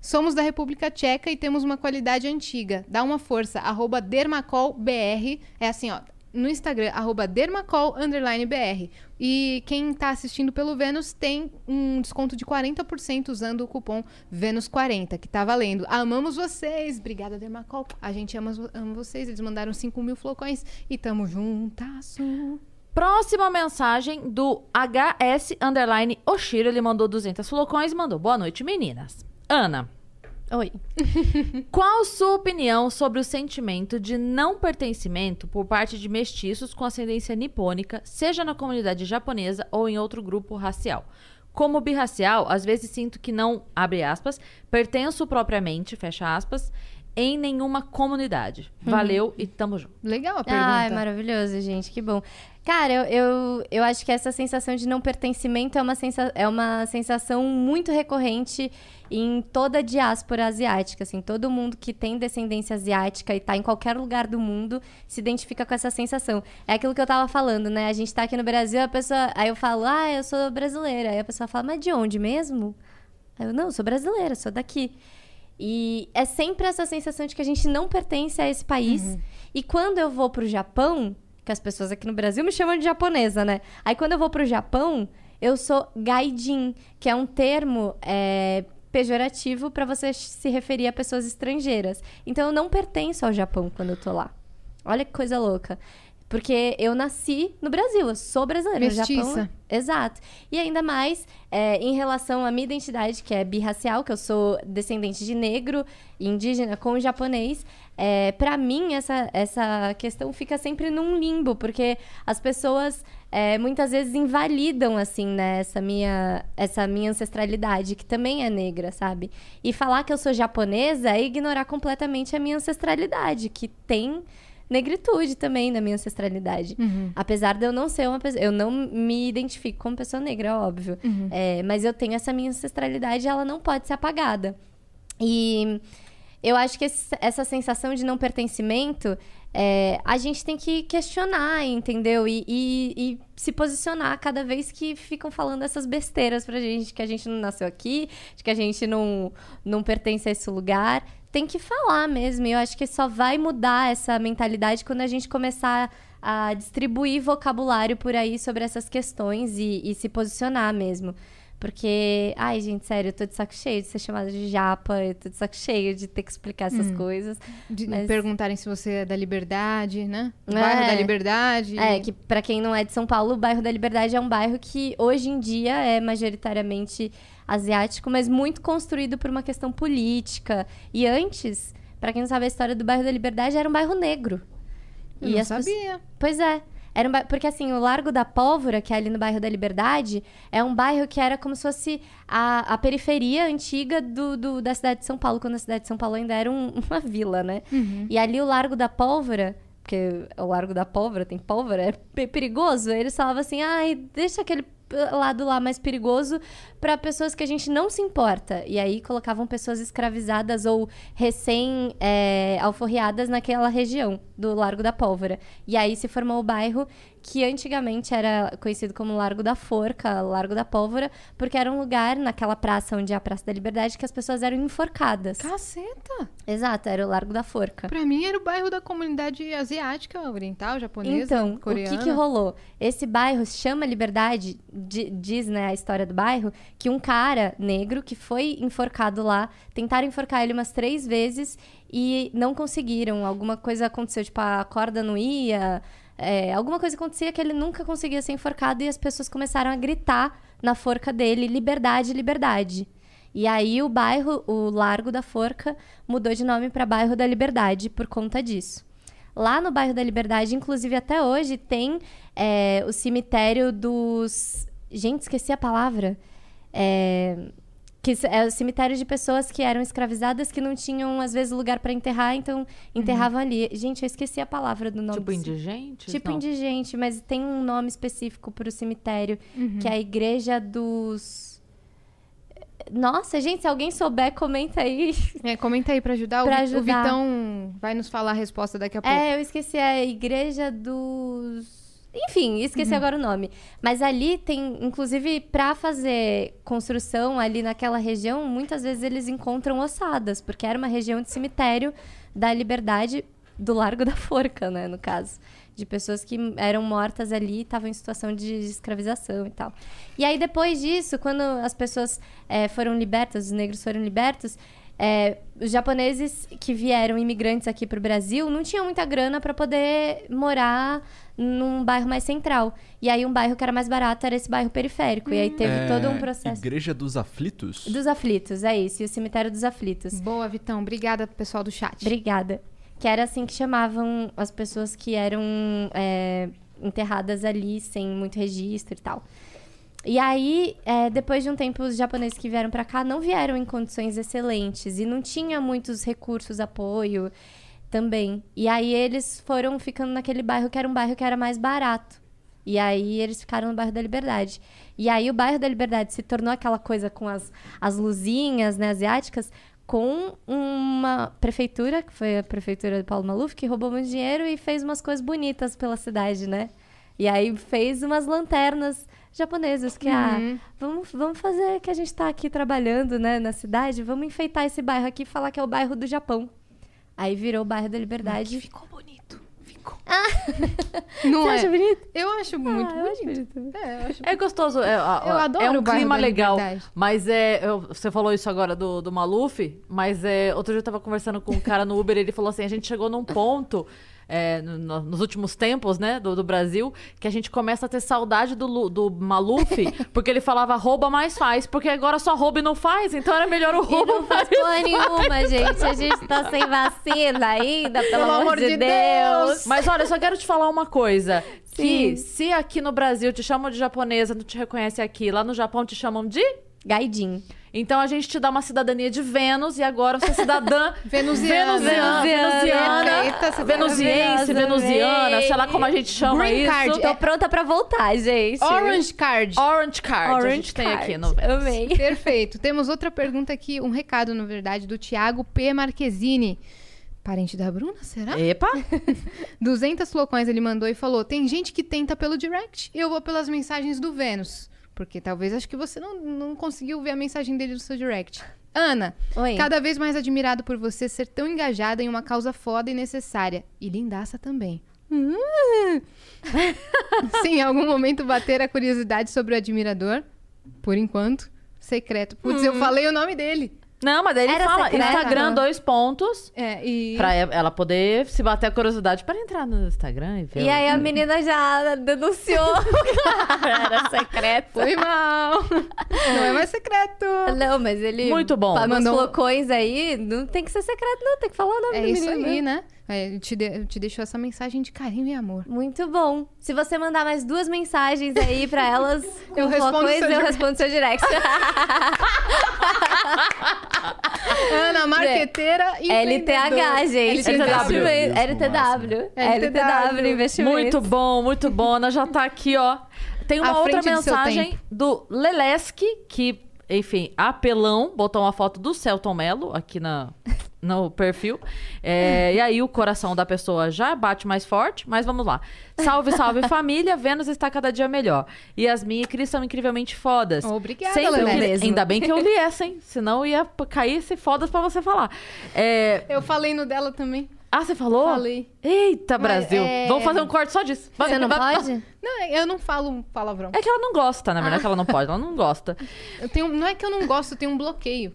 Somos da República Tcheca e temos uma qualidade antiga. Dá uma força, arroba dermacolbr. É assim, ó. No Instagram, arroba dermacol, underline BR. E quem tá assistindo pelo Vênus tem um desconto de 40% usando o cupom Vênus40, que tá valendo. Amamos vocês! Obrigada, Dermacol. A gente ama, ama vocês. Eles mandaram 5 mil flocões e tamo juntasso. Próxima mensagem do HS Underline Oshiro. Ele mandou 200 flocões e mandou boa noite, meninas. Ana, Oi. qual sua opinião sobre o sentimento de não pertencimento por parte de mestiços com ascendência nipônica, seja na comunidade japonesa ou em outro grupo racial? Como birracial, às vezes sinto que não, abre aspas, pertenço propriamente, fecha aspas, em nenhuma comunidade. Valeu e tamo junto. Legal a pergunta. Ai, maravilhoso, gente. Que bom. Cara, eu, eu, eu acho que essa sensação de não pertencimento é uma, sensa é uma sensação muito recorrente em toda a diáspora asiática. Assim, todo mundo que tem descendência asiática e tá em qualquer lugar do mundo se identifica com essa sensação. É aquilo que eu tava falando, né? A gente tá aqui no Brasil, a pessoa. Aí eu falo, ah, eu sou brasileira. Aí a pessoa fala, mas de onde mesmo? Aí eu, não, eu sou brasileira, sou daqui. E é sempre essa sensação de que a gente não pertence a esse país. E quando eu vou pro Japão, que as pessoas aqui no Brasil me chamam de japonesa, né? Aí quando eu vou pro Japão, eu sou gaijin, que é um termo é, pejorativo para você se referir a pessoas estrangeiras. Então eu não pertenço ao Japão quando eu tô lá. Olha que coisa louca. Porque eu nasci no Brasil, eu sou brasileira. No Japão, Mestiça. Exato. E ainda mais é, em relação à minha identidade, que é birracial, que eu sou descendente de negro indígena com japonês. É, para mim, essa, essa questão fica sempre num limbo, porque as pessoas é, muitas vezes invalidam, assim, né, essa minha, essa minha ancestralidade, que também é negra, sabe? E falar que eu sou japonesa é ignorar completamente a minha ancestralidade, que tem negritude também na minha ancestralidade. Apesar de eu não ser uma pessoa. Eu não me identifico como pessoa negra, óbvio. É, mas eu tenho essa minha ancestralidade e ela não pode ser apagada. E eu acho que esse- essa sensação de não pertencimento. É, a gente tem que questionar, entendeu? E, e- e se posicionar cada vez que ficam falando essas besteiras pra gente, que a gente não nasceu aqui, de que a gente não, não pertence a esse lugar. Tem que falar mesmo. E eu acho que só vai mudar essa mentalidade quando a gente começar a distribuir vocabulário por aí sobre essas questões e, e se posicionar mesmo. Porque, ai, gente, sério, eu tô de saco cheio de ser chamada de japa, eu tô de saco cheio de ter que explicar essas coisas. De Mas- perguntarem se você é da Liberdade, né? É. bairro da Liberdade. É, que pra quem não é de São Paulo, o bairro da Liberdade é um bairro que hoje em dia é majoritariamente asiático, mas muito construído por uma questão política. E antes, pra quem não sabe a história do bairro da Liberdade, era um bairro negro. Eu não as pessoas- sabia. Pois é. Era um ba- Porque assim, o Largo da Pólvora, que é ali no bairro da Liberdade, é um bairro que era como se fosse a, a periferia antiga do, do- da cidade de São Paulo, quando a cidade de São Paulo ainda era um- uma vila, né? E ali o Largo da Pólvora, porque o Largo da Pólvora tem pólvora, é pe- perigoso. Eles falavam assim, ai, deixa aquele lado lá mais perigoso para pessoas que a gente não se importa. E aí colocavam pessoas escravizadas ou recém é, alforriadas naquela região do Largo da Pólvora. E aí se formou o bairro que antigamente era conhecido como Largo da Forca, Largo da Pólvora, porque era um lugar naquela praça onde é a Praça da Liberdade que as pessoas eram enforcadas. Caceta! Exato, era o Largo da Forca. Pra mim era o bairro da comunidade asiática, oriental, japonesa, Então, coreana. o que, que rolou? Esse bairro chama Liberdade, di- diz né, a história do bairro, que um cara negro que foi enforcado lá, tentaram enforcar ele umas três vezes e não conseguiram. Alguma coisa aconteceu, tipo, a corda não ia. É, alguma coisa acontecia que ele nunca conseguia ser enforcado e as pessoas começaram a gritar na forca dele: liberdade, liberdade. E aí o bairro, o Largo da Forca, mudou de nome para Bairro da Liberdade por conta disso. Lá no bairro da Liberdade, inclusive até hoje, tem é, o cemitério dos. Gente, esqueci a palavra. É, que é o cemitério de pessoas que eram escravizadas que não tinham, às vezes, lugar para enterrar, então enterravam ali. Gente, eu esqueci a palavra do nome. Tipo do indigente? Tipo Não. indigente, mas tem um nome específico para o cemitério, que é a Igreja dos. Nossa, gente, se alguém souber, comenta aí. É, comenta aí pra ajudar. O Pra Vi- O ajudar. Vitão vai nos falar a resposta daqui a pouco. É, eu esqueci, é a Igreja dos. Enfim, esqueci agora o nome. Mas ali tem, inclusive, pra fazer construção ali naquela região, muitas vezes eles encontram ossadas, porque era uma região de cemitério da Liberdade do Largo da Forca, né, no caso. De pessoas que eram mortas ali e estavam em situação de escravização e tal. E aí, depois disso, quando as pessoas eh, foram libertas, os negros foram libertos, é, os japoneses que vieram imigrantes aqui para o Brasil não tinham muita grana para poder morar num bairro mais central. E aí um bairro que era mais barato era esse bairro periférico. E aí teve É, todo um processo. Igreja dos Aflitos? Dos aflitos, é isso. E o cemitério dos aflitos. Boa, Vitão. Obrigada pro pessoal do chat. Obrigada. Que era assim que chamavam as pessoas que eram é, enterradas ali sem muito registro e tal. E aí, é, depois de um tempo, os japoneses que vieram pra cá não vieram em condições excelentes e não tinha muitos recursos, apoio também. E aí eles foram ficando naquele bairro que era um bairro que era mais barato. E aí eles ficaram no bairro da Liberdade. E aí o bairro da Liberdade se tornou aquela coisa com as, as luzinhas, né, asiáticas, com uma prefeitura, que foi a prefeitura do Paulo Maluf, que roubou muito dinheiro e fez umas coisas bonitas pela cidade, né? E aí fez umas lanternas japonesas, que, ah, vamos, vamos fazer que a gente tá aqui trabalhando, né, na cidade, vamos enfeitar esse bairro aqui e falar que é o bairro do Japão. Aí virou o bairro da Liberdade. Ficou bonito. Ficou. Você Não é? acha bonito? Eu acho muito Ah, eu acho bonito. bonito. É, eu acho É gostoso. É, a- Eu a- adoro é um o bairro clima legal. Mas é. eu- você falou isso agora do, do Maluf, mas é, outro dia eu tava conversando com um cara no Uber e ele falou assim: a gente chegou num ponto. É, no- no- nos últimos tempos, né, do, do Brasil, que a gente começa a ter saudade do, do Maluf, porque ele falava rouba, mais faz, porque agora só rouba e não faz, então era melhor o E rouba, não faz porra nenhuma, gente. A gente tá sem vacina ainda, pelo, amor de Deus. Deus. Mas olha, eu só quero te falar uma coisa. Que Sim. se aqui no Brasil te chamam de japonesa, não te reconhece aqui, lá no Japão te chamam de. Gaidin. Então a gente te dá uma cidadania de Vênus e agora você é cidadã Venusiana. venusiana, Venusiana. venusiana, Eita, você tá venusiense, venusiana, sei lá como a gente chama Green isso. card. Tô pronta pra voltar, gente. Orange Card. Orange card a Orange gente tem card. aqui no Vênus. Amei. Perfeito. Temos outra pergunta aqui, um recado, na verdade, do Thiago P. Marquezine. Parente da Bruna, será? Epa! 200 flocões ele mandou e falou: tem gente que tenta pelo direct e eu vou pelas mensagens do Vênus. Porque talvez acho que você não, não conseguiu ver a mensagem dele no seu direct. Ana, Oi. cada vez mais admirado por você ser tão engajada em uma causa foda e necessária. E lindaça também. Hum. Se em algum momento bater a curiosidade sobre o admirador, por enquanto, secreto. Putz, eu falei o nome dele. Não, mas daí ele Era fala secreto? Instagram, dois pontos. É, e. Pra ela poder se bater a curiosidade para entrar no Instagram e ver. E aí a menina já denunciou. Era secreto. Foi mal. Não é mais secreto. Não, mas ele Muito bom. pagou Mandou- os flocões aí. Não tem que ser secreto, não. Tem que falar o nome É do isso menino. aí, né? É, ele te, de- te deixou essa mensagem de carinho e amor. Muito bom. Se você mandar mais duas mensagens aí pra elas, Eu respondo seu eu respondo seu direct. Ana, marqueteira e LTH, gente. LTW. Investimento. LTW. LTW. Investimento. Muito bom, muito bom. Ana já tá aqui, ó. Tem uma outra mensagem do Leleski, que, enfim, apelão, botou uma foto do Celton Mello aqui na, no perfil. É, e aí o coração da pessoa já bate mais forte, mas vamos lá. Salve, salve família, Vênus está cada dia melhor. E Cris são incrivelmente fodas. Obrigada, Sempre que-. Ainda bem que eu li essa, hein? Senão ia cair esse fodas pra você falar. É, Eu falei no dela também. Ah, você falou? Falei. Eita, Mas, Brasil. é, Vamos fazer um corte só disso. Você não pode? Não, eu não falo palavrão. É que ela não gosta, na verdade, que ela não pode. Ela não gosta. Eu tenho, não é que eu não gosto, eu tenho um bloqueio.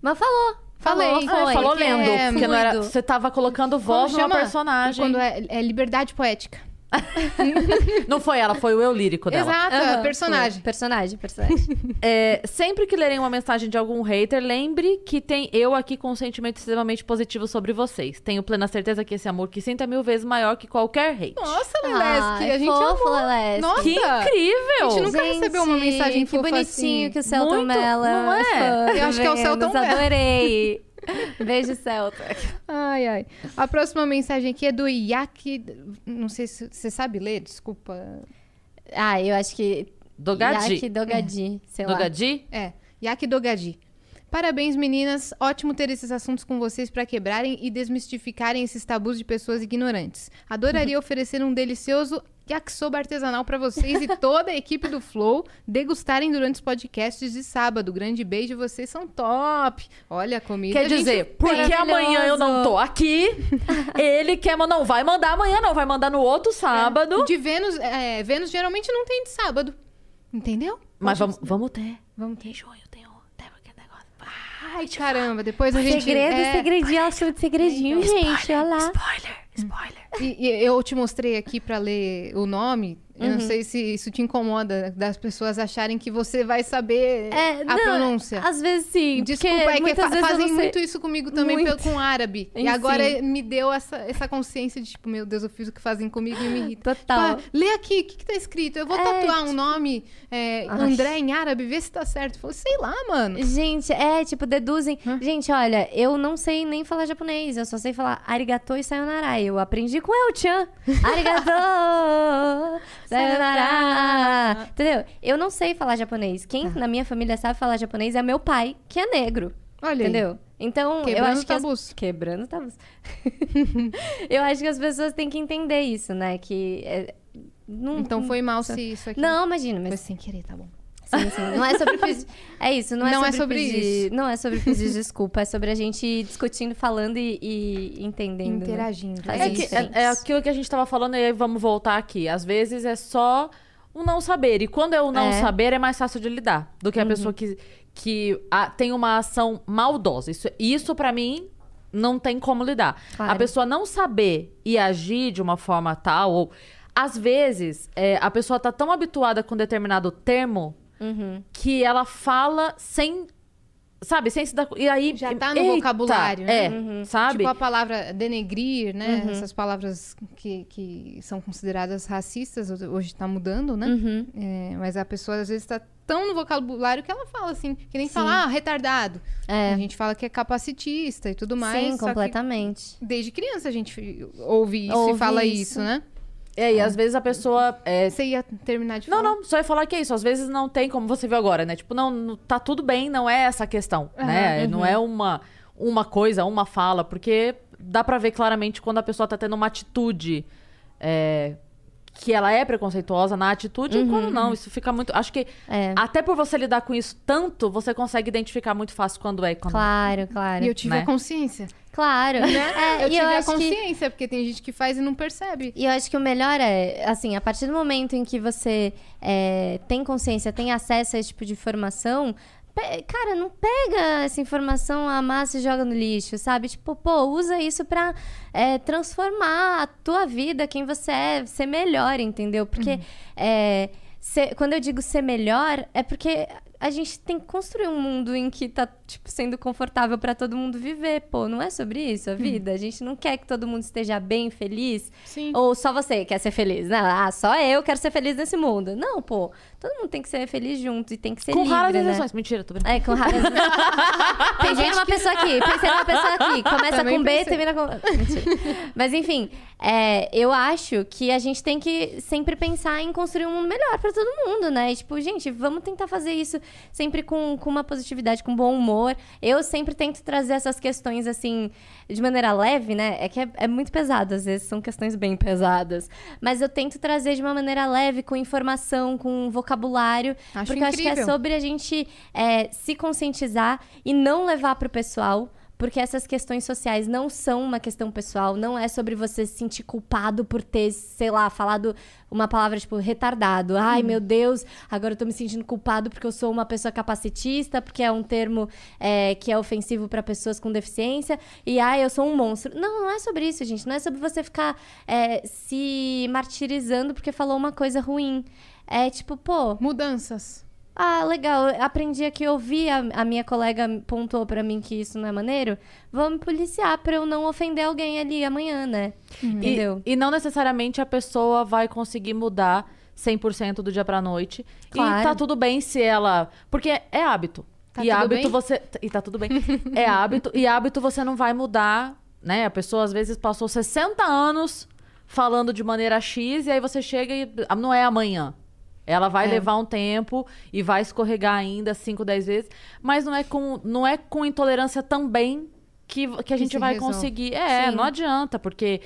Mas falou. Falei. Falou, lendo, é porque não era, você tava colocando voz chama? personagem. Quando é, é liberdade poética. Não foi ela, foi o eu lírico dela. Exato, é Aham, personagem. foi. Personagem, personagem. É, sempre que lerem uma mensagem de algum hater, lembre que tem eu aqui com um sentimento extremamente positivo sobre vocês. Tenho plena certeza que esse amor que sinto é mil vezes maior que qualquer hate. Nossa, Leleski, Ai, a gente fofo, amou. Leleski. Nossa, que incrível! A gente nunca recebeu uma mensagem que fofa bonitinho assim. que o Celton Mello não é? fã Eu acho que é o Celton Mello. Adorei. Beijo, Celton. Ai, ai. A próxima mensagem aqui é do Yaki. Não sei se você sabe ler, desculpa. Ah, eu acho que... Dogadi. Yaki Dogadi, sei lá. Dogadi? É, Yaki Dogadi. Parabéns, meninas. Ótimo ter esses assuntos com vocês para quebrarem e desmistificarem esses tabus de pessoas ignorantes. Adoraria oferecer um delicioso yakisoba artesanal para vocês e toda a equipe do Flow degustarem durante os podcasts de sábado. Grande beijo, vocês são top. Olha a comida. Quer gente dizer, porque amanhã eu não tô aqui, ele quer, mas não vai mandar amanhã, não, vai mandar no outro sábado. De Vênus, é, Vênus geralmente não tem de sábado. Entendeu? Mas vamos, vamos ter. Vamos ter. Em junho tem o. Tem aquele negócio. Ai, caramba, depois a gente. Segredo, é, segredinho, ela chama de segredinho, gente. Olha lá. Spoiler, spoiler. E, e eu te mostrei aqui pra ler o nome. Eu Uhum. não sei se isso te incomoda das pessoas acharem que você vai saber É, a não, pronúncia. Às vezes sim. Desculpa, é que fa- fazem sei. muito isso comigo também Muito. com árabe. E Sim. agora me deu essa, essa consciência de, tipo, meu Deus, eu fiz o que fazem comigo e me irrita. Total. Tipo, ah, lê aqui, o que, que tá escrito? Eu vou É, tatuar um nome, é. André em árabe, vê se tá certo. Falei, sei lá, mano. Gente, é, tipo, deduzem. Gente, olha, eu não sei nem falar japonês, eu só sei falar arigato e sayonara. Eu aprendi com El-chan. Arigato, sayonara. Entendeu? Eu não sei falar japonês. Quem na minha família sabe falar japonês é meu pai, que é negro. Olha. Entendeu? Então, eu Quebrando acho que. as- tabus. Quebrando tabus. eu acho que as pessoas têm que entender isso, né? Que. é, não- Então foi mal se isso aqui. Não, imagina, mas Foi sem querer, tá bom. Sim, sim. Não é sobre pedir. É isso, não é Não sobre, é sobre pedir... isso. Não é sobre pedir desculpa, é sobre a gente ir discutindo, falando e, e entendendo. né? Interagindo. Faz É, que, é, é aquilo que a gente tava falando e aí vamos voltar aqui. Às vezes é só um não saber. E quando é o não É. saber, é mais fácil de lidar do que a pessoa que, que ah, tem uma ação maldosa. Isso, isso para mim, não tem como lidar. Claro. A pessoa não saber e agir de uma forma tal, ou às vezes é, a pessoa tá tão habituada com determinado termo Uhum. que ela fala sem. Sabe, sem se dar. E aí. Já tá no Eita, vocabulário, né? É, sabe? Tipo a palavra denegrir, né? Uhum. Essas palavras que, que são consideradas racistas, hoje- tá mudando, né? Uhum. É, mas a pessoa às vezes tá tão no vocabulário que ela fala assim, que nem falar, ah, retardado. É. A gente fala que é capacitista e tudo mais. Sim, só que completamente. desde criança a gente ouve isso Ouve e fala isso. isso, né? É, e às vezes a pessoa. é, Você ia terminar de Não, falar? não, só ia falar que é isso. Às vezes não tem, como você viu agora, né? Tipo, não, não- tá tudo bem, não é essa a questão, né? Não é uma, uma coisa, uma fala, porque dá pra ver claramente quando a pessoa tá tendo uma atitude é, que ela é preconceituosa na atitude e quando não. Isso fica muito. Acho que É. até por você lidar com isso tanto, você consegue identificar muito fácil quando é e quando não. Claro, claro. E eu tive Né? a consciência. Claro. É, eu e tive eu a acho que... consciência, porque tem gente que faz e não percebe. E eu acho que o melhor é, assim, a partir do momento em que você é, tem consciência, tem acesso a esse tipo de informação, cara, não pega essa informação, amassa e joga no lixo, sabe? Tipo, pô, usa isso pra é, transformar a tua vida, quem você é, ser melhor, entendeu? Porque é, ser- quando eu digo ser melhor, é porque a gente tem que construir um mundo em que tá, tipo, sendo confortável pra todo mundo viver. Pô, não é sobre isso a vida. A gente não quer que todo mundo esteja bem, feliz. Sim. Ou só você quer ser feliz? Não, ah, só eu quero ser feliz nesse mundo. Não, pô. Todo mundo tem que ser feliz junto e tem que ser Com livre, raras né? exceções. Mentira, tô brincando. É, com raras Pensei numa pessoa aqui, pensei numa pessoa aqui. Começa Também com B e pensei. termina com... Mentira. Mas enfim, é, eu acho que a gente tem que sempre pensar em construir um mundo melhor pra todo mundo, né? E, tipo, gente, vamos tentar fazer isso sempre com, com uma positividade, com bom humor. Eu sempre tento trazer essas questões, assim, de maneira leve, né? É que é, é muito pesado, às vezes são questões bem pesadas. Mas eu tento trazer de uma maneira leve, com informação, com vocabulário. Acho porque eu acho que é incrível. sobre a gente é, se conscientizar e não levar pro pessoal. Porque essas questões sociais não são uma questão pessoal, não é sobre você se sentir culpado por ter, sei lá, falado uma palavra tipo retardado. Ai, meu Deus, agora eu tô me sentindo culpado porque eu sou uma pessoa capacitista, porque é um termo é, que é ofensivo pra pessoas com deficiência. E ai, eu sou um monstro. Não, não é sobre isso, gente. Não é sobre você ficar é, se martirizando porque falou uma coisa ruim. É tipo, pô, Mudanças. Ah, legal. Eu aprendi aqui, ouvi a, a minha colega pontuou pra mim que isso não é maneiro. Vou me policiar pra eu não ofender alguém ali amanhã, né? Entendeu? E, e não necessariamente a pessoa vai conseguir mudar 100% do dia pra noite. E Claro. tá tudo bem se ela. Porque é hábito. Tá e tudo hábito bem? você. E tá tudo bem. é hábito. E hábito você não vai mudar, né? A pessoa às vezes passou 60 anos falando de maneira X e aí você chega e. ah, Não é amanhã. Ela vai É. levar um tempo e vai escorregar ainda 5, 10 vezes. Mas não é com, não é com intolerância também que, que a gente vai resolve. conseguir. É, Sim. não adianta, porque.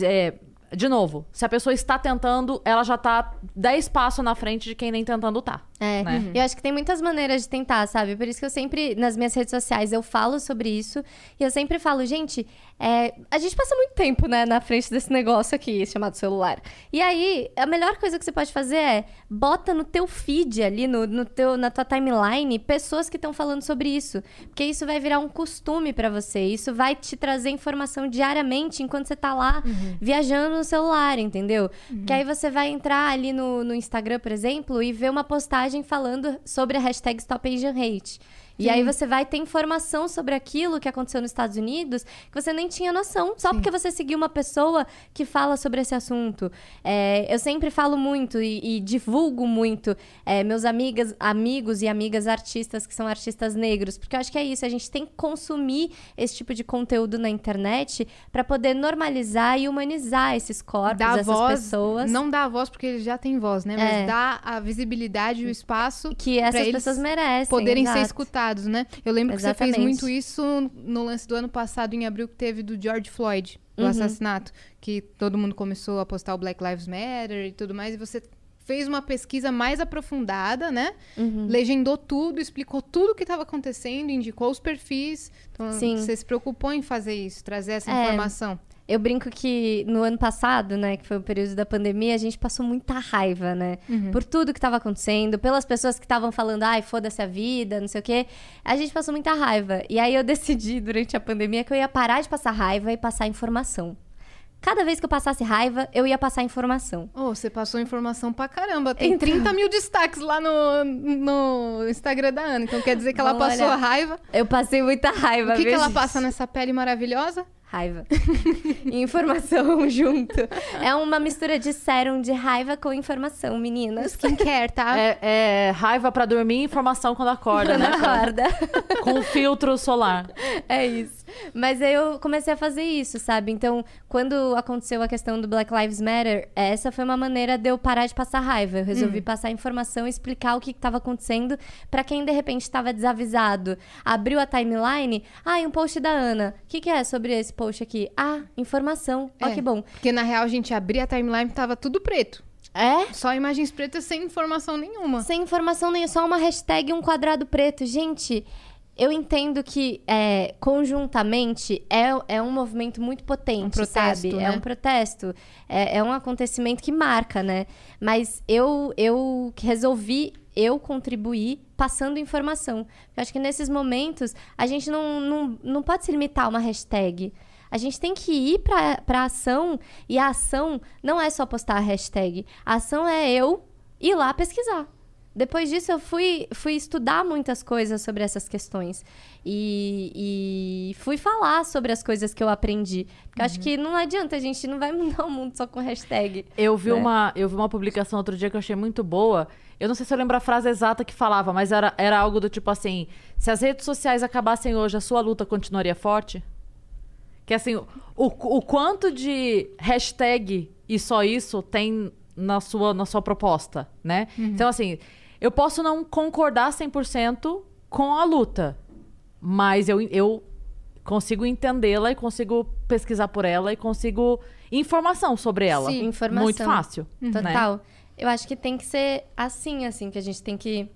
é, de novo, se a pessoa está tentando, ela já tá 10 passos na frente de quem nem tentando tá. É, né? eu acho que tem muitas maneiras de tentar, sabe? Por isso que eu sempre, nas minhas redes sociais, eu falo sobre isso. E eu sempre falo, gente, é, a gente passa muito tempo, né, na frente desse negócio aqui, chamado celular. E aí, a melhor coisa que você pode fazer é, bota no teu feed ali, no, no teu, na tua timeline, pessoas que estão falando sobre isso. Porque isso vai virar um costume pra você. Isso vai te trazer informação diariamente enquanto você tá lá viajando no celular, entendeu? Que aí você vai entrar ali no, no Instagram, por exemplo, e ver uma postagem falando sobre a hashtag Stop Asian Hate. E aí você vai ter informação sobre aquilo que aconteceu nos Estados Unidos que você nem tinha noção, só porque você seguiu uma pessoa que fala sobre esse assunto. É, eu sempre falo muito e, e divulgo muito é, meus amigas, amigos e amigas artistas que são artistas negros, porque eu acho que é isso, a gente tem que consumir esse tipo de conteúdo na internet para poder normalizar e humanizar esses corpos, Dá essas voz, pessoas. não dá a voz porque eles já têm voz, né? Mas É. dá a visibilidade e o espaço que essas pessoas merecem. poderem ser exato. Né? Eu lembro que você fez Exatamente. muito isso no lance do ano passado, em abril, que teve do George Floyd, do Uhum. assassinato, que todo mundo começou a postar o Black Lives Matter e tudo mais, e você fez uma pesquisa mais aprofundada, né? Uhum. Legendou tudo, explicou tudo o que estava acontecendo, indicou os perfis. Então, Sim. você se preocupou em fazer isso, trazer essa É. informação. Eu brinco que no ano passado, né, que foi o período da pandemia, a gente passou muita raiva, né? Por tudo que estava acontecendo, pelas pessoas que estavam falando, ai, foda-se a vida, não sei o quê. A gente passou muita raiva. E aí eu decidi durante a pandemia que eu ia parar de passar raiva e passar informação. Cada vez que eu passasse raiva, eu ia passar informação. Oh, você passou informação pra caramba. Tem Então. 30 mil destaques lá no, no Instagram da Ana. Então quer dizer que ela Vamos passou raiva. Eu passei muita raiva. O que, que ela passa nessa pele maravilhosa? Raiva. E informação junto. É uma mistura de sérum de raiva com informação, meninas. Skincare, tá? É, é raiva pra dormir e informação quando acorda, né? Na corda. Com filtro solar. É isso. Mas aí eu comecei a fazer isso, sabe? Então, quando aconteceu a questão do Black Lives Matter, essa foi uma maneira de eu parar de passar raiva. Eu resolvi passar informação e explicar o que estava acontecendo pra quem de repente estava desavisado. Abriu a timeline, ah, um post da Ana. O que, que é sobre esse post aqui? Ah, informação. Ó, É. que bom. Porque na real a gente abria a timeline e tava tudo preto. É? Só imagens pretas sem informação nenhuma. Sem informação nenhuma, só uma hashtag e um quadrado preto. Gente, eu entendo que é, conjuntamente é, é um movimento muito potente, Um protesto, sabe? né? É um protesto. É, é um acontecimento que marca, né? Mas eu, eu resolvi eu contribuir passando informação. Eu acho que nesses momentos a gente não, não, não pode se limitar a uma hashtag. A gente tem que ir pra, pra ação e a ação não é só postar a hashtag. A ação é eu ir lá pesquisar. Depois disso, eu fui, fui estudar muitas coisas sobre essas questões. E, e fui falar sobre as coisas que eu aprendi. Porque eu acho que não adianta, a gente não vai mudar o mundo só com hashtag. Eu vi, né? uma, eu vi uma publicação outro dia que eu achei muito boa. Eu não sei se eu lembro a frase exata que falava, mas era, era algo do tipo assim: se as redes sociais acabassem hoje, a sua luta continuaria forte? Que assim, o, o quanto de hashtag e só isso tem na sua, na sua proposta, né? Então, assim, eu posso não concordar 100% com a luta, mas eu, eu consigo entendê-la e consigo pesquisar por ela e consigo informação sobre ela. Sim, informação. Muito fácil. né? Total. Eu acho que tem que ser assim, assim, que a gente tem que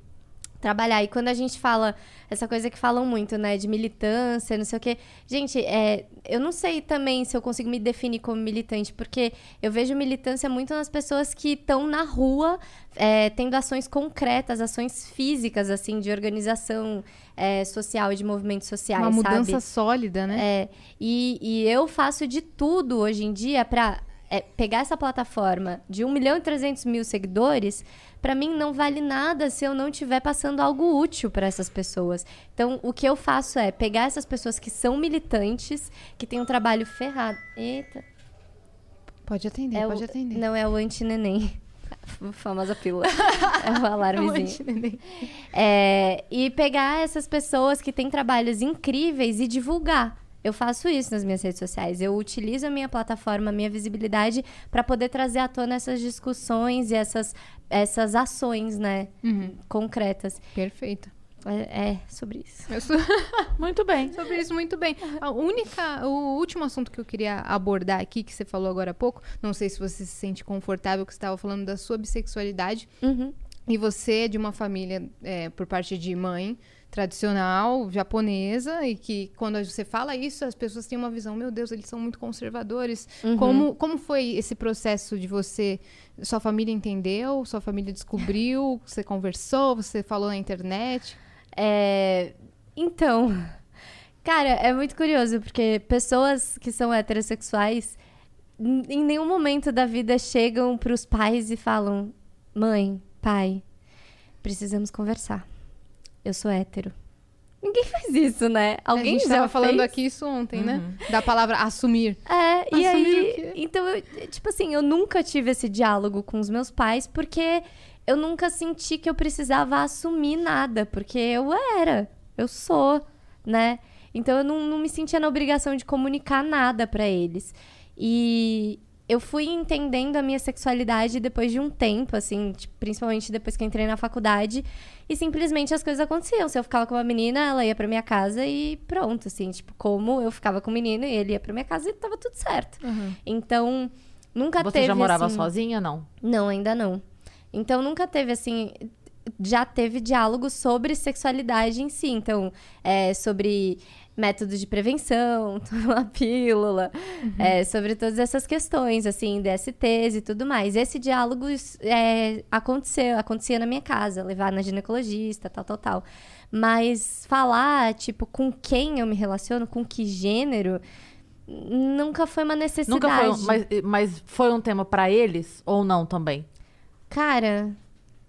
trabalhar. E quando a gente fala essa coisa que falam muito, né, de militância, não sei o quê. Gente, é, eu não sei também se eu consigo me definir como militante, porque eu vejo militância muito nas pessoas que estão na rua, é, tendo ações concretas, ações físicas, assim, de organização é, social e de movimentos sociais, Uma mudança sabe? sólida, né? É, e, e eu faço de tudo hoje em dia pra é, pegar essa plataforma de 1 milhão e 300 mil seguidores, pra mim não vale nada se eu não estiver passando algo útil pra essas pessoas. Então, o que eu faço é pegar essas pessoas que são militantes, que têm um trabalho ferrado. Eita. Pode atender, É pode o, atender. Não, é o anti-neném. Famosa pílula. é o alarmezinho. É, e pegar essas pessoas que têm trabalhos incríveis e divulgar. Eu faço isso nas minhas redes sociais. Eu utilizo a minha plataforma, a minha visibilidade para poder trazer à tona essas discussões e essas, essas ações, né, concretas. Perfeito. É, é sobre isso. Sou... Muito bem. Sobre isso, muito bem. A única, o último assunto que eu queria abordar aqui, que você falou agora há pouco, não sei se você se sente confortável, que você estava falando da sua bissexualidade. Uhum. E você é de uma família, é, por parte de mãe, tradicional, japonesa, e que quando você fala isso, as pessoas têm uma visão, meu Deus, eles são muito conservadores. Como, como foi esse processo de você. Sua família entendeu? Sua família descobriu? Você conversou? Você falou na internet? É, Então, cara, é muito curioso, porque pessoas que são heterossexuais em nenhum momento da vida chegam pros pais e falam: Mãe, pai, precisamos conversar. Eu sou hétero. Ninguém faz isso, né? Alguém a gente já tava falando fez? aqui isso ontem, né? Da palavra assumir. É, e Assumir o aí. quê? Então, eu, tipo assim, eu nunca tive esse diálogo com os meus pais porque eu nunca senti que eu precisava assumir nada, porque eu era, eu sou, né? Então eu não, não me sentia na obrigação de comunicar nada pra eles. E eu fui entendendo a minha sexualidade depois de um tempo, assim, tipo, principalmente depois que eu entrei na faculdade. E simplesmente as coisas aconteciam. Se eu ficava com uma menina, ela ia pra minha casa e pronto, assim, tipo, como eu ficava com o menino e ele ia pra minha casa e tava tudo certo. Então, nunca Você teve. já morava assim... sozinha, não? Não, ainda não. Então nunca teve assim. Já teve diálogo sobre sexualidade em si. Então, é, sobre métodos de prevenção, tomar pílula, é, sobre todas essas questões, assim, DSTs e tudo mais. Esse diálogo é, aconteceu, acontecia na minha casa, levar na ginecologista, tal, tal, tal. Mas falar, tipo, com quem eu me relaciono, com que gênero, nunca foi uma necessidade. Nunca foi, um- mas, mas foi um tema pra eles ou não também? Cara,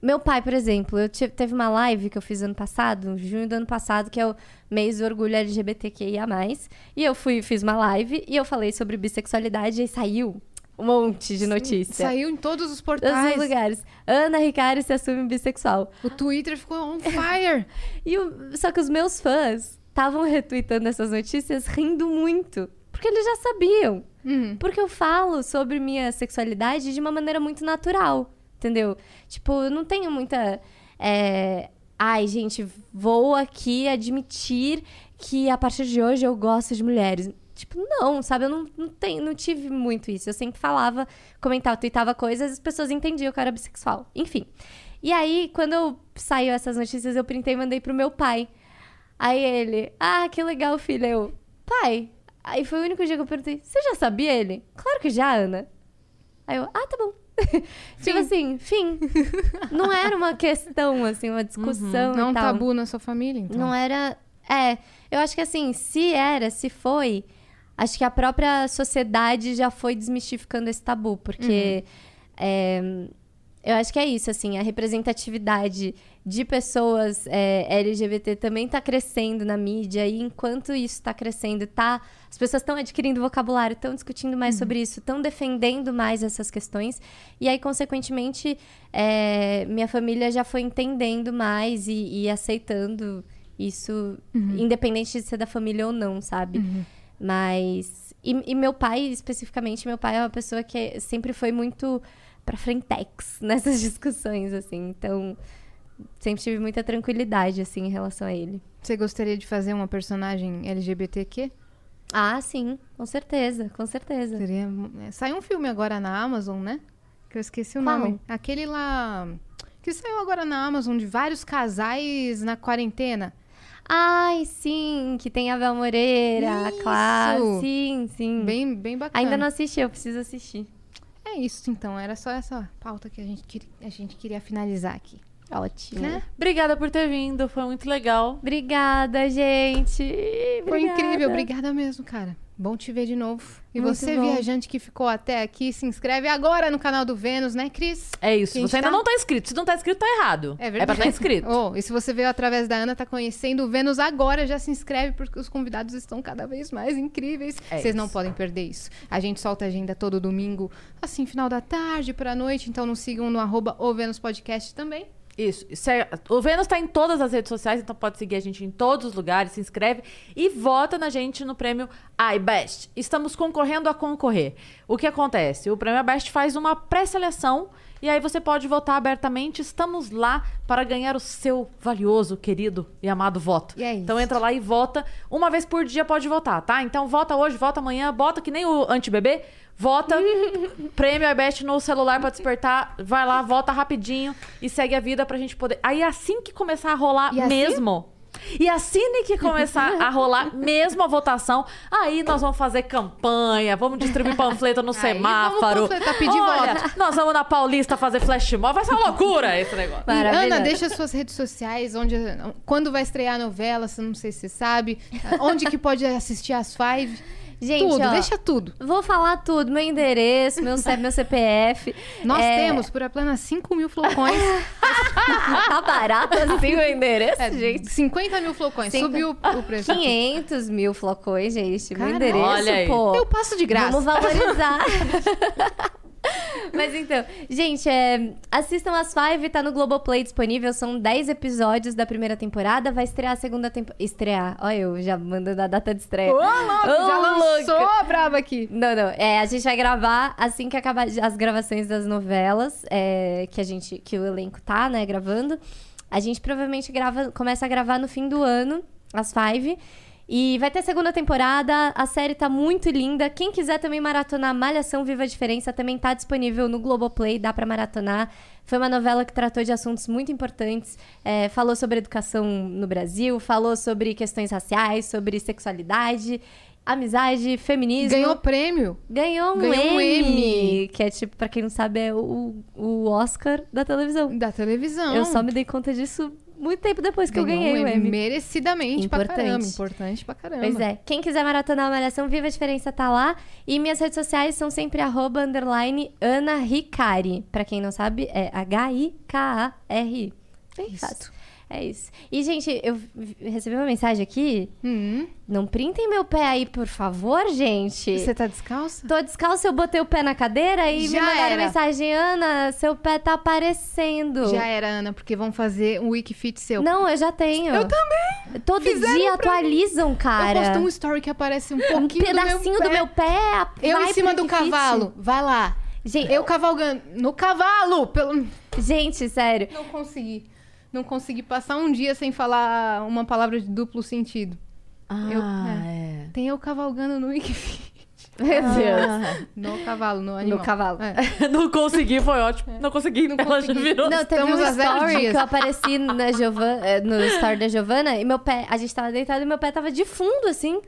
meu pai, por exemplo, eu tive, teve uma live que eu fiz ano passado, junho do ano passado, que é o mês do orgulho LGBTQIA+. E eu fui, fiz uma live e eu falei sobre bissexualidade e saiu um monte de notícia. Saiu em todos os Todos portais. os lugares. Ana Ricari se assume bissexual. O Twitter ficou on fire. E o- só que os meus fãs estavam retweetando essas notícias rindo muito. Porque eles já sabiam. Uhum. Porque eu falo sobre minha sexualidade de uma maneira muito natural. Entendeu? Tipo, eu não tenho muita. é, Ai, gente, vou aqui admitir que a partir de hoje eu gosto de mulheres. Tipo, não, sabe? Eu não, não, tenho, não tive muito isso. Eu sempre falava, comentava, tweetava coisas, as pessoas entendiam que eu era bissexual. Enfim. E aí, quando eu saiu essas notícias, eu printei e mandei pro meu pai. Aí ele, ah, que legal, filha. Eu, pai. Aí foi o único dia que eu perguntei, você já sabia ele? Claro que já, Ana. Aí eu, ah, tá bom. tipo assim, fim. Não era uma questão, assim, uma discussão Não é um tal. tabu na sua família, então. Não era. É, eu acho que assim, se era, se foi, acho que a própria sociedade já foi desmistificando esse tabu, porque é, eu acho que é isso, assim, a representatividade de pessoas é, LGBT também está crescendo na mídia, e enquanto isso está crescendo, tá, as pessoas estão adquirindo vocabulário, estão discutindo mais sobre isso, estão defendendo mais essas questões, e aí, consequentemente, é, minha família já foi entendendo mais e, e aceitando isso, independente de ser da família ou não, sabe? Mas. E, e meu pai, especificamente, meu pai é uma pessoa que sempre foi muito pra frentex nessas discussões, assim. Então, sempre tive muita tranquilidade, assim, em relação a ele. Você gostaria de fazer uma personagem LGBTQ? Ah, sim, com certeza, com certeza. Seria... é, Saiu um filme agora na Amazon, né? Que eu esqueci o Qual? nome. Aquele lá... Que saiu agora na Amazon, de vários casais na quarentena. Ai, sim, que tem a Bel Moreira, Isso! Clara. Sim, sim. Bem, bem bacana. Ainda não assisti, eu preciso assistir. É isso, então. Era só essa pauta que a gente, queria- a gente queria finalizar aqui. Ótimo. Né? Obrigada por ter vindo, foi muito legal. Obrigada, gente. Foi Obrigada. incrível. Obrigada mesmo, cara. Bom te ver de novo. E Muito você, bom. viajante que ficou até aqui, se inscreve agora no canal do Vênus, né, Cris? É isso, você ainda tá- não tá inscrito. Se não tá inscrito, tá errado. É É verdade. pra estar inscrito. Oh, e se você veio através da Ana, tá conhecendo o Vênus agora, já se inscreve, porque os convidados estão cada vez mais incríveis. É Vocês não isso. podem perder isso. A gente solta a agenda todo domingo, assim, final da tarde pra noite. Então nos sigam no arroba o Vênus Podcast também. Isso. Se- O Vênus tá em todas as redes sociais, então pode seguir a gente em todos os lugares, se inscreve e vota na gente no prêmio iBest. Estamos concorrendo a concorrer. O que acontece? O prêmio iBest faz uma pré-seleção e aí você pode votar abertamente. Estamos lá para ganhar o seu valioso, querido e amado voto. E é isso. Então entra lá e vota. Uma vez por dia pode votar, tá? Então vota hoje, vota amanhã, bota que nem o anti-bebê. Vota, prêmio iBest no celular pra despertar. Vai lá, vota rapidinho e segue a vida pra gente poder. Aí assim que começar a rolar E assim? E assim que começar a rolar mesmo a votação, aí nós vamos fazer campanha, vamos distribuir panfleto no Aí semáforo. vamos pedir Olha, voto. Nós vamos na Paulista fazer flash mob, vai ser uma loucura esse negócio. E. Ana, deixa suas redes sociais, onde, quando vai estrear a novela, se não sei se você sabe, onde que pode assistir as five. Gente, tudo, ó, deixa tudo. Vou falar tudo, meu endereço, meu, meu CPF. Nós É, temos por apenas 5 mil flocões. Tá barato assim o endereço, É, gente. 50 mil flocões. Cinco- Subiu o preço. 500 mil flocões, gente. Meu Caramba. endereço, Olha aí. pô. Eu passo de graça. Vamos valorizar. Mas então, gente, é, assistam as Five, tá no Globoplay disponível. São 10 episódios da primeira temporada. Vai estrear a segunda temporada. Estrear. Olha, eu já mandando a data de estreia. Ô, louco, já Ô, lançou louca. a brava aqui. Não, não. É, a gente vai gravar assim que acabar as gravações das novelas, é, que a gente, que o elenco tá, né, gravando. A gente provavelmente grava, começa a gravar no fim do ano, as Five. E vai ter segunda temporada, a série tá muito linda. Quem quiser também maratonar Malhação Viva a Diferença também tá disponível no Globoplay, dá pra maratonar. Foi uma novela que tratou de assuntos muito importantes, é, falou sobre educação no Brasil, falou sobre questões raciais, sobre sexualidade, amizade, feminismo. Ganhou prêmio. Ganhou um, Ganhou um Emmy, Emmy. Que é tipo, pra quem não sabe, é o, o Oscar da televisão. Da televisão. Eu só me dei conta disso muito tempo depois que eu Ganhou ganhei um o Emmy. Merecidamente pra Importante. caramba. Importante pra caramba. Pois é. Quem quiser maratonar a Malhação Viva a Diferença tá lá. E minhas redes sociais são sempre arroba, underline, Ana Ricari. Pra quem não sabe, é H-I-K-A-R-I. Bem fácil. É isso. E, gente, eu recebi uma mensagem aqui. Hum, Não printem meu pé aí, por favor, gente. você tá descalça? Tô descalça, eu botei o pé na cadeira e Já me mandaram era. mensagem, Ana, seu pé tá aparecendo. Já era, Ana, porque vão fazer um Wikifit seu. Não, eu já tenho. Eu também. Todo Fizeram dia atualizam, cara. Eu posto um story que aparece um Um pouquinho pedacinho do do meu meu pé. pé. a- Eu vai em cima do Wikifit. cavalo. Vai lá. Gente, Eu cavalgando. No cavalo! Pelo... gente, sério. Não consegui. Não consegui passar um dia sem falar uma palavra de duplo sentido. Eu- Ah, é. Tem eu cavalgando no Wikifit. Meu Deus. Ah. No cavalo, no animal. No cavalo. É. Não consegui, foi ótimo. Não consegui. Não Ela consegui. já virou. Não, teve Estamos um story que eu apareci na Giovana, eh, no story da Giovana e meu pé, a gente tava deitado e meu pé tava de fundo, assim.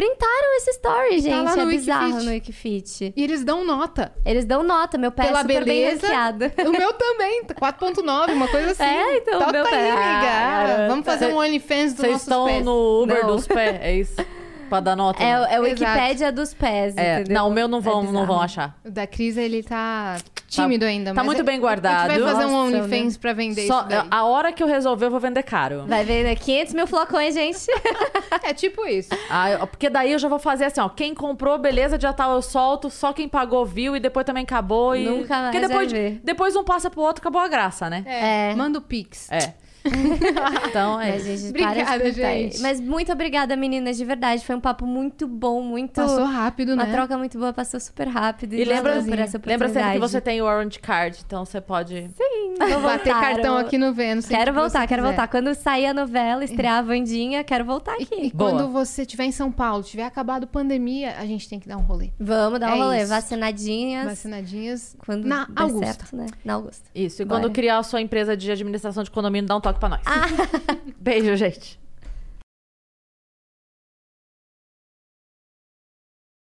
Printaram esse story, tá gente. lá é no bizarro Wikifit. no Wikifit. E eles dão nota. Eles dão nota, meu pé Pela é super beleza. bem ranqueado. O meu também, 4.9, uma coisa assim. É, então, Toca meu aí, pé. amiga. Ah. Vamos fazer um OnlyFans dos Vocês nossos estão pés. no Uber Não. dos pés, é isso? Pra dar nota? É, não? é o Exato. Wikipédia dos pés, É, entendeu? não, o meu não vão, É não bizarro. vão achar. O da Cris, ele tá tímido ainda. tá mas muito é- bem guardado. A gente vai fazer um Nossa, OnlyFans pra vender Só, isso daí. a hora que eu resolver, eu vou vender caro. Vai ver, né? 500 mil flocões, gente. É tipo isso. Ah, eu- porque daí eu já vou fazer assim, ó. Quem comprou, beleza, já tá, eu solto. Só quem pagou viu e depois também acabou. E... Nunca mais Porque depois, vai ver. depois um passa pro outro, acabou a graça, né? É. É. Manda o Pix. É. então, é. Mas, gente, Obrigada, gente. Mas muito obrigada, meninas, de verdade. Foi um papo muito bom, muito... Passou rápido, Uma né? troca muito boa, passou super rápido. E lembra, valeu por essa lembra sempre que você tem o Orange Card, então você pode. Sim, vou Bater cartão aqui no Vênus. Quero que voltar, você quero quiser. voltar. Quando sair a novela, estrear a Vandinha, quero voltar E, aqui. e Boa. quando você estiver em São Paulo, tiver acabado a pandemia, a gente tem que dar um rolê. Vamos dar um É rolê. isso. Vacinadinhas. Vacinadinhas. Quando na der Augusta. certo, né? Na Augusta. Isso. E Bora. quando criar a sua empresa de administração de condomínio, dá um toque pra nós. Beijo, gente.